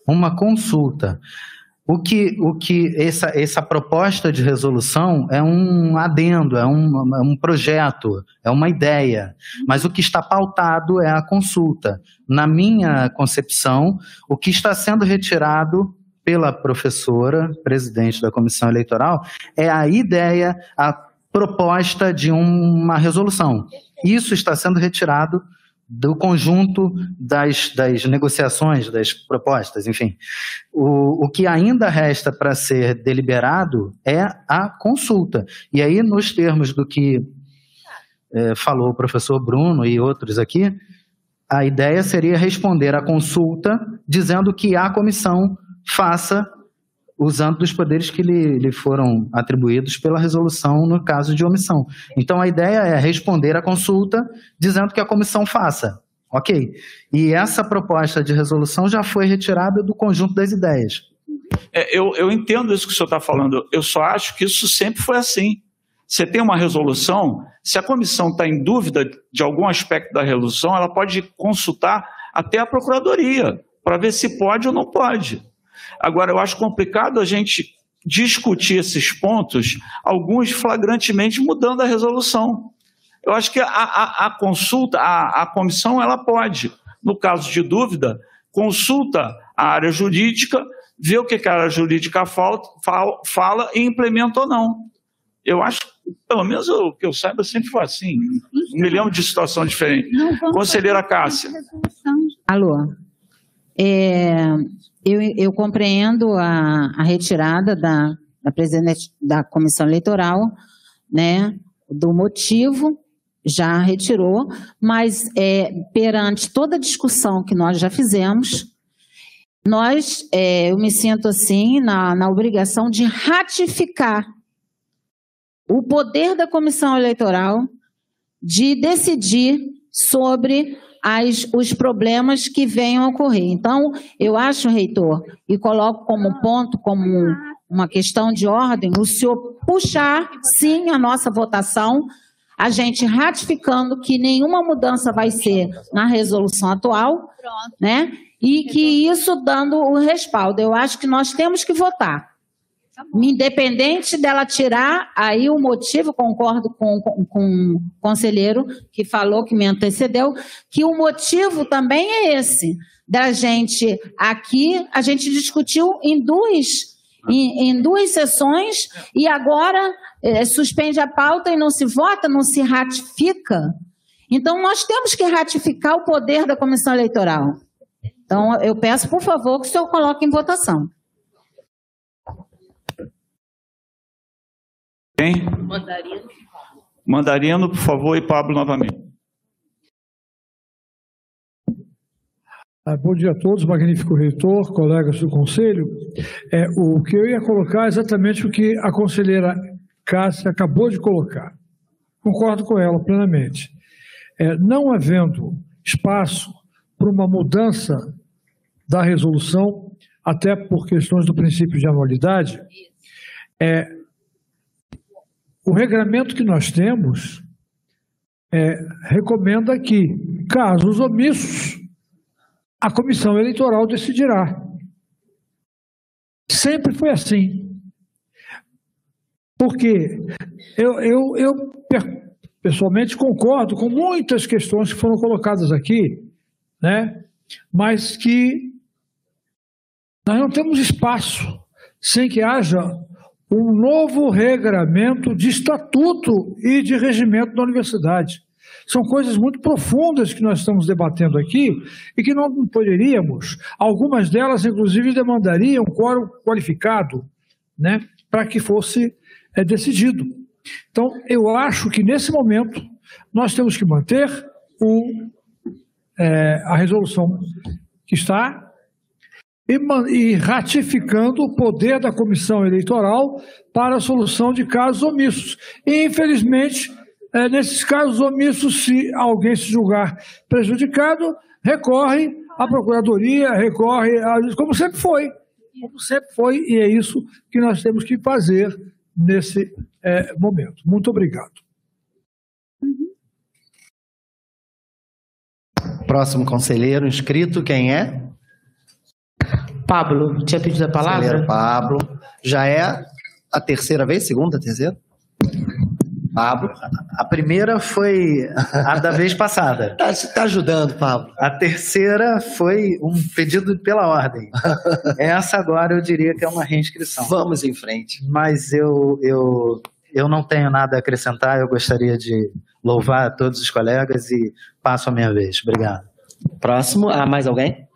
Uma consulta. O que, o que essa, essa proposta de resolução é um adendo, é um, é um projeto, é uma ideia. Mas o que está pautado é a consulta. Na minha concepção, o que está sendo retirado pela professora, presidente da comissão eleitoral, é a ideia, a proposta de uma resolução. Isso está sendo retirado do conjunto das, das negociações, das propostas, enfim. O, o que ainda resta para ser deliberado é a consulta. E aí, nos termos do que eh, falou o professor Bruno e outros aqui, a ideia seria responder à consulta dizendo que a comissão faça usando dos poderes que lhe, lhe foram atribuídos pela resolução no caso de omissão. Então a ideia é responder à consulta dizendo que a comissão faça. Ok. E essa proposta de resolução já foi retirada do conjunto das ideias. É, eu, eu entendo isso que o senhor está falando. Eu só acho que isso sempre foi assim. Você tem uma resolução, se a comissão está em dúvida de algum aspecto da resolução, ela pode consultar até a procuradoria para ver se pode ou não pode. Agora, eu acho complicado a gente discutir esses pontos, alguns flagrantemente mudando a resolução. Eu acho que a, a, a consulta, a, a comissão, ela pode, no caso de dúvida, consulta a área jurídica, vê o que a área jurídica fala, fala, fala e implementa ou não. Eu acho, pelo menos o que eu saiba, sempre foi assim. Me lembro de situação diferente. Conselheira Cássia. Alô. É, eu, eu compreendo a, a retirada da, da presidente da comissão eleitoral, né, do motivo, já retirou, mas é, perante toda a discussão que nós já fizemos, nós, é, eu me sinto assim, na, na obrigação de ratificar o poder da comissão eleitoral de decidir sobre as, os problemas que venham a ocorrer. Então, eu acho, reitor, e coloco como ponto, como uma questão de ordem, o senhor puxar, sim, a nossa votação, a gente ratificando que nenhuma mudança vai ser na resolução atual, né? E que isso dando o respaldo. Eu acho que nós temos que votar. Independente dela tirar, aí o motivo, concordo com, com, com, o conselheiro que falou, que me antecedeu, que o motivo também é esse, da gente aqui, a gente discutiu em duas, em, em duas sessões e agora é, suspende a pauta e não se vota, não se ratifica. Então, nós temos que ratificar o poder da comissão eleitoral. Então, eu peço, por favor, que o senhor coloque em votação. Quem? Mandarino. Mandarino, por favor, e Pablo novamente. Ah, bom dia a todos, magnífico reitor, colegas do conselho. É, o que eu ia colocar é exatamente o que a conselheira Cássia acabou de colocar. Concordo com ela plenamente. É, não havendo espaço para uma mudança da resolução, até por questões do princípio de anualidade, é, o regramento que nós temos é, recomenda que, casos omissos, a comissão eleitoral decidirá. Sempre foi assim. Porque eu, eu, eu pessoalmente concordo com muitas questões que foram colocadas aqui, né? mas que nós não temos espaço sem que haja um novo regramento de estatuto e de regimento da universidade. São coisas muito profundas que nós estamos debatendo aqui e que não poderíamos, algumas delas, inclusive, demandariam quórum qualificado, né, para que fosse é, decidido. Então, eu acho que nesse momento nós temos que manter o, é, a resolução que está e, e ratificando o poder da comissão eleitoral para a solução de casos omissos. E, infelizmente, é, nesses casos omissos, se alguém se julgar prejudicado, recorre à Procuradoria, recorre a como sempre foi. Como sempre foi, e é isso que nós temos que fazer nesse é, momento. Muito obrigado. Próximo conselheiro inscrito, quem é? Pablo, tinha pedido a palavra? Conselheiro Pablo. Já é a terceira vez? Segunda, terceira? Pablo. A primeira foi a da vez passada. Tá, tá ajudando, Pablo. A terceira foi um pedido pela ordem. Essa agora eu diria que é uma reinscrição. Vamos em frente. Mas eu, eu, eu não tenho nada a acrescentar, eu gostaria de louvar a todos os colegas e passo a minha vez. Obrigado. Próximo, ah, mais alguém?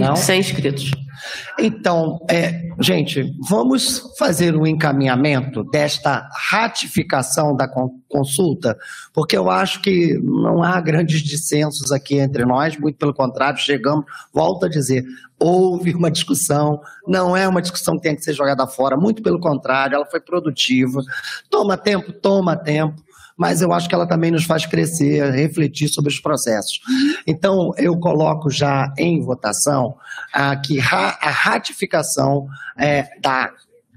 Não? Sem inscritos. Então, é, gente, vamos fazer um encaminhamento desta ratificação da consulta, porque eu acho que não há grandes dissensos aqui entre nós, muito pelo contrário, chegamos, volto a dizer, houve uma discussão, não é uma discussão que tem que ser jogada fora, muito pelo contrário, ela foi produtiva. Toma tempo, toma tempo mas eu acho que ela também nos faz crescer, refletir sobre os processos. Então, eu coloco já em votação a, que a ratificação é, da,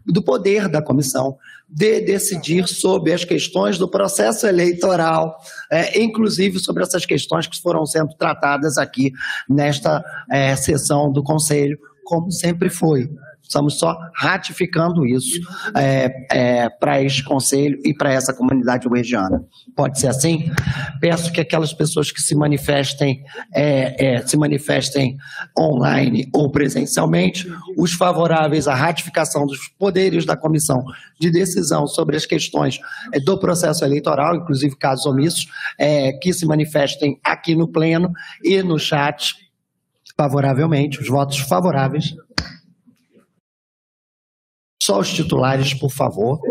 do poder da comissão de decidir sobre as questões do processo eleitoral, é, inclusive sobre essas questões que foram sendo tratadas aqui nesta é, sessão do Conselho, como sempre foi Estamos só ratificando isso é, para este conselho e para essa comunidade uergiana. Pode ser assim? Peço que aquelas pessoas que se manifestem, é, é, se manifestem online ou presencialmente, os favoráveis à ratificação dos poderes da comissão de decisão sobre as questões é, do processo eleitoral, inclusive casos omissos, é, que se manifestem aqui no pleno e no chat favoravelmente, os votos favoráveis. Só os titulares, por favor.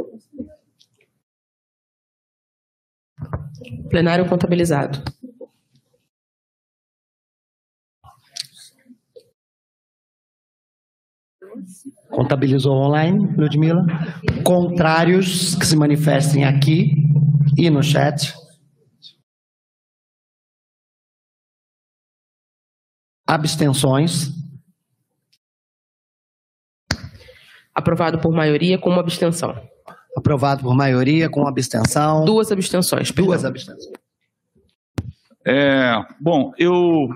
Plenário contabilizado. Contabilizou online, Ludmila. Contrários que se manifestem aqui e no chat. Abstenções. Aprovado por maioria com uma abstenção. Aprovado por maioria com abstenção. Duas abstenções. Duas abstenções. É, bom, eu.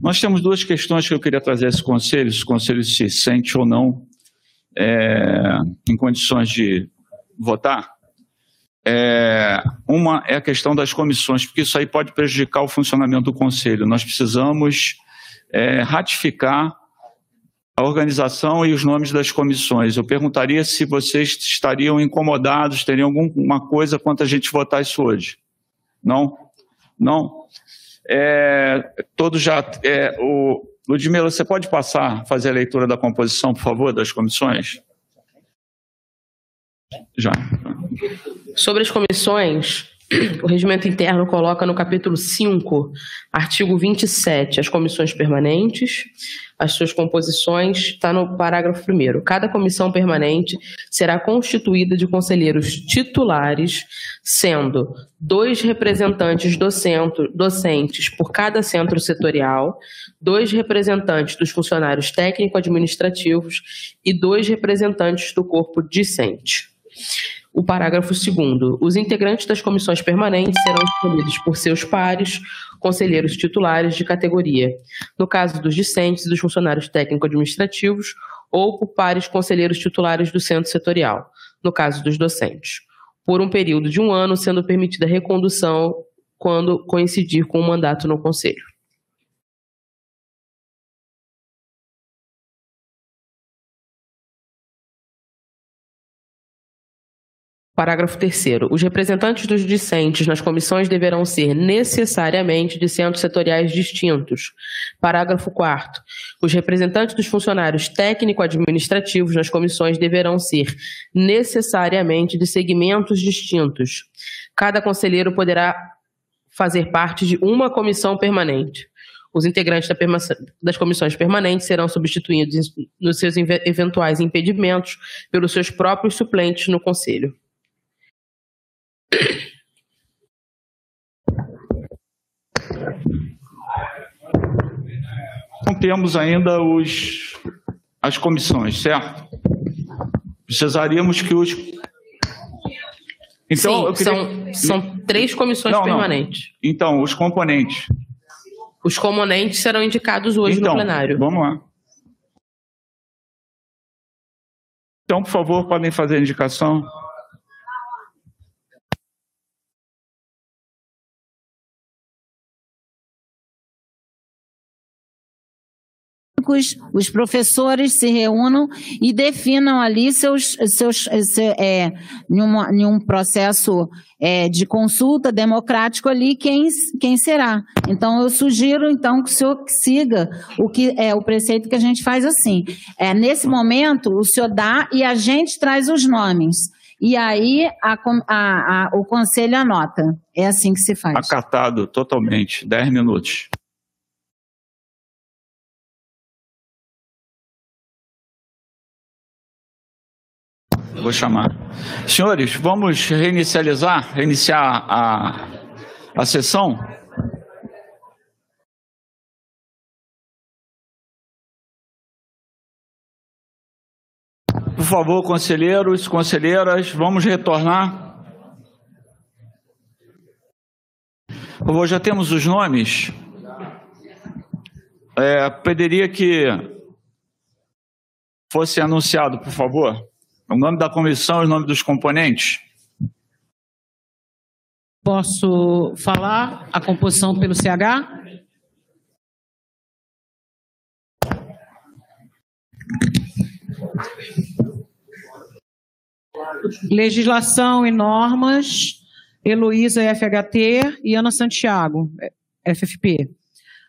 Nós temos duas questões que eu queria trazer a esse conselho, se o conselho se sente ou não é, em condições de votar. É, uma é a questão das comissões, porque isso aí pode prejudicar o funcionamento do conselho. Nós precisamos é, ratificar a organização e os nomes das comissões. Eu perguntaria se vocês estariam incomodados, teriam alguma coisa quanto a gente votar isso hoje. Não? Não? É, todos já. É, o, Ludmila, você pode passar, fazer a leitura da composição, por favor, das comissões? Já. Sobre as comissões, o regimento interno coloca no capítulo 5, artigo 27, as comissões permanentes, as suas composições, está no parágrafo 1. Cada comissão permanente será constituída de conselheiros titulares, sendo dois representantes do centro, docentes por cada centro setorial, dois representantes dos funcionários técnico-administrativos e dois representantes do corpo discente. O parágrafo 2. Os integrantes das comissões permanentes serão escolhidos por seus pares, conselheiros titulares de categoria, no caso dos discentes e dos funcionários técnico-administrativos, ou por pares conselheiros titulares do centro setorial, no caso dos docentes, por um período de um ano, sendo permitida recondução quando coincidir com o mandato no conselho. Parágrafo 3 Os representantes dos discentes nas comissões deverão ser necessariamente de centros setoriais distintos. Parágrafo 4 Os representantes dos funcionários técnico-administrativos nas comissões deverão ser necessariamente de segmentos distintos. Cada conselheiro poderá fazer parte de uma comissão permanente. Os integrantes das comissões permanentes serão substituídos nos seus eventuais impedimentos pelos seus próprios suplentes no conselho. Não temos ainda os, as comissões, certo? Precisaríamos que os. Então, Sim, queria... são, são três comissões não, permanentes. Não. Então, os componentes. Os componentes serão indicados hoje então, no plenário. Vamos lá. Então, por favor, podem fazer a indicação. Os professores se reúnam e definam ali seus, seus é, um processo é, de consulta democrático ali quem, quem será. Então eu sugiro então que o senhor siga o que é o preceito que a gente faz assim. É, nesse momento o senhor dá e a gente traz os nomes. E aí a, a, a, o conselho anota. É assim que se faz. Acatado totalmente. Dez minutos. Vou chamar. Senhores, vamos reinicializar, reiniciar a, a sessão? Por favor, conselheiros, conselheiras, vamos retornar. Por favor, já temos os nomes? é, pediria que fosse anunciado, por favor, o nome da comissão e o nome dos componentes. Posso falar a composição pelo CH? Legislação e normas, Heloísa FHT e Ana Santiago, FFP.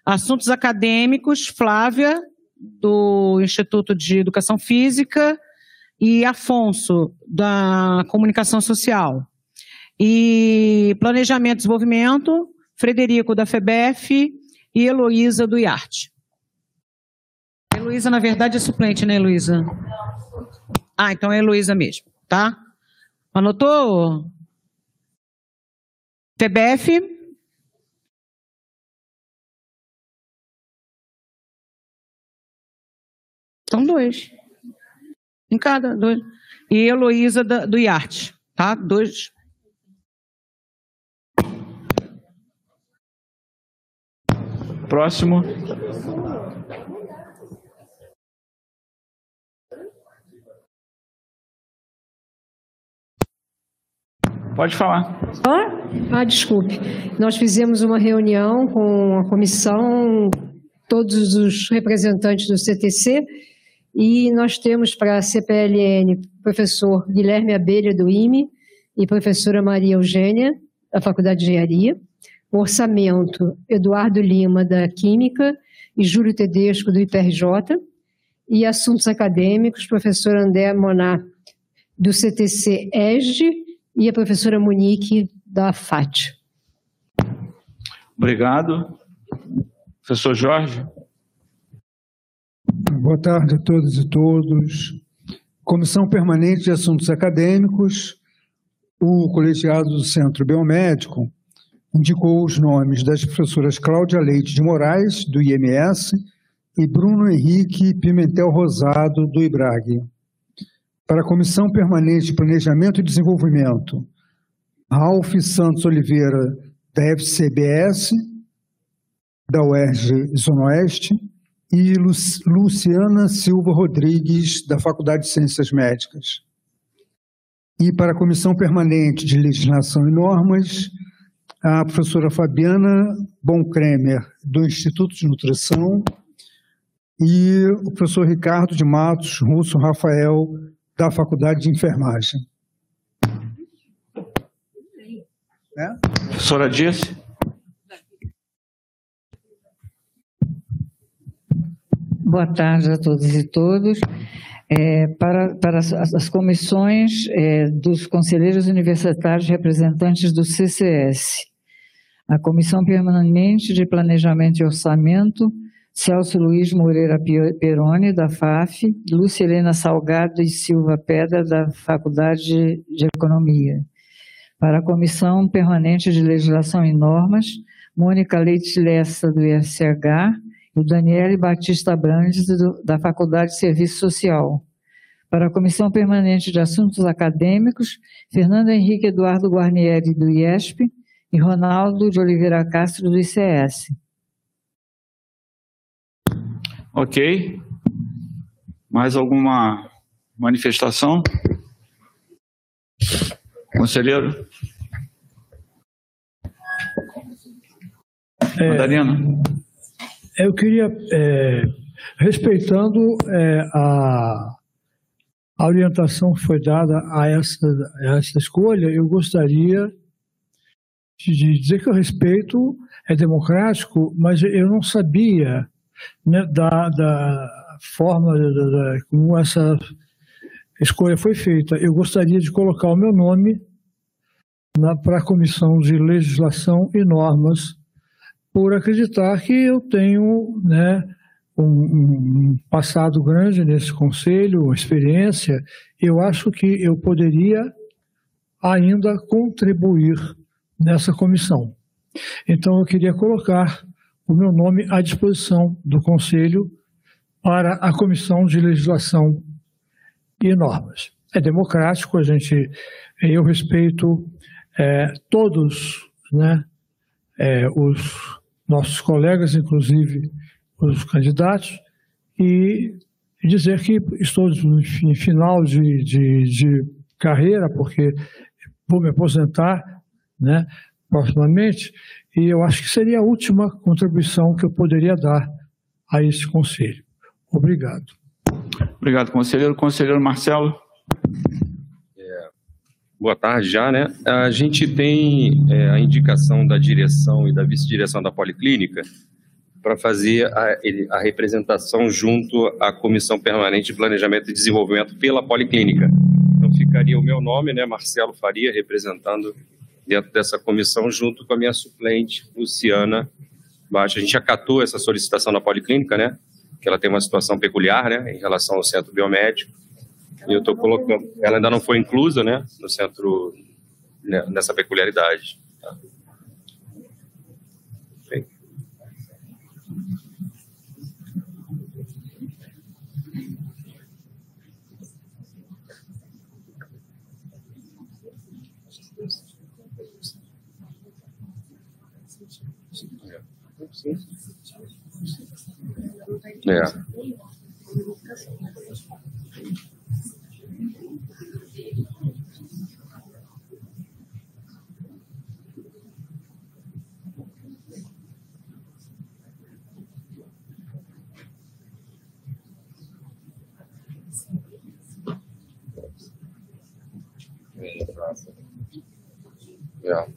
Assuntos acadêmicos, Flávia, do Instituto de Educação Física, e Afonso, da Comunicação Social. E Planejamento e Desenvolvimento, Frederico, da FEBEF e Heloísa, do IARTE. Heloísa, na verdade, é suplente, né, Heloísa? Ah, então é Heloísa mesmo, tá? Anotou? FEBEF. São dois. Em cada, dois. E Heloísa da- do IARTE, tá? Dois. Próximo. Pode falar. Ah, desculpe. Nós fizemos uma reunião com a comissão, todos os representantes do CTC, e nós temos para a CPLN professor Guilherme Abelha, do IME, e professora Maria Eugênia, da Faculdade de Engenharia. O orçamento, Eduardo Lima, da Química, e Júlio Tedesco, do IPRJ. E assuntos acadêmicos, professor André Monar, do CTC ESG, e a professora Monique, da FAT. Obrigado. Professor Jorge. Boa tarde a todas e todos. Comissão Permanente de Assuntos Acadêmicos, o colegiado do Centro Biomédico indicou os nomes das professoras Cláudia Leite de Moraes, do IMS, e Bruno Henrique Pimentel Rosado, do IBRAG. Para a Comissão Permanente de Planejamento e Desenvolvimento, Ralph Santos Oliveira, da FCBS, da UERJ Zona Oeste, e Lu- Luciana Silva Rodrigues, da Faculdade de Ciências Médicas. E para a Comissão Permanente de Legislação e Normas, a professora Fabiana Boncremer, do Instituto de Nutrição, e o professor Ricardo de Matos Russo Rafael, da Faculdade de Enfermagem. Né? Professora Dirce. Boa tarde a todos e todos. É, para, para as, as comissões é, dos conselheiros universitários representantes do CCS, a Comissão Permanente de Planejamento e Orçamento, Celso Luiz Moreira Peroni, da FAF, Lúcia Helena Salgado e Silva Pedra, da Faculdade de Economia. Para a Comissão Permanente de Legislação e Normas, Mônica Leite Lessa, do IFCH, e o Daniele Batista Brandes, do- da Faculdade de Serviço Social. Para a Comissão Permanente de Assuntos Acadêmicos, Fernando Henrique Eduardo Guarnieri, do IESP, e Ronaldo de Oliveira Castro, do ICS. Ok. Mais alguma manifestação? Conselheiro? Madalena? Eu queria, é, respeitando é, a, a orientação que foi dada a essa, a essa escolha, eu gostaria de dizer que o respeito é democrático, mas eu não sabia né, da, da forma da- da- como essa escolha foi feita. Eu gostaria de colocar o meu nome para a Comissão de Legislação e Normas, por acreditar que eu tenho né, um, um passado grande nesse conselho, experiência. Eu acho que eu poderia ainda contribuir nessa comissão. Então, eu queria colocar o meu nome à disposição do Conselho para a Comissão de Legislação e Normas. É democrático, a gente, eu respeito eh, todos, né, eh, os nossos colegas, inclusive os candidatos e dizer que estou em final de, de, de carreira, porque vou me aposentar né, proximamente, e eu acho que seria a última contribuição que eu poderia dar a esse conselho. Obrigado. Obrigado, conselheiro. Conselheiro Marcelo. Boa tarde já, né? A gente tem é, a indicação da direção e da vice-direção da Policlínica para fazer a, a, representação junto à Comissão Permanente de Planejamento e Desenvolvimento pela Policlínica. Então ficaria o meu nome, né, Marcelo Faria, representando dentro dessa comissão, junto com a minha suplente, Luciana Baixa. A gente acatou essa solicitação da Policlínica, né? Que ela tem uma situação peculiar, né, em relação ao centro biomédico. E eu estou colocando, ela ainda não foi inclusa, né, no centro, né, nessa peculiaridade. Tá? É. Yeah.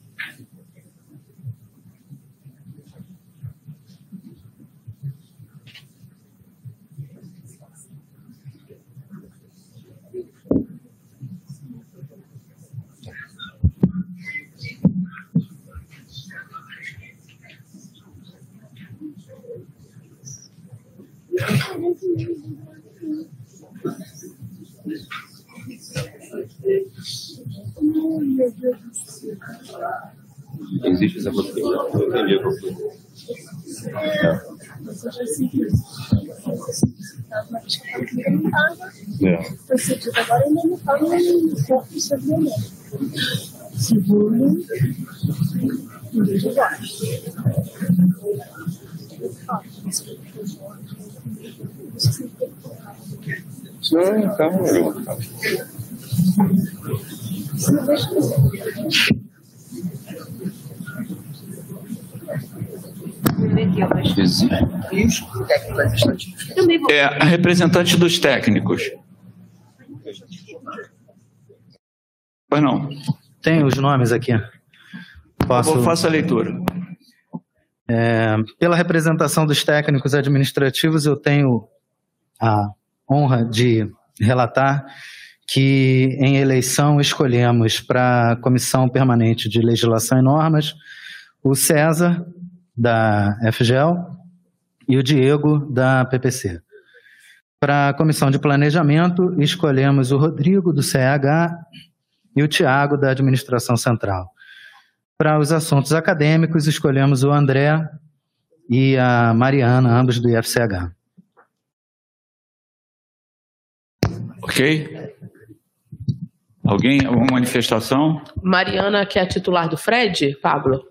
Thank you. Existe essa possibilidade? Não entendi a possibilidade. É. Procedido agora ainda não fala no corpo do seu Segundo, de baixo. Não, calma, calma. É, a representante dos técnicos. Pois não. Tem os nomes aqui. Posso... Faça a leitura. É, pela representação dos técnicos administrativos, eu tenho a honra de relatar que em eleição escolhemos para a Comissão Permanente de Legislação e Normas o César, da FGEL, e o Diego, da PPC. Para a Comissão de Planejamento, escolhemos o Rodrigo, do CH, e o Tiago, da Administração Central. Para os assuntos acadêmicos, escolhemos o André e a Mariana, ambos do IFCH. Ok? Alguém? Alguma manifestação? Mariana, que é a titular do Fred, Pablo?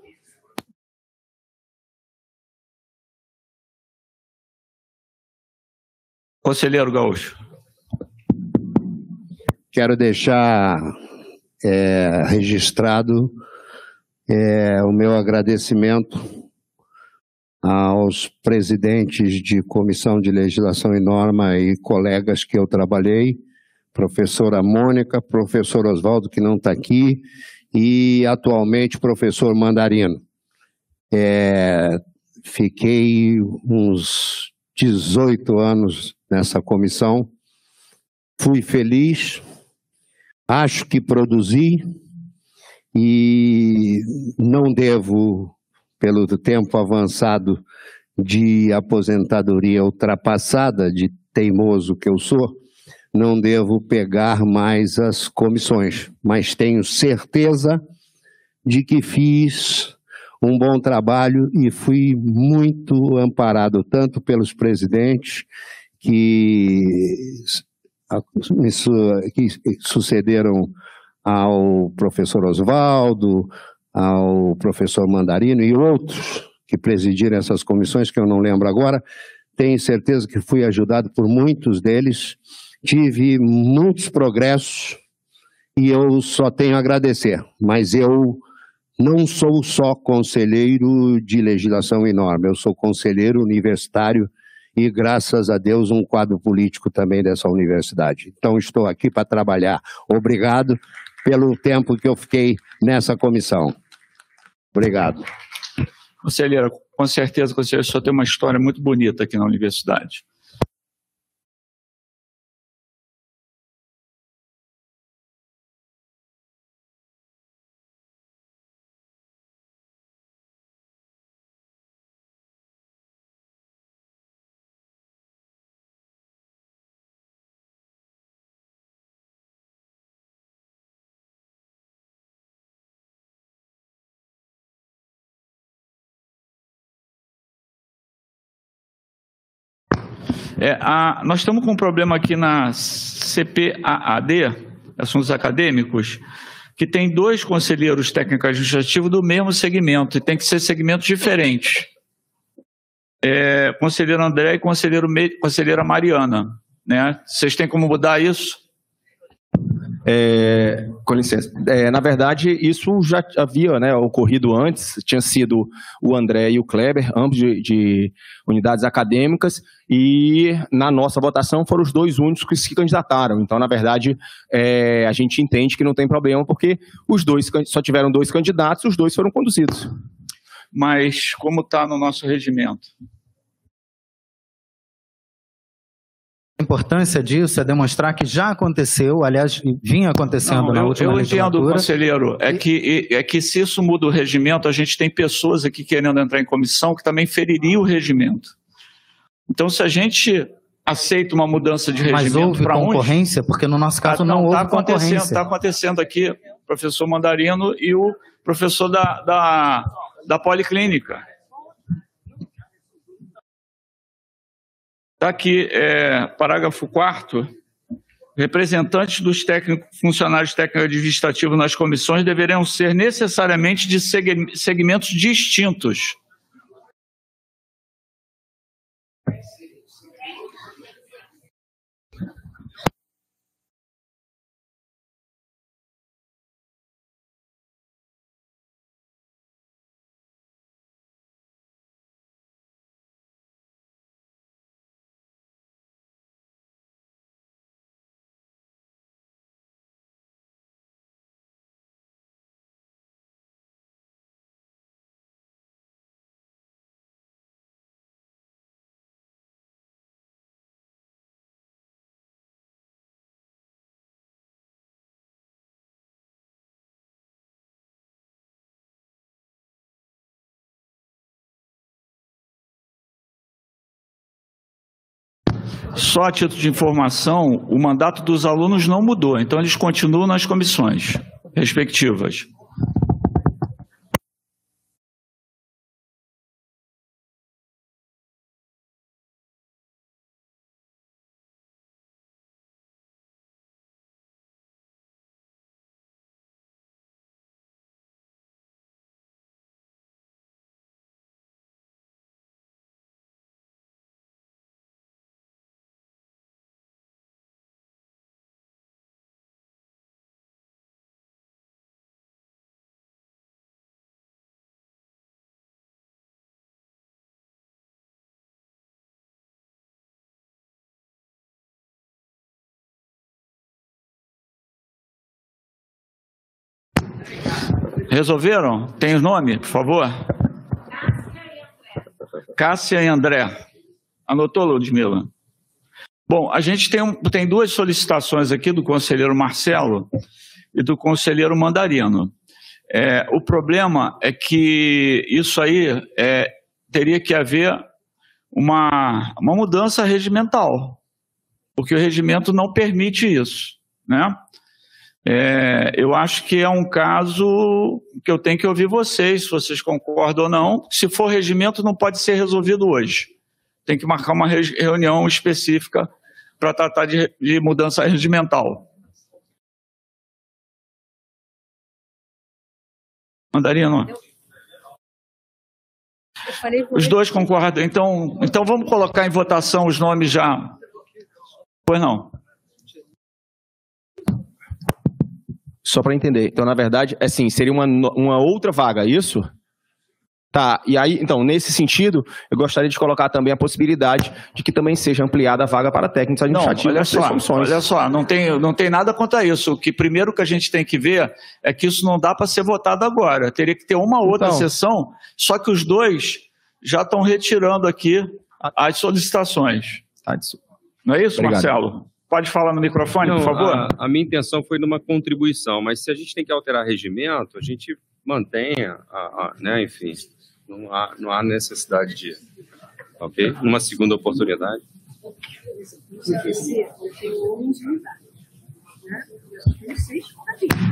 Conselheiro Gaúcho. Quero deixar é, registrado é, o meu agradecimento aos presidentes de Comissão de Legislação e Norma e colegas que eu trabalhei, professora Mônica, professor Oswaldo, que não está aqui, e atualmente professor Mandarino. É, fiquei uns 18 anos nessa comissão, fui feliz, acho que produzi e não devo, pelo tempo avançado de aposentadoria ultrapassada, de teimoso que eu sou, não devo pegar mais as comissões, mas tenho certeza de que fiz um bom trabalho e fui muito amparado tanto pelos presidentes que, que sucederam ao professor Oswaldo, ao professor Mandarino e outros que presidiram essas comissões, que eu não lembro agora, tenho certeza que fui ajudado por muitos deles, tive muitos progressos e eu só tenho a agradecer. Mas eu não sou só conselheiro de legislação e norma, eu sou conselheiro universitário e, graças a Deus, um quadro político também dessa universidade. Então, estou aqui para trabalhar. Obrigado pelo tempo que eu fiquei nessa comissão. Obrigado. Conselheira, com certeza, conselheiro, senhor tem uma história muito bonita aqui na universidade. É, a, nós estamos com um problema aqui na CPAAD, Assuntos Acadêmicos, que tem dois conselheiros técnicos administrativos do mesmo segmento, e tem que ser segmentos diferentes. É, conselheiro André e conselheiro, conselheira Mariana. Né? Vocês têm como mudar isso? É, com licença. É, na verdade, isso já havia né, ocorrido antes, tinha sido o André e o Kleber, ambos de, de, unidades acadêmicas, e na nossa votação foram os dois únicos que se candidataram. Então, na verdade, é, a gente entende que não tem problema, porque os dois só tiveram dois candidatos, os dois foram conduzidos. Mas como está no nosso regimento? A importância disso é demonstrar que já aconteceu, aliás, vinha acontecendo Não, na eu, última eu entendo, conselheiro, é que, é que se isso muda o regimento, a gente tem pessoas aqui querendo entrar em comissão que também feriria o regimento. Então, se a gente aceita uma mudança de Mas regimento houve para onde? concorrência, porque no nosso caso Ah, não, tá houve acontecendo, concorrência. Está acontecendo aqui, o professor Mandarino e o professor da, da, da Policlínica. Está aqui, é, parágrafo 4 Representantes dos técnicos, funcionários técnicos administrativos nas comissões deverão ser necessariamente de segme- segmentos distintos. Só a título de informação, o mandato dos alunos não mudou, então eles continuam nas comissões respectivas. Resolveram? Tem o nome, por favor? Cássia e André. Anotou, Ludmila? Bom, a gente tem, tem duas solicitações aqui do conselheiro Marcelo e do conselheiro Mandarino. É, o problema é que isso aí é, teria que haver uma, uma mudança regimental, porque o regimento não permite isso, né? É, eu acho que é um caso que eu tenho que ouvir vocês, se vocês concordam ou não. Se for regimento, não pode ser resolvido hoje. Tem que marcar uma re- reunião específica para tratar de, de mudança regimental. Mandarino. Os dois concordam. Então, então vamos colocar em votação os nomes já. Pois não. Só para entender. Então, na verdade, é assim, seria uma, uma outra vaga, é isso? Tá, e aí, então, nesse sentido, eu gostaria de colocar também a possibilidade de que também seja ampliada a vaga para técnicos Não, administrativos. olha só, funções. olha só, não tem, não tem nada contra isso. O que primeiro que a gente tem que ver é que isso não dá para ser votado agora. Teria que ter uma outra Então. sessão, só que os dois já estão retirando aqui as solicitações. Não é isso, Obrigado. Marcelo? Pode falar no microfone, Não, por favor? A, a minha intenção foi numa contribuição, mas se a gente tem que alterar regimento, a gente mantenha, a, a- né, enfim, não há, não há necessidade de, ok? Numa segunda oportunidade.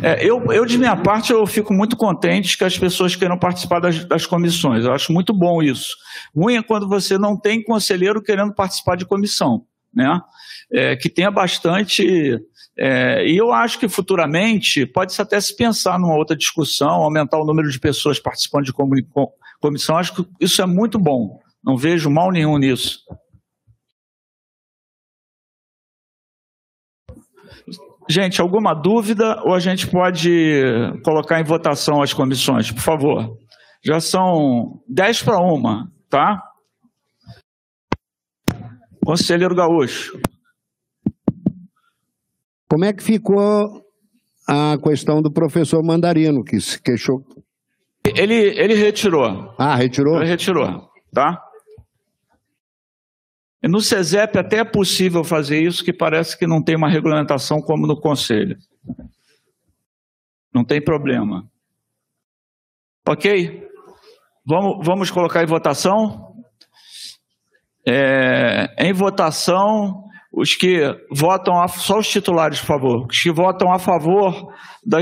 É, eu, eu, de minha parte, eu fico muito contente que as pessoas queiram participar das, das comissões. Eu acho muito bom isso. Ruim é quando você não tem conselheiro querendo participar de comissão, né? É, que tenha bastante. é, e eu acho que futuramente pode-se até se pensar numa outra discussão, aumentar o número de pessoas participando de comissão. Acho que isso é muito bom. Não vejo mal nenhum nisso. Gente, alguma dúvida ou a gente pode colocar em votação as comissões, por favor? Já são 10 para uma, tá? Conselheiro Gaúcho. Como é que ficou a questão do professor Mandarino, que se queixou? Ele, ele retirou. Ah, retirou? Ele retirou, tá? E no CESEP até é possível fazer isso, que parece que não tem uma regulamentação como no Conselho. Não tem problema. Ok? Vamos, vamos colocar em votação? É, em votação, os que votam, a, só os titulares, por favor. Os que votam a favor da.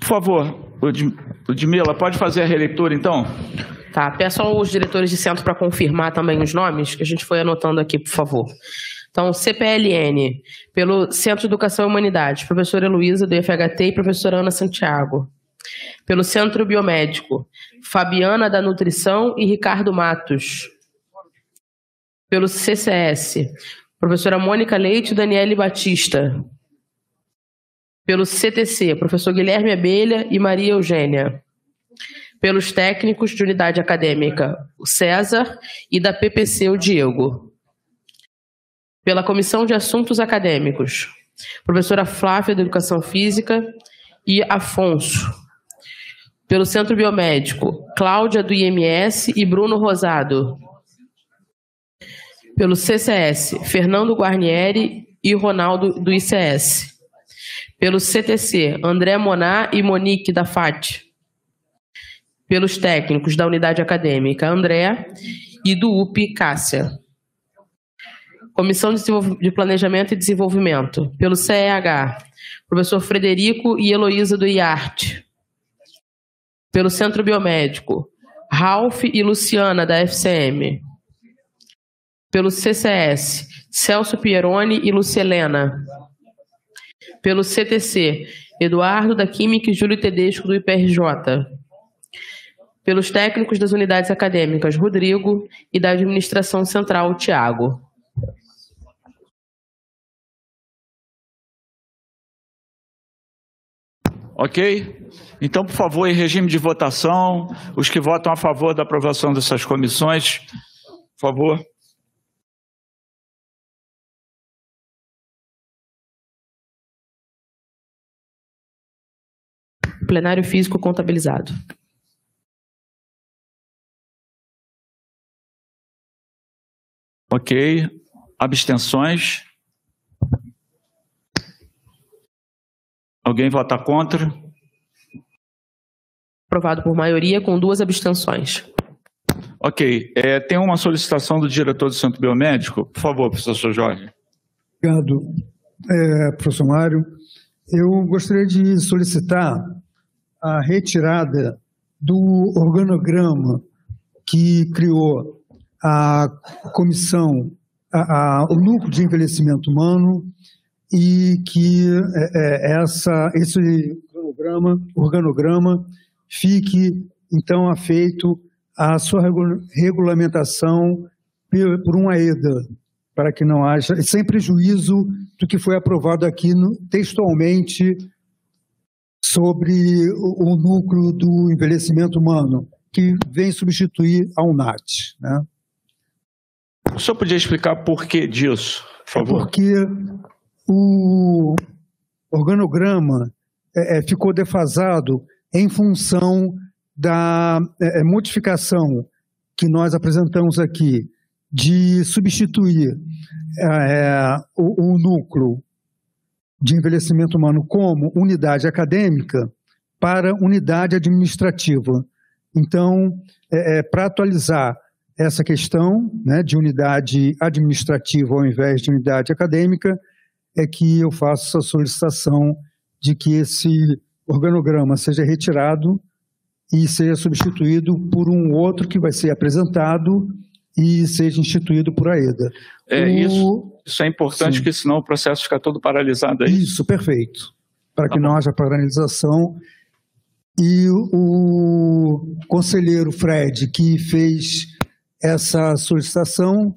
Por favor, Lud- Ludmila, pode fazer a releitura então? Tá, peço aos diretores de centro para confirmar também os nomes, que a gente foi anotando aqui, por favor. Então, CPLN, pelo Centro de Educação e Humanidades, professora Heloísa, do IFHT, e professora Ana Santiago. Pelo Centro Biomédico, Fabiana, da Nutrição, e Ricardo Matos. Pelo CCS, professora Mônica Leite e Daniele Batista. Pelo CTC, professor Guilherme Abelha e Maria Eugênia pelos técnicos de unidade acadêmica, o César, e da PPC, o Diego. Pela Comissão de Assuntos Acadêmicos, professora Flávia, da Educação Física, e Afonso. Pelo Centro Biomédico, Cláudia, do IMS, e Bruno Rosado. Pelo CCS, Fernando Guarnieri e Ronaldo, do ICS. Pelo CTC, André Moná e Monique, da FAT pelos técnicos da unidade acadêmica André e do UP Cássia. Comissão de Planejamento e Desenvolvimento, pelo CEH, professor Frederico e Heloísa do IART. Pelo Centro Biomédico, Ralph e Luciana, da FCM. Pelo CCS, Celso Pieroni e Lucelena. Pelo CTC, Eduardo da Química e Júlio Tedesco, do IPRJ pelos técnicos das unidades acadêmicas Rodrigo e da administração central Tiago. Ok? Então, por favor, em regime de votação, os que votam a favor da aprovação dessas comissões, por favor. Plenário físico contabilizado. Ok. Abstenções? Alguém vota contra? Aprovado por maioria com duas abstenções. Ok. É, tem uma solicitação do diretor do Centro Biomédico? Por favor, professor Jorge. Obrigado, é, professor Mário. Eu gostaria de solicitar a retirada do organograma que criou a comissão, a- a- o núcleo de envelhecimento humano e que é, é, essa, esse organograma, organograma fique, então, afeito à sua regu- regulamentação por uma EDA, para que não haja, sem prejuízo do que foi aprovado aqui no- textualmente sobre o, o núcleo do envelhecimento humano, que vem substituir a UNAT. Né? O senhor podia explicar por que disso, por favor? Porque o organograma é, é, ficou defasado em função da é, é, modificação que nós apresentamos aqui de substituir é, o, o núcleo de envelhecimento humano como unidade acadêmica para unidade administrativa. Então, é, para atualizar essa questão né, de unidade administrativa ao invés de unidade acadêmica, é que eu faço essa solicitação de que esse organograma seja retirado e seja substituído por um outro que vai ser apresentado e seja instituído por AEDA. É, O- isso, isso é importante, Sim. porque senão o processo fica todo paralisado aí. Isso, perfeito. Para que não haja paralisação. E o conselheiro Fred, que fez essa solicitação,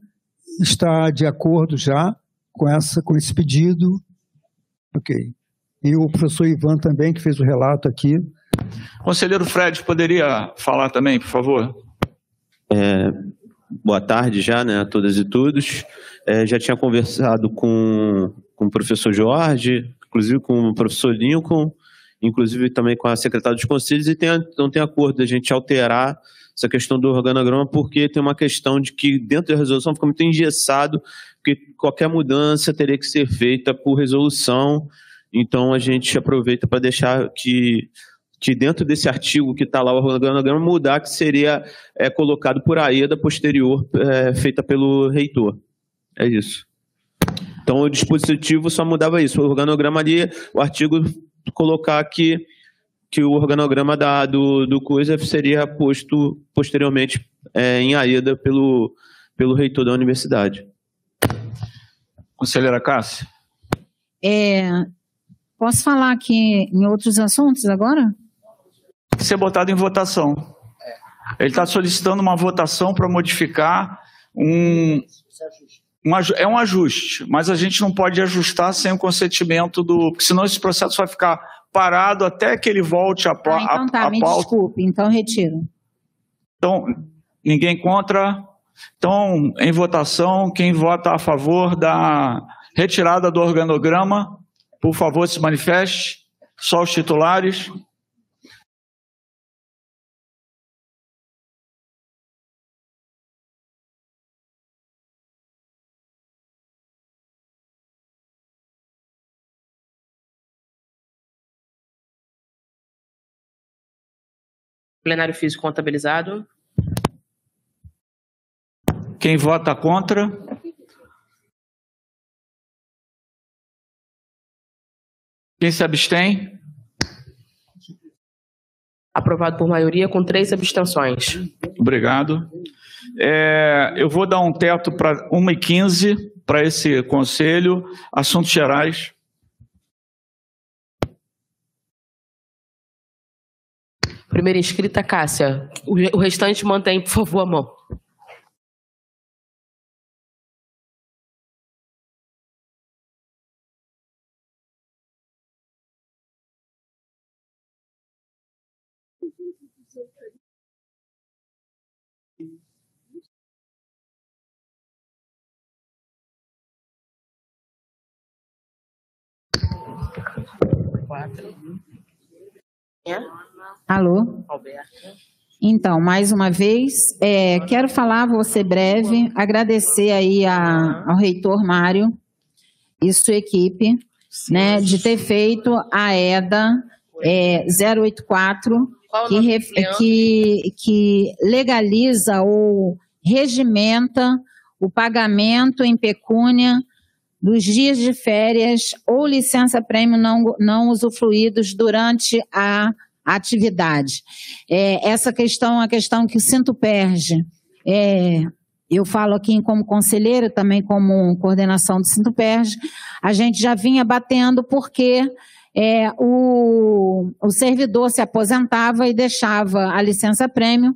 está de acordo já com, essa, com esse pedido. Ok. E o professor Ivan também, que fez o relato aqui. Conselheiro Fred, poderia falar também, por favor? É, boa tarde já, né, a todas e todos. É, já tinha conversado com, com o professor Jorge, inclusive com o professor Lincoln, inclusive também com a secretária dos conselhos, e tem, não tem acordo da gente alterar essa questão do organograma, porque tem uma questão de que dentro da resolução fica muito engessado, porque qualquer mudança teria que ser feita por resolução, então a gente aproveita para deixar que que dentro desse artigo que está lá o organograma mudar, que seria é, colocado por AEDA posterior, é, feita pelo reitor. É isso. Então o dispositivo só mudava isso. O organograma ali, o artigo colocar que, que o organograma da, do, do coisa seria posto posteriormente é, em AEDA pelo, pelo reitor da universidade. Conselheira Cássia? É, posso falar aqui em outros assuntos agora? Tem que ser botado em votação. Ele está solicitando uma votação para modificar um, um é um ajuste, mas a gente não pode ajustar sem o consentimento do. Porque senão esse processo vai ficar parado até que ele volte a, Ah, então a, tá, a me pauta. desculpe, então retiro. Então, ninguém contra. Então, em votação, quem vota a favor da retirada do organograma, por favor, se manifeste. Só os titulares. Plenário físico contabilizado. Quem vota contra? Quem se abstém? Aprovado por maioria com três abstenções. Obrigado. É, eu vou dar um teto para 1h15 para esse conselho. Assuntos gerais. Primeira inscrita, Cássia. O re- o restante mantém, por favor, a mão. Quatro. É? Alô? Alberto. Então, mais uma vez, é, quero falar, vou ser breve, agradecer aí a- ao reitor Mário e sua equipe, né, de ter feito a EDA é, 084, Qual o que, ref- que, que legaliza ou regimenta o pagamento em pecúnia dos dias de férias ou licença-prêmio não, não usufruídos durante a atividade. É, essa questão é uma questão que o Sinto Perge. É, eu falo aqui como conselheira, também como coordenação do Sinto Perge, a gente já vinha batendo porque é, o, o servidor se aposentava e deixava a licença prêmio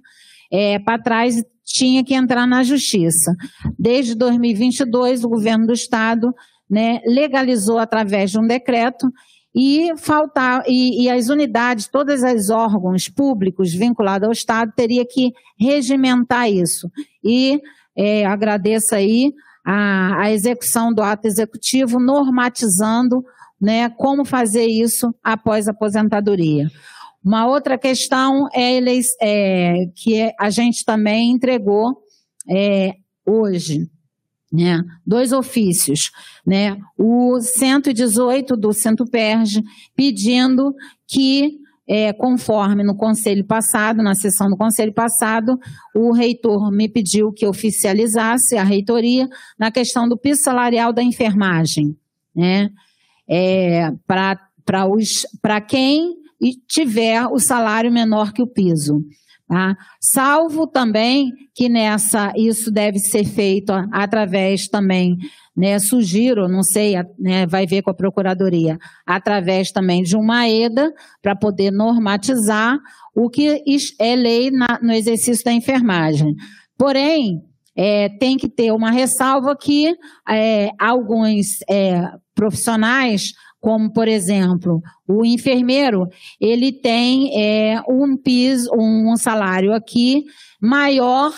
é, para trás tinha que entrar na justiça. Desde 2022, o governo do estado né, legalizou através de um decreto e faltar e, e, as unidades, todos os órgãos públicos vinculados ao Estado teria que regimentar isso. E é, agradeço aí a, a execução do ato executivo, normatizando né, como fazer isso após a aposentadoria. Uma outra questão é, é que a gente também entregou é, hoje, né, dois ofícios, né, o 118 do Centro-Perge pedindo que, é, conforme no conselho passado, na sessão do conselho passado, o reitor me pediu que oficializasse a reitoria na questão do piso salarial da enfermagem, né, é, para quem tiver o salário menor que o piso. Tá? Salvo também que nessa, isso deve ser feito através também, né, sugiro, não sei, né, vai ver com a Procuradoria, através também de uma EDA, para poder normatizar o que é lei na, no exercício da enfermagem. Porém, é, tem que ter uma ressalva que é, alguns é, profissionais como por exemplo o enfermeiro ele tem é, um piso um salário aqui maior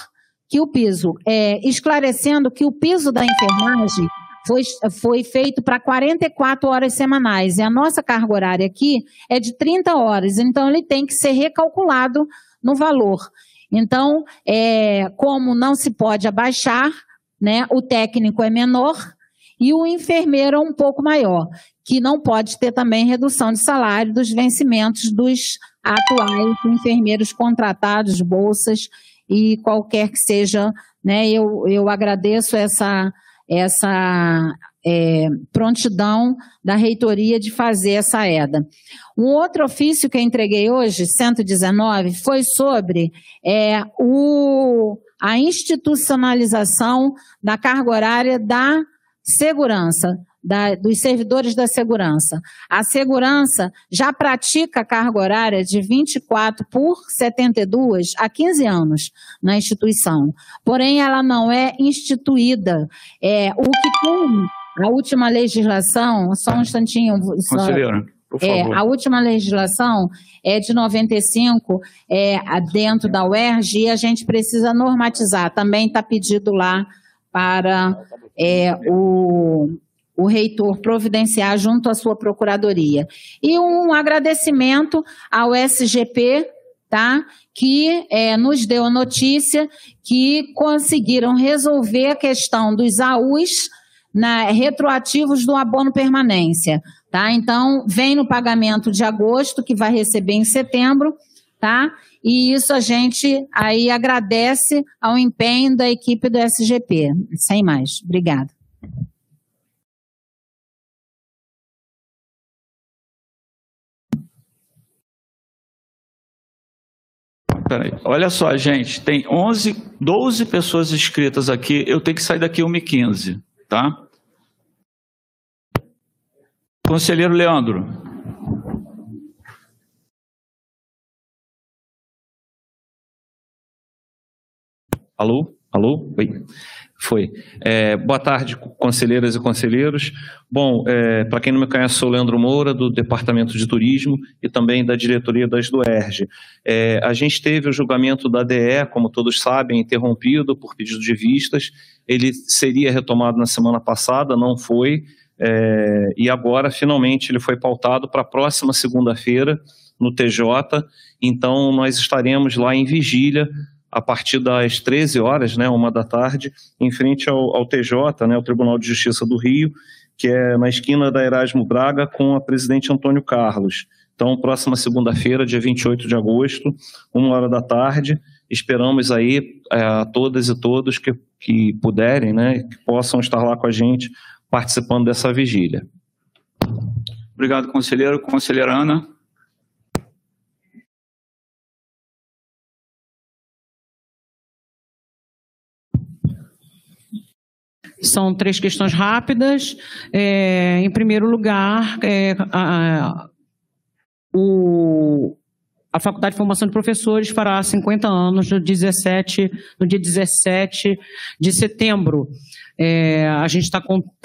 que o piso. É, esclarecendo que o piso da enfermagem foi, foi feito para 44 horas semanais. E a nossa carga horária aqui é de 30 horas. Então ele tem que ser recalculado no valor. Então é, como não se pode abaixar né o técnico é menor e o enfermeiro é um pouco maior que não pode ter também redução de salário dos vencimentos dos atuais enfermeiros contratados, bolsas e qualquer que seja, né? Eu, eu agradeço essa, essa é, prontidão da reitoria de fazer essa EDA. Um outro ofício que eu entreguei hoje, 119, foi sobre é, o, a institucionalização da carga horária da segurança da, dos servidores da segurança. A segurança já pratica carga horária de 24 por 72 há 15 anos na instituição. Porém, ela não é instituída. É, o que tem a última legislação, só um instantinho. Só, Conselheira. É, a última legislação é de 95, é, dentro da UERJ, e a gente precisa normatizar. Também está pedido lá para é, o, o reitor providenciar junto à sua procuradoria. E um agradecimento ao SGP, tá? Que é, nos deu a notícia que conseguiram resolver a questão dos AUs na, retroativos do abono permanência, tá? Então, vem no pagamento de agosto, que vai receber em setembro, tá? E isso a gente aí agradece ao empenho da equipe do SGP. Sem mais. Obrigada. Peraí. Olha só, gente, tem 11, 12 pessoas inscritas aqui. Eu tenho que sair daqui 1h15, tá? Conselheiro Leandro. Alô? Alô? Oi. Foi. É, boa tarde, conselheiras e conselheiros. Bom, é, para quem não me conhece, sou Leandro Moura, do Departamento de Turismo e também da diretoria das do ERG. É, a gente teve o julgamento da DE, como todos sabem, interrompido por pedido de vistas. Ele seria retomado na semana passada, não foi. É, e agora, finalmente, ele foi pautado para a próxima segunda-feira no TJ. Então, nós estaremos lá em vigília a partir das 13 horas, né, uma da tarde, em frente ao, ao TJ, né, o Tribunal de Justiça do Rio, que é na esquina da Erasmo Braga com a presidente Antônio Carlos. Então, próxima segunda-feira, dia 28 de agosto, uma hora da tarde, esperamos aí é, a todas e todos que, que puderem, né, que possam estar lá com a gente participando dessa vigília. Obrigado, conselheiro. Conselheira Ana. São três questões rápidas. É, em primeiro lugar, é, a, o, a Faculdade de Formação de Professores fará 50 anos no, 17, no dia 17 de setembro. É, a gente está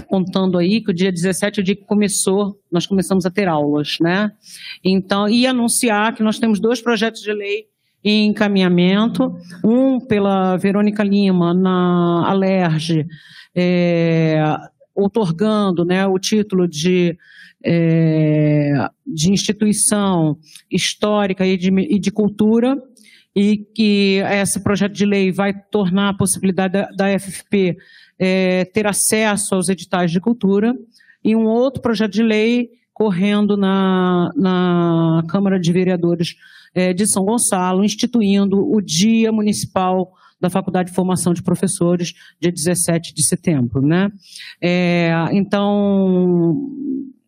contando aí que o dia 17 é o dia que começou, nós começamos a ter aulas, né? Então, e anunciar que nós temos dois projetos de lei em encaminhamento, um pela Verônica Lima na Alerj, é, otorgando né, o título de, é, de instituição histórica e de, e de cultura, e que esse projeto de lei vai tornar a possibilidade da, da FFP é, ter acesso aos editais de cultura, e um outro projeto de lei correndo na, na Câmara de Vereadores de São Gonçalo, instituindo o Dia Municipal da Faculdade de Formação de Professores, dia 17 de setembro. Né? É, então,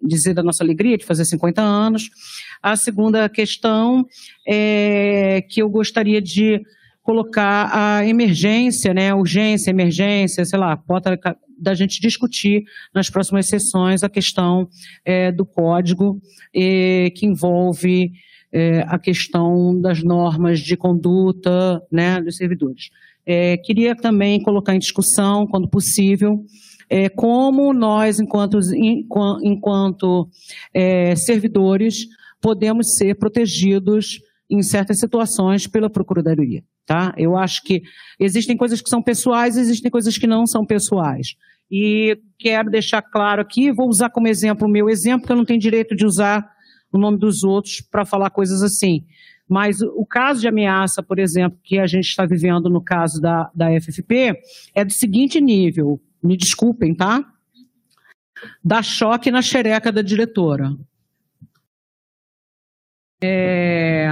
dizer da nossa alegria de fazer 50 anos. A segunda questão é que eu gostaria de colocar a emergência, né, urgência, emergência, sei lá, bota da gente discutir nas próximas sessões a questão é, do código é, que envolve é, a questão das normas de conduta né, dos servidores. É, queria também colocar em discussão, quando possível, é, como nós, enquanto, enquanto é, servidores, podemos ser protegidos em certas situações pela Procuradoria. Tá? Eu acho que existem coisas que são pessoais, existem coisas que não são pessoais. E quero deixar claro aqui, vou usar como exemplo o meu exemplo, porque eu não tenho direito de usar o nome dos outros para falar coisas assim. Mas o caso de ameaça, por exemplo, que a gente está vivendo no caso da, da FFP, é do seguinte nível, me desculpem, tá? Dá choque na xereca da diretora. É,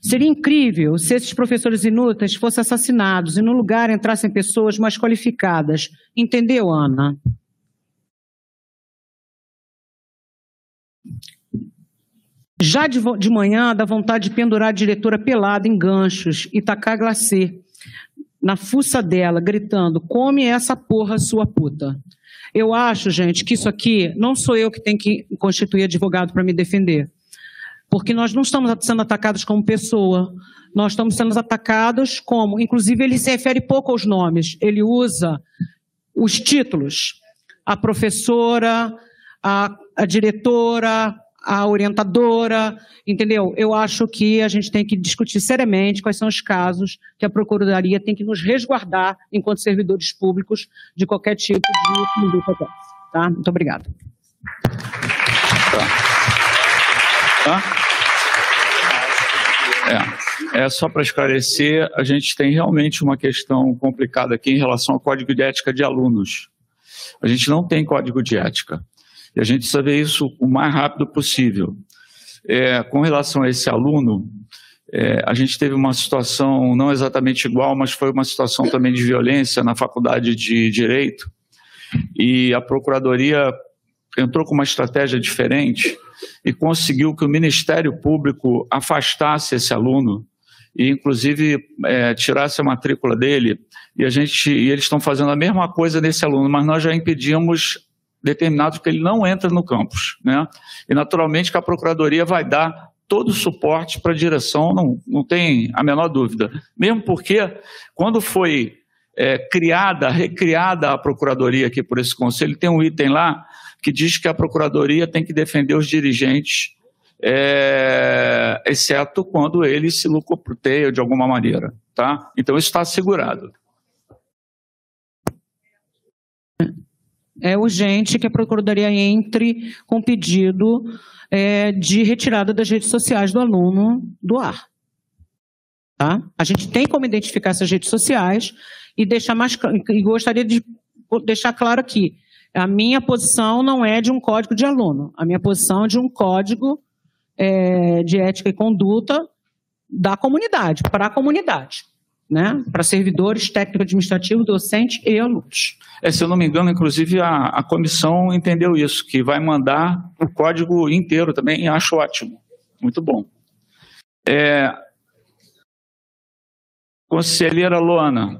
seria incrível se esses professores inúteis fossem assassinados e no lugar entrassem pessoas mais qualificadas. Entendeu, Ana? Já de, de manhã dá vontade de pendurar a diretora pelada em ganchos e tacar glacê na fuça dela, gritando: come essa porra, sua puta. Eu acho, gente, que isso aqui não sou eu que tenho que constituir advogado para me defender. Porque nós não estamos sendo atacados como pessoa, nós estamos sendo atacados como, inclusive ele se refere pouco aos nomes, ele usa os títulos, a professora, a, a diretora, a orientadora, entendeu? Eu acho que a gente tem que discutir seriamente quais são os casos que a Procuradoria tem que nos resguardar enquanto servidores públicos de qualquer tipo de conduta tá? Muito obrigada. Tá? É, é só para esclarecer, a gente tem realmente uma questão complicada aqui em relação ao código de ética de alunos. A gente não tem código de ética. E a gente ver isso o mais rápido possível. É, com relação a esse aluno, é, a gente teve uma situação não exatamente igual, mas foi uma situação também de violência na faculdade de Direito. E a Procuradoria entrou com uma estratégia diferente e conseguiu que o Ministério Público afastasse esse aluno e, inclusive, é, tirasse a matrícula dele. E a gente, e eles estão fazendo a mesma coisa nesse aluno, mas nós já impedimos determinados que ele não entra no campus, né? E naturalmente que a procuradoria vai dar todo o suporte para a direção, não, não tem a menor dúvida. Mesmo porque quando foi é, criada, recriada a procuradoria aqui por esse conselho, tem um item lá que diz que a Procuradoria tem que defender os dirigentes, é, exceto quando eles se lucroputeiam de alguma maneira. Tá? Então, isso está assegurado. É urgente que a Procuradoria entre com pedido é, de retirada das redes sociais do aluno do ar. Tá? A gente tem como identificar essas redes sociais e deixar mais e gostaria de deixar claro aqui a minha posição não é de um código de aluno, a minha posição é de um código é, de ética e conduta da comunidade, para a comunidade, né? para servidores técnico-administrativos, docentes e alunos. É, se eu não me engano, inclusive a, a comissão entendeu isso, que vai mandar o código inteiro também, e acho ótimo, muito bom. É, conselheira Luana.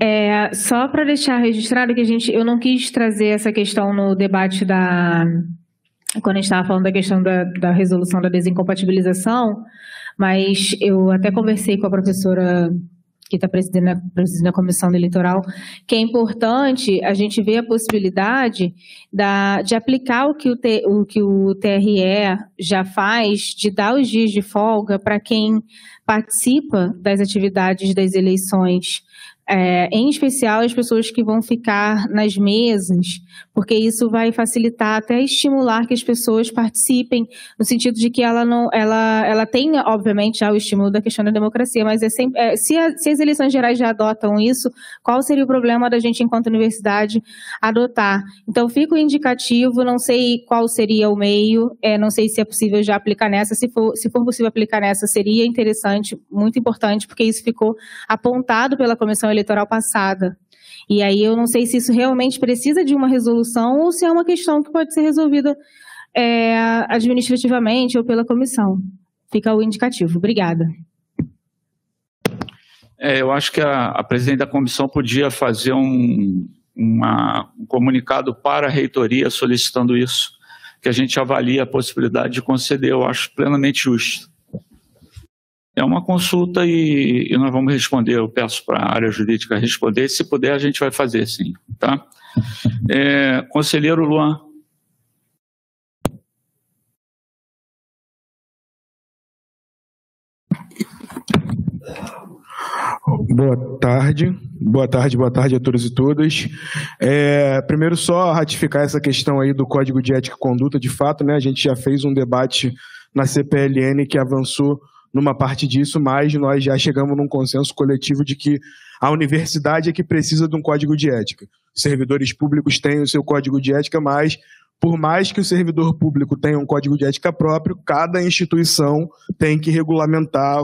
É, só para deixar registrado que a gente, eu não quis trazer essa questão no debate da quando a gente estava falando da questão da, da resolução da desincompatibilização, mas eu até conversei com a professora que está presidindo, presidindo a comissão eleitoral, que é importante a gente ver a possibilidade da, de aplicar o que o, T, o que o TRE já faz, de dar os dias de folga para quem participa das atividades das eleições. É, em especial as pessoas que vão ficar nas mesas, porque isso vai facilitar até estimular que as pessoas participem, no sentido de que ela não, ela, ela tem, obviamente, já o estímulo da questão da democracia, mas é sempre, é, se, a, se as eleições gerais já adotam isso, qual seria o problema da gente, enquanto universidade, adotar? Então, fica o indicativo, não sei qual seria o meio, é, não sei se é possível já aplicar nessa, se for, se for possível aplicar nessa, seria interessante, muito importante, porque isso ficou apontado pela comissão eleitoral passada. E aí eu não sei se isso realmente precisa de uma resolução ou se é uma questão que pode ser resolvida é, administrativamente ou pela comissão. Fica o indicativo. Obrigada. É, eu acho que a, a, presidente da comissão podia fazer um, uma, um comunicado para a reitoria solicitando isso, que a gente avalie a possibilidade de conceder. Eu acho plenamente justo. É uma consulta e, e nós vamos responder. Eu peço para a área jurídica responder. Se puder, a gente vai fazer sim. Tá? É, conselheiro Luan. Boa tarde, boa tarde, boa tarde a todos e todas. É, primeiro, só ratificar essa questão aí do Código de Ética e Conduta, de fato, né? A gente já fez um debate na CPLN que avançou numa parte disso, mas nós já chegamos num consenso coletivo de que a universidade é que precisa de um código de ética. Servidores públicos têm o seu código de ética, mas por mais que o servidor público tenha um código de ética próprio, cada instituição tem que regulamentar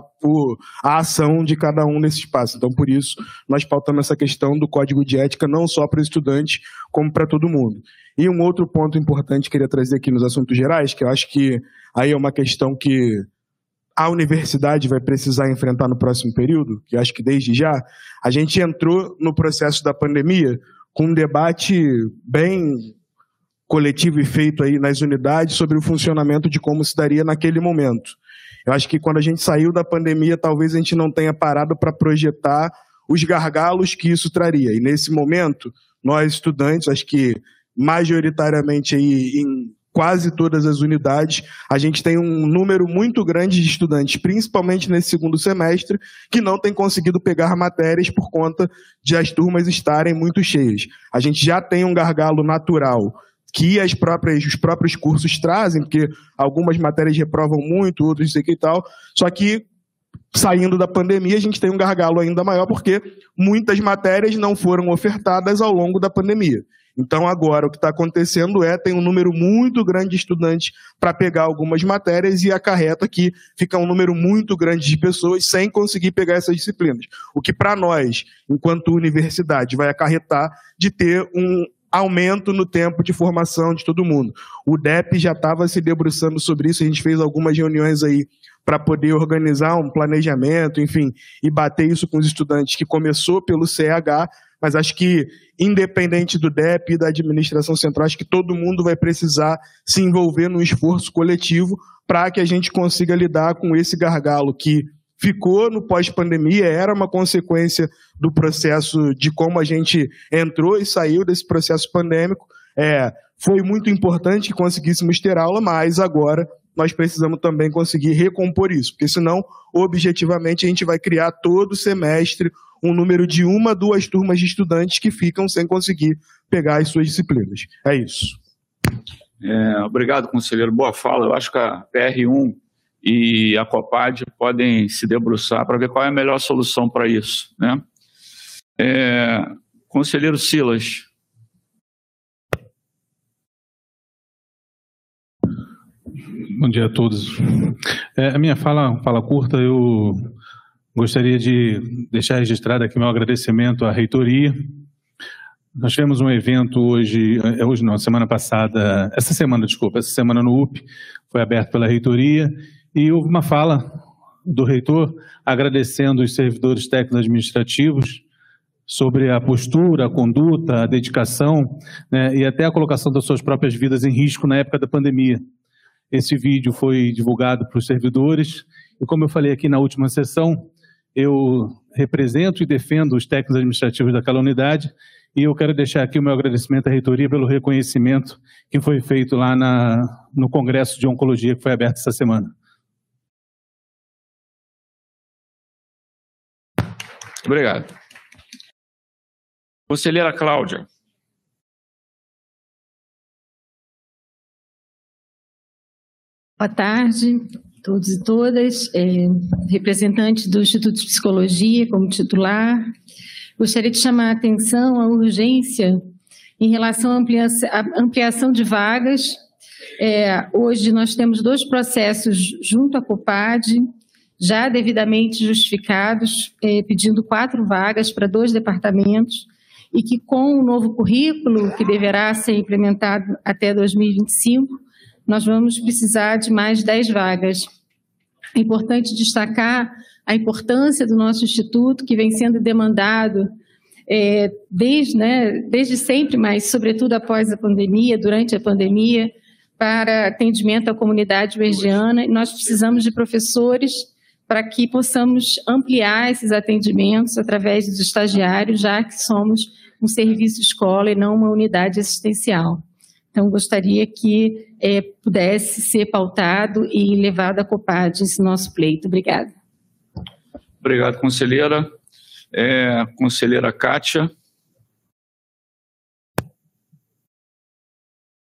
a ação de cada um nesse espaço. Então, por isso, nós pautamos essa questão do código de ética não só para o estudante, como para todo mundo. E um outro ponto importante que eu queria trazer aqui nos assuntos gerais, que eu acho que aí é uma questão que a universidade vai precisar enfrentar no próximo período, que acho que desde já, a gente entrou no processo da pandemia com um debate bem coletivo e feito aí nas unidades sobre o funcionamento de como se daria naquele momento. Eu acho que quando a gente saiu da pandemia, talvez a gente não tenha parado para projetar os gargalos que isso traria. E nesse momento, nós estudantes, acho que majoritariamente aí em quase todas as unidades, a gente tem um número muito grande de estudantes, principalmente nesse segundo semestre, que não tem conseguido pegar matérias por conta de as turmas estarem muito cheias. A gente já tem um gargalo natural que as próprias, os próprios cursos trazem, porque algumas matérias reprovam muito, outras sei que e tal, só que saindo da pandemia, a gente tem um gargalo ainda maior, porque muitas matérias não foram ofertadas ao longo da pandemia. Então, agora, o que está acontecendo é tem um número muito grande de estudantes para pegar algumas matérias e acarreta que fica um número muito grande de pessoas sem conseguir pegar essas disciplinas. O que, para nós, enquanto universidade, vai acarretar de ter um aumento no tempo de formação de todo mundo. O DEP já estava se debruçando sobre isso, a gente fez algumas reuniões aí para poder organizar um planejamento, enfim, e bater isso com os estudantes, que começou pelo CH, mas acho que, independente do DEP e da administração central, acho que todo mundo vai precisar se envolver num esforço coletivo para que a gente consiga lidar com esse gargalo que ficou no pós-pandemia, era uma consequência do processo de como a gente entrou e saiu desse processo pandêmico. É, foi muito importante que conseguíssemos ter aula, mas agora nós precisamos também conseguir recompor isso, porque senão, objetivamente, a gente vai criar todo semestre um número de uma, duas turmas de estudantes que ficam sem conseguir pegar as suas disciplinas. É isso. É, obrigado, conselheiro. Boa fala. Eu acho que a PR1 e a COPAD podem se debruçar para ver qual é a melhor solução para isso. Né? É, conselheiro Silas. Bom dia a todos. É, a minha fala, fala curta, eu Gostaria de deixar registrado aqui meu agradecimento à reitoria. Nós tivemos um evento hoje, é, hoje não, semana passada, essa semana, desculpa, essa semana no UP, foi aberto pela reitoria, e houve uma fala do reitor agradecendo os servidores técnicos administrativos sobre a postura, a conduta, a dedicação né, e até a colocação das suas próprias vidas em risco na época da pandemia. Esse vídeo foi divulgado para os servidores e, como eu falei aqui na última sessão, eu represento e defendo os técnicos administrativos daquela unidade e eu quero deixar aqui o meu agradecimento à reitoria pelo reconhecimento que foi feito lá na, no Congresso de Oncologia que foi aberto essa semana. Obrigado. Conselheira Cláudia. Boa tarde todos e todas. É, representante do Instituto de Psicologia como titular. Gostaria de chamar a atenção à urgência em relação à ampliação, à ampliação de vagas. É, hoje nós temos dois processos junto à COPAD, já devidamente justificados, é, pedindo quatro vagas para dois departamentos, e que com o novo currículo, que deverá ser implementado até 2025, nós vamos precisar de mais dez vagas. É importante destacar a importância do nosso instituto, que vem sendo demandado é, desde, né, desde sempre, mas sobretudo após a pandemia, durante a pandemia, para atendimento à comunidade vergiana. Nós precisamos de professores para que possamos ampliar esses atendimentos através dos estagiários, já que somos um serviço escola e não uma unidade assistencial. Então, gostaria que é, pudesse ser pautado e levado a COPAD esse nosso pleito. Obrigada. Obrigado, conselheira. É, conselheira Kátia.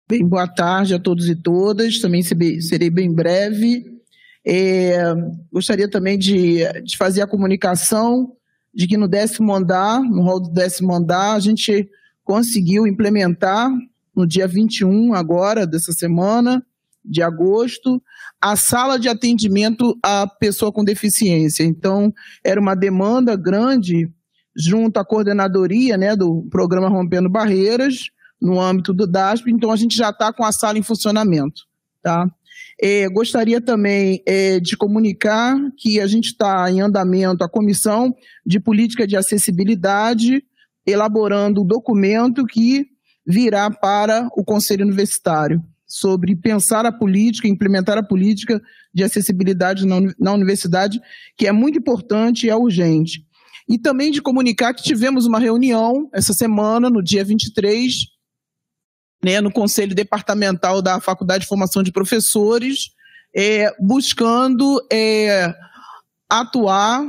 Bem, boa tarde a todos e todas. Também serei bem breve. É, gostaria também de, de fazer a comunicação de que no décimo andar, no rol do décimo andar, a gente conseguiu implementar no dia 21 agora dessa semana, de agosto, a sala de atendimento à pessoa com deficiência. Então, era uma demanda grande junto à coordenadoria né, do programa Rompendo Barreiras, no âmbito do DASP, então a gente já está com a sala em funcionamento. Tá? É, gostaria também é, de comunicar que a gente está em andamento a comissão de política de acessibilidade, elaborando um documento que virá para o Conselho Universitário sobre pensar a política, implementar a política de acessibilidade na, universidade, que é muito importante e é urgente. E também de comunicar que tivemos uma reunião essa semana, no dia 23, né, no Conselho Departamental da Faculdade de Formação de Professores, é, buscando é, atuar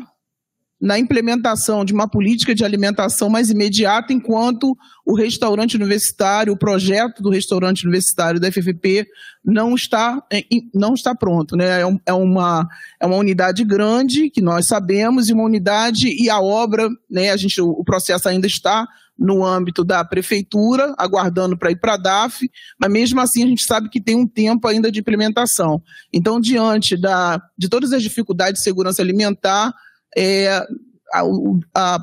na implementação de uma política de alimentação mais imediata, enquanto o restaurante universitário, o projeto do restaurante universitário da FFP não está, é, não está pronto. Né? É, é, uma, é uma unidade grande, que nós sabemos, e uma unidade e a obra, né, a gente, o processo ainda está no âmbito da prefeitura, aguardando para ir para a DAF, mas mesmo assim a gente sabe que tem um tempo ainda de implementação. Então, diante da, de todas as dificuldades de segurança alimentar, é, a, a,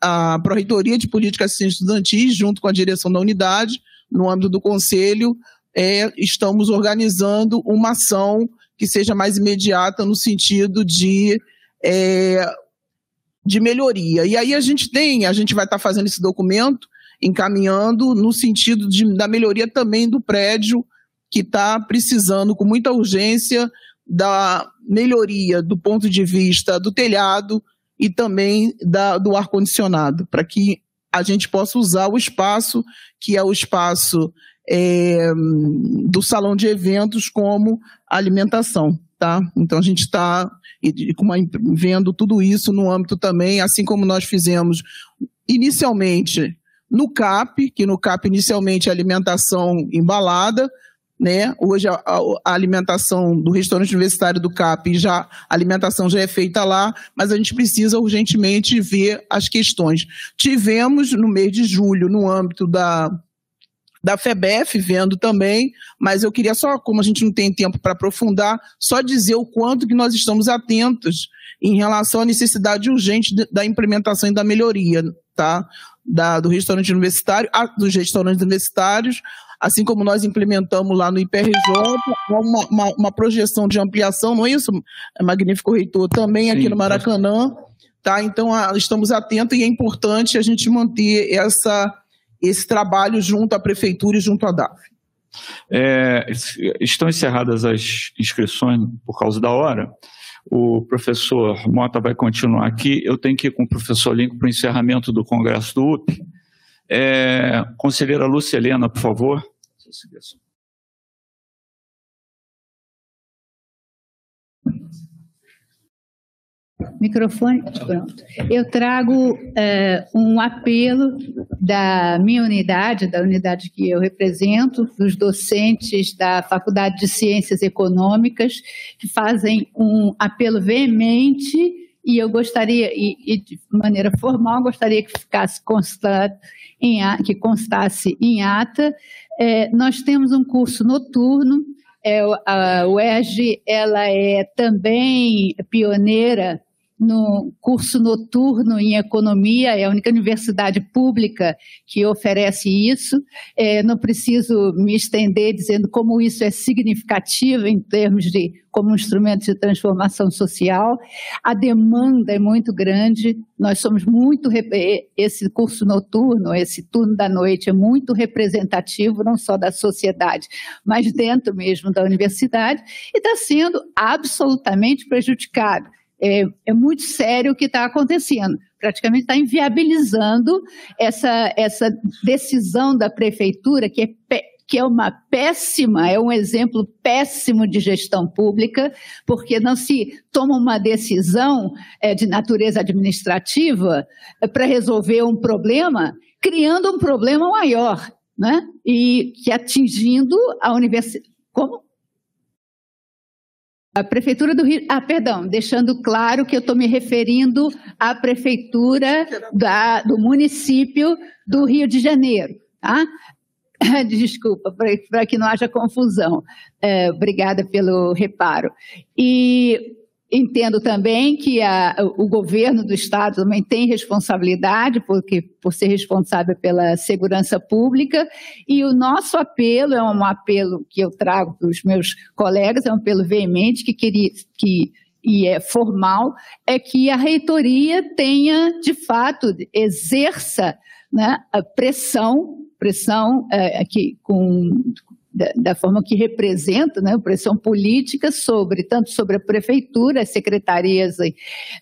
a Pró-Reitoria de Política Assistência Estudantil, junto com a direção da unidade, no âmbito do Conselho, é, estamos organizando uma ação que seja mais imediata no sentido de é, de melhoria. E aí a gente tem, a gente vai estar tá fazendo esse documento, encaminhando no sentido de, da melhoria também do prédio, que está precisando com muita urgência da melhoria do ponto de vista do telhado e também da, do ar-condicionado, para que a gente possa usar o espaço, que é o espaço é, do salão de eventos, como alimentação. Tá? Então a gente está vendo tudo isso no âmbito também, assim como nós fizemos inicialmente no CAP, que no CAP inicialmente a alimentação embalada, né? Hoje a, a, alimentação do restaurante universitário do CAP já a alimentação já é feita lá, mas a gente precisa urgentemente ver as questões. Tivemos no mês de julho, no âmbito da da FEBEF vendo também, mas eu queria só, como a gente não tem tempo para aprofundar, só dizer o quanto que nós estamos atentos em relação à necessidade urgente da implementação e da melhoria, tá? Da, do restaurante universitário, a, dos restaurantes universitários, assim como nós implementamos lá no IPRJ, uma, uma, uma projeção de ampliação, não é isso, magnífico reitor, também Sim, aqui no Maracanã, tá? Então a, estamos atentos e é importante a gente manter essa, esse trabalho junto à prefeitura e junto à DAF. É, estão encerradas as inscrições por causa da hora. O professor Mota vai continuar aqui. Eu tenho que ir com o professor Lincoln para o encerramento do congresso do UP. É, conselheira Lúcia Helena, por favor. Microfone, pronto. Eu trago é, um apelo da minha unidade, da unidade que eu represento, dos docentes da Faculdade de Ciências Econômicas, que fazem um apelo veemente e eu gostaria, e, e, de maneira formal, gostaria que ficasse constado em, que constasse em ata. É, nós temos um curso noturno, é, a UERJ ela é também pioneira no curso noturno em economia, é a única universidade pública que oferece isso. É, não preciso me estender dizendo como isso é significativo em termos de como instrumento de transformação social. A demanda é muito grande. Nós somos muito esse curso noturno, esse turno da noite é muito representativo não só da sociedade, mas dentro mesmo da universidade e está sendo absolutamente prejudicado é, é muito sério o que está acontecendo. Praticamente está inviabilizando essa, essa decisão da prefeitura, que é que é uma péssima, é um exemplo péssimo de gestão pública, porque não se toma uma decisão é, de natureza administrativa é, para resolver um problema, criando um problema maior, né? E que atingindo a universidade. Como? A Prefeitura do Rio. Ah, perdão, deixando claro que eu estou me referindo à Prefeitura da, do município do Rio de Janeiro. Tá? Desculpa, para que não haja confusão. É, obrigada pelo reparo. E Entendo também que a, o governo do Estado também tem responsabilidade, porque, por ser responsável pela segurança pública, e o nosso apelo é um apelo que eu trago para os meus colegas, é um apelo veemente que queria que e é formal, é que a reitoria tenha, de fato, exerça né, a pressão, pressão é, com, da, da, forma que representa, né, pressão política sobre, tanto sobre a prefeitura, as secretarias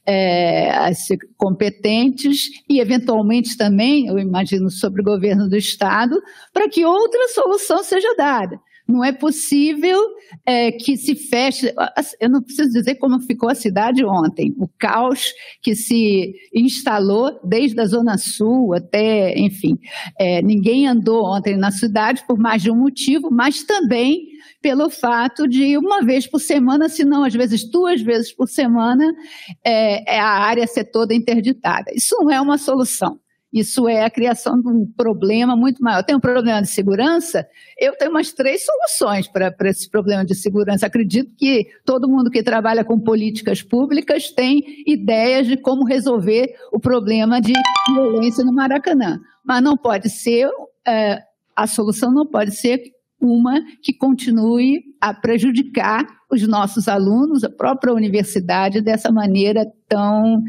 é, as competentes e, eventualmente, também, eu imagino, sobre o governo do Estado, para que outra solução seja dada. Não é possível é, que se feche. Eu não preciso dizer como ficou a cidade ontem. O caos que se instalou desde a Zona Sul até, enfim. É, ninguém andou ontem na cidade por mais de um motivo, mas também pelo fato de uma vez por semana, se não às vezes duas vezes por semana, é, é a área ser toda interditada. Isso não é uma solução. Isso é a criação de um problema muito maior. Tem um problema de segurança? Eu tenho umas três soluções para esse problema de segurança. Acredito que todo mundo que trabalha com políticas públicas tem ideias de como resolver o problema de violência no Maracanã. Mas não pode ser, é, a solução não pode ser uma que continue a prejudicar os nossos alunos, a própria universidade, dessa maneira tão,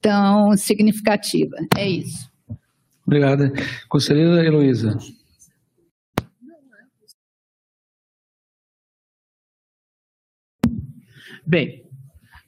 tão significativa. É isso. Obrigada. Conselheira Heloísa. Bem,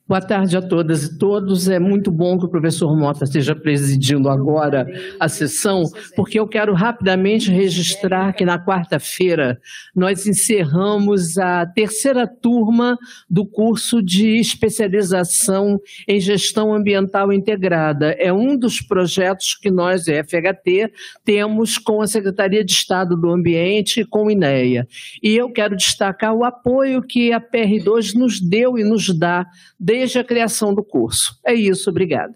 Boa tarde a todas e todos. É muito bom que o professor Mota esteja presidindo agora a sessão, porque eu quero rapidamente registrar que na quarta-feira nós encerramos a terceira turma do curso de especialização em gestão ambiental integrada. É um dos projetos que nós, FHT, temos com a Secretaria de Estado do Ambiente e com o INEA. E eu quero destacar o apoio que a PR2 nos deu e nos dá desde desde a criação do curso. É isso, obrigada.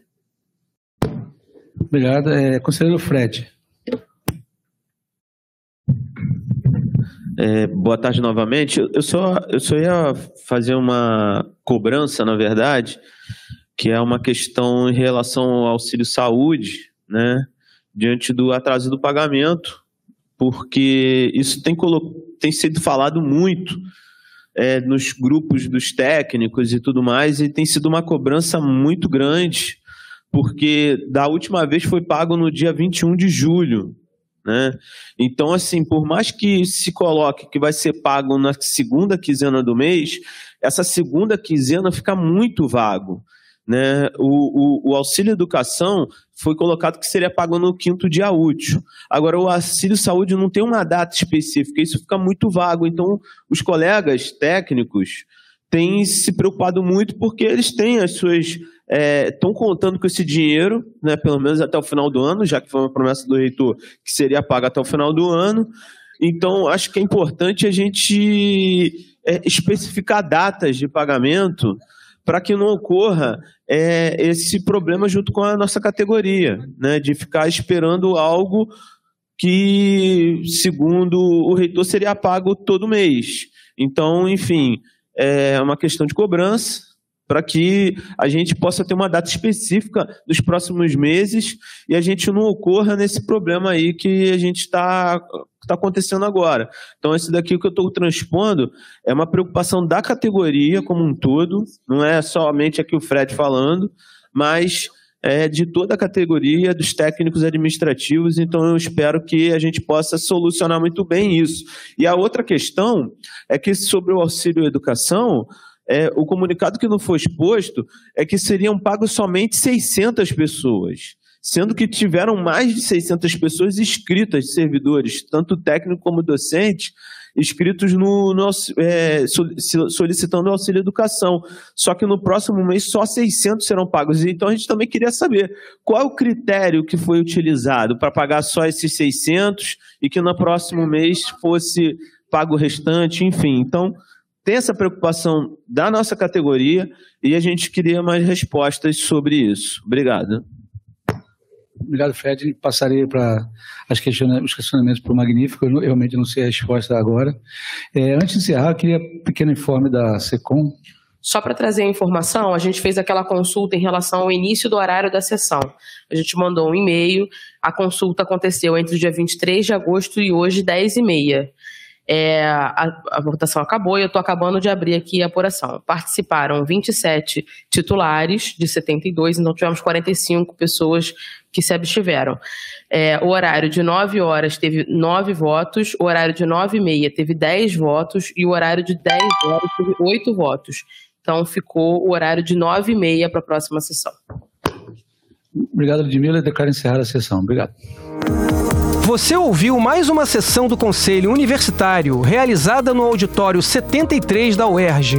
Obrigado. É, conselheiro Fred. É, boa tarde novamente. Eu só, eu só ia fazer uma cobrança, na verdade, que é uma questão em relação ao auxílio saúde, né, diante do atraso do pagamento, porque isso tem, tem sido falado muito é, nos grupos dos técnicos e tudo mais, e tem sido uma cobrança muito grande, porque da última vez foi pago no dia 21 de julho. Né? Então, assim, por mais que se coloque que vai ser pago na segunda quinzena do mês, essa segunda quinzena fica muito vago. Né? O, o, o, auxílio educação foi colocado que seria pago no quinto dia útil. Agora, o auxílio saúde não tem uma data específica, isso fica muito vago. Então, os colegas técnicos têm se preocupado muito porque eles têm as suas. Estão é, contando com esse dinheiro, né, pelo menos até o final do ano, já que foi uma promessa do reitor que seria pago até o final do ano. Então, acho que é importante a gente é, especificar datas de pagamento para que não ocorra é, esse problema junto com a nossa categoria, né, de ficar esperando algo que, segundo o reitor, seria pago todo mês. Então, enfim, é uma questão de cobrança para que a gente possa ter uma data específica dos próximos meses e a gente não ocorra nesse problema aí que a gente está está acontecendo agora. Então, esse daqui que eu estou transpondo é uma preocupação da categoria como um todo, não é somente aqui o Fred falando, mas é de toda a categoria dos técnicos administrativos, então eu espero que a gente possa solucionar muito bem isso. E a outra questão é que sobre o auxílio educação, é, o comunicado que não foi exposto é que seriam pagos somente 600 pessoas sendo que tiveram mais de 600 pessoas inscritas, servidores, tanto técnico como docente, inscritos no, no é, solicitando auxílio educação. Só que no próximo mês só 600 serão pagos. Então a gente também queria saber qual é o critério que foi utilizado para pagar só esses 600 e que no próximo mês fosse pago o restante, enfim. Então tem essa preocupação da nossa categoria e a gente queria mais respostas sobre isso. Obrigado. Obrigado, Fred. Passarei para os questionamentos para o Magnífico. Eu realmente não sei a resposta agora. É, antes de encerrar, eu queria um pequeno informe da SECOM. Só para trazer a informação, a gente fez aquela consulta em relação ao início do horário da sessão. A gente mandou um e-mail, a consulta aconteceu entre o dia 23 de agosto e hoje, 10 e meia. É, a, a, votação acabou e eu estou acabando de abrir aqui a apuração. Participaram 27 titulares de 72, então tivemos 45 pessoas que se abstiveram. É, o horário de 9 horas teve 9 votos, o horário de 9 e meia teve 10 votos e o horário de 10 horas teve 8 votos. Então ficou o horário de 9 e meia para a próxima sessão. Obrigado, Ludmila. Declaro encerrada a sessão. Obrigado. Você ouviu mais uma sessão do Conselho Universitário realizada no auditório 73 da UERJ.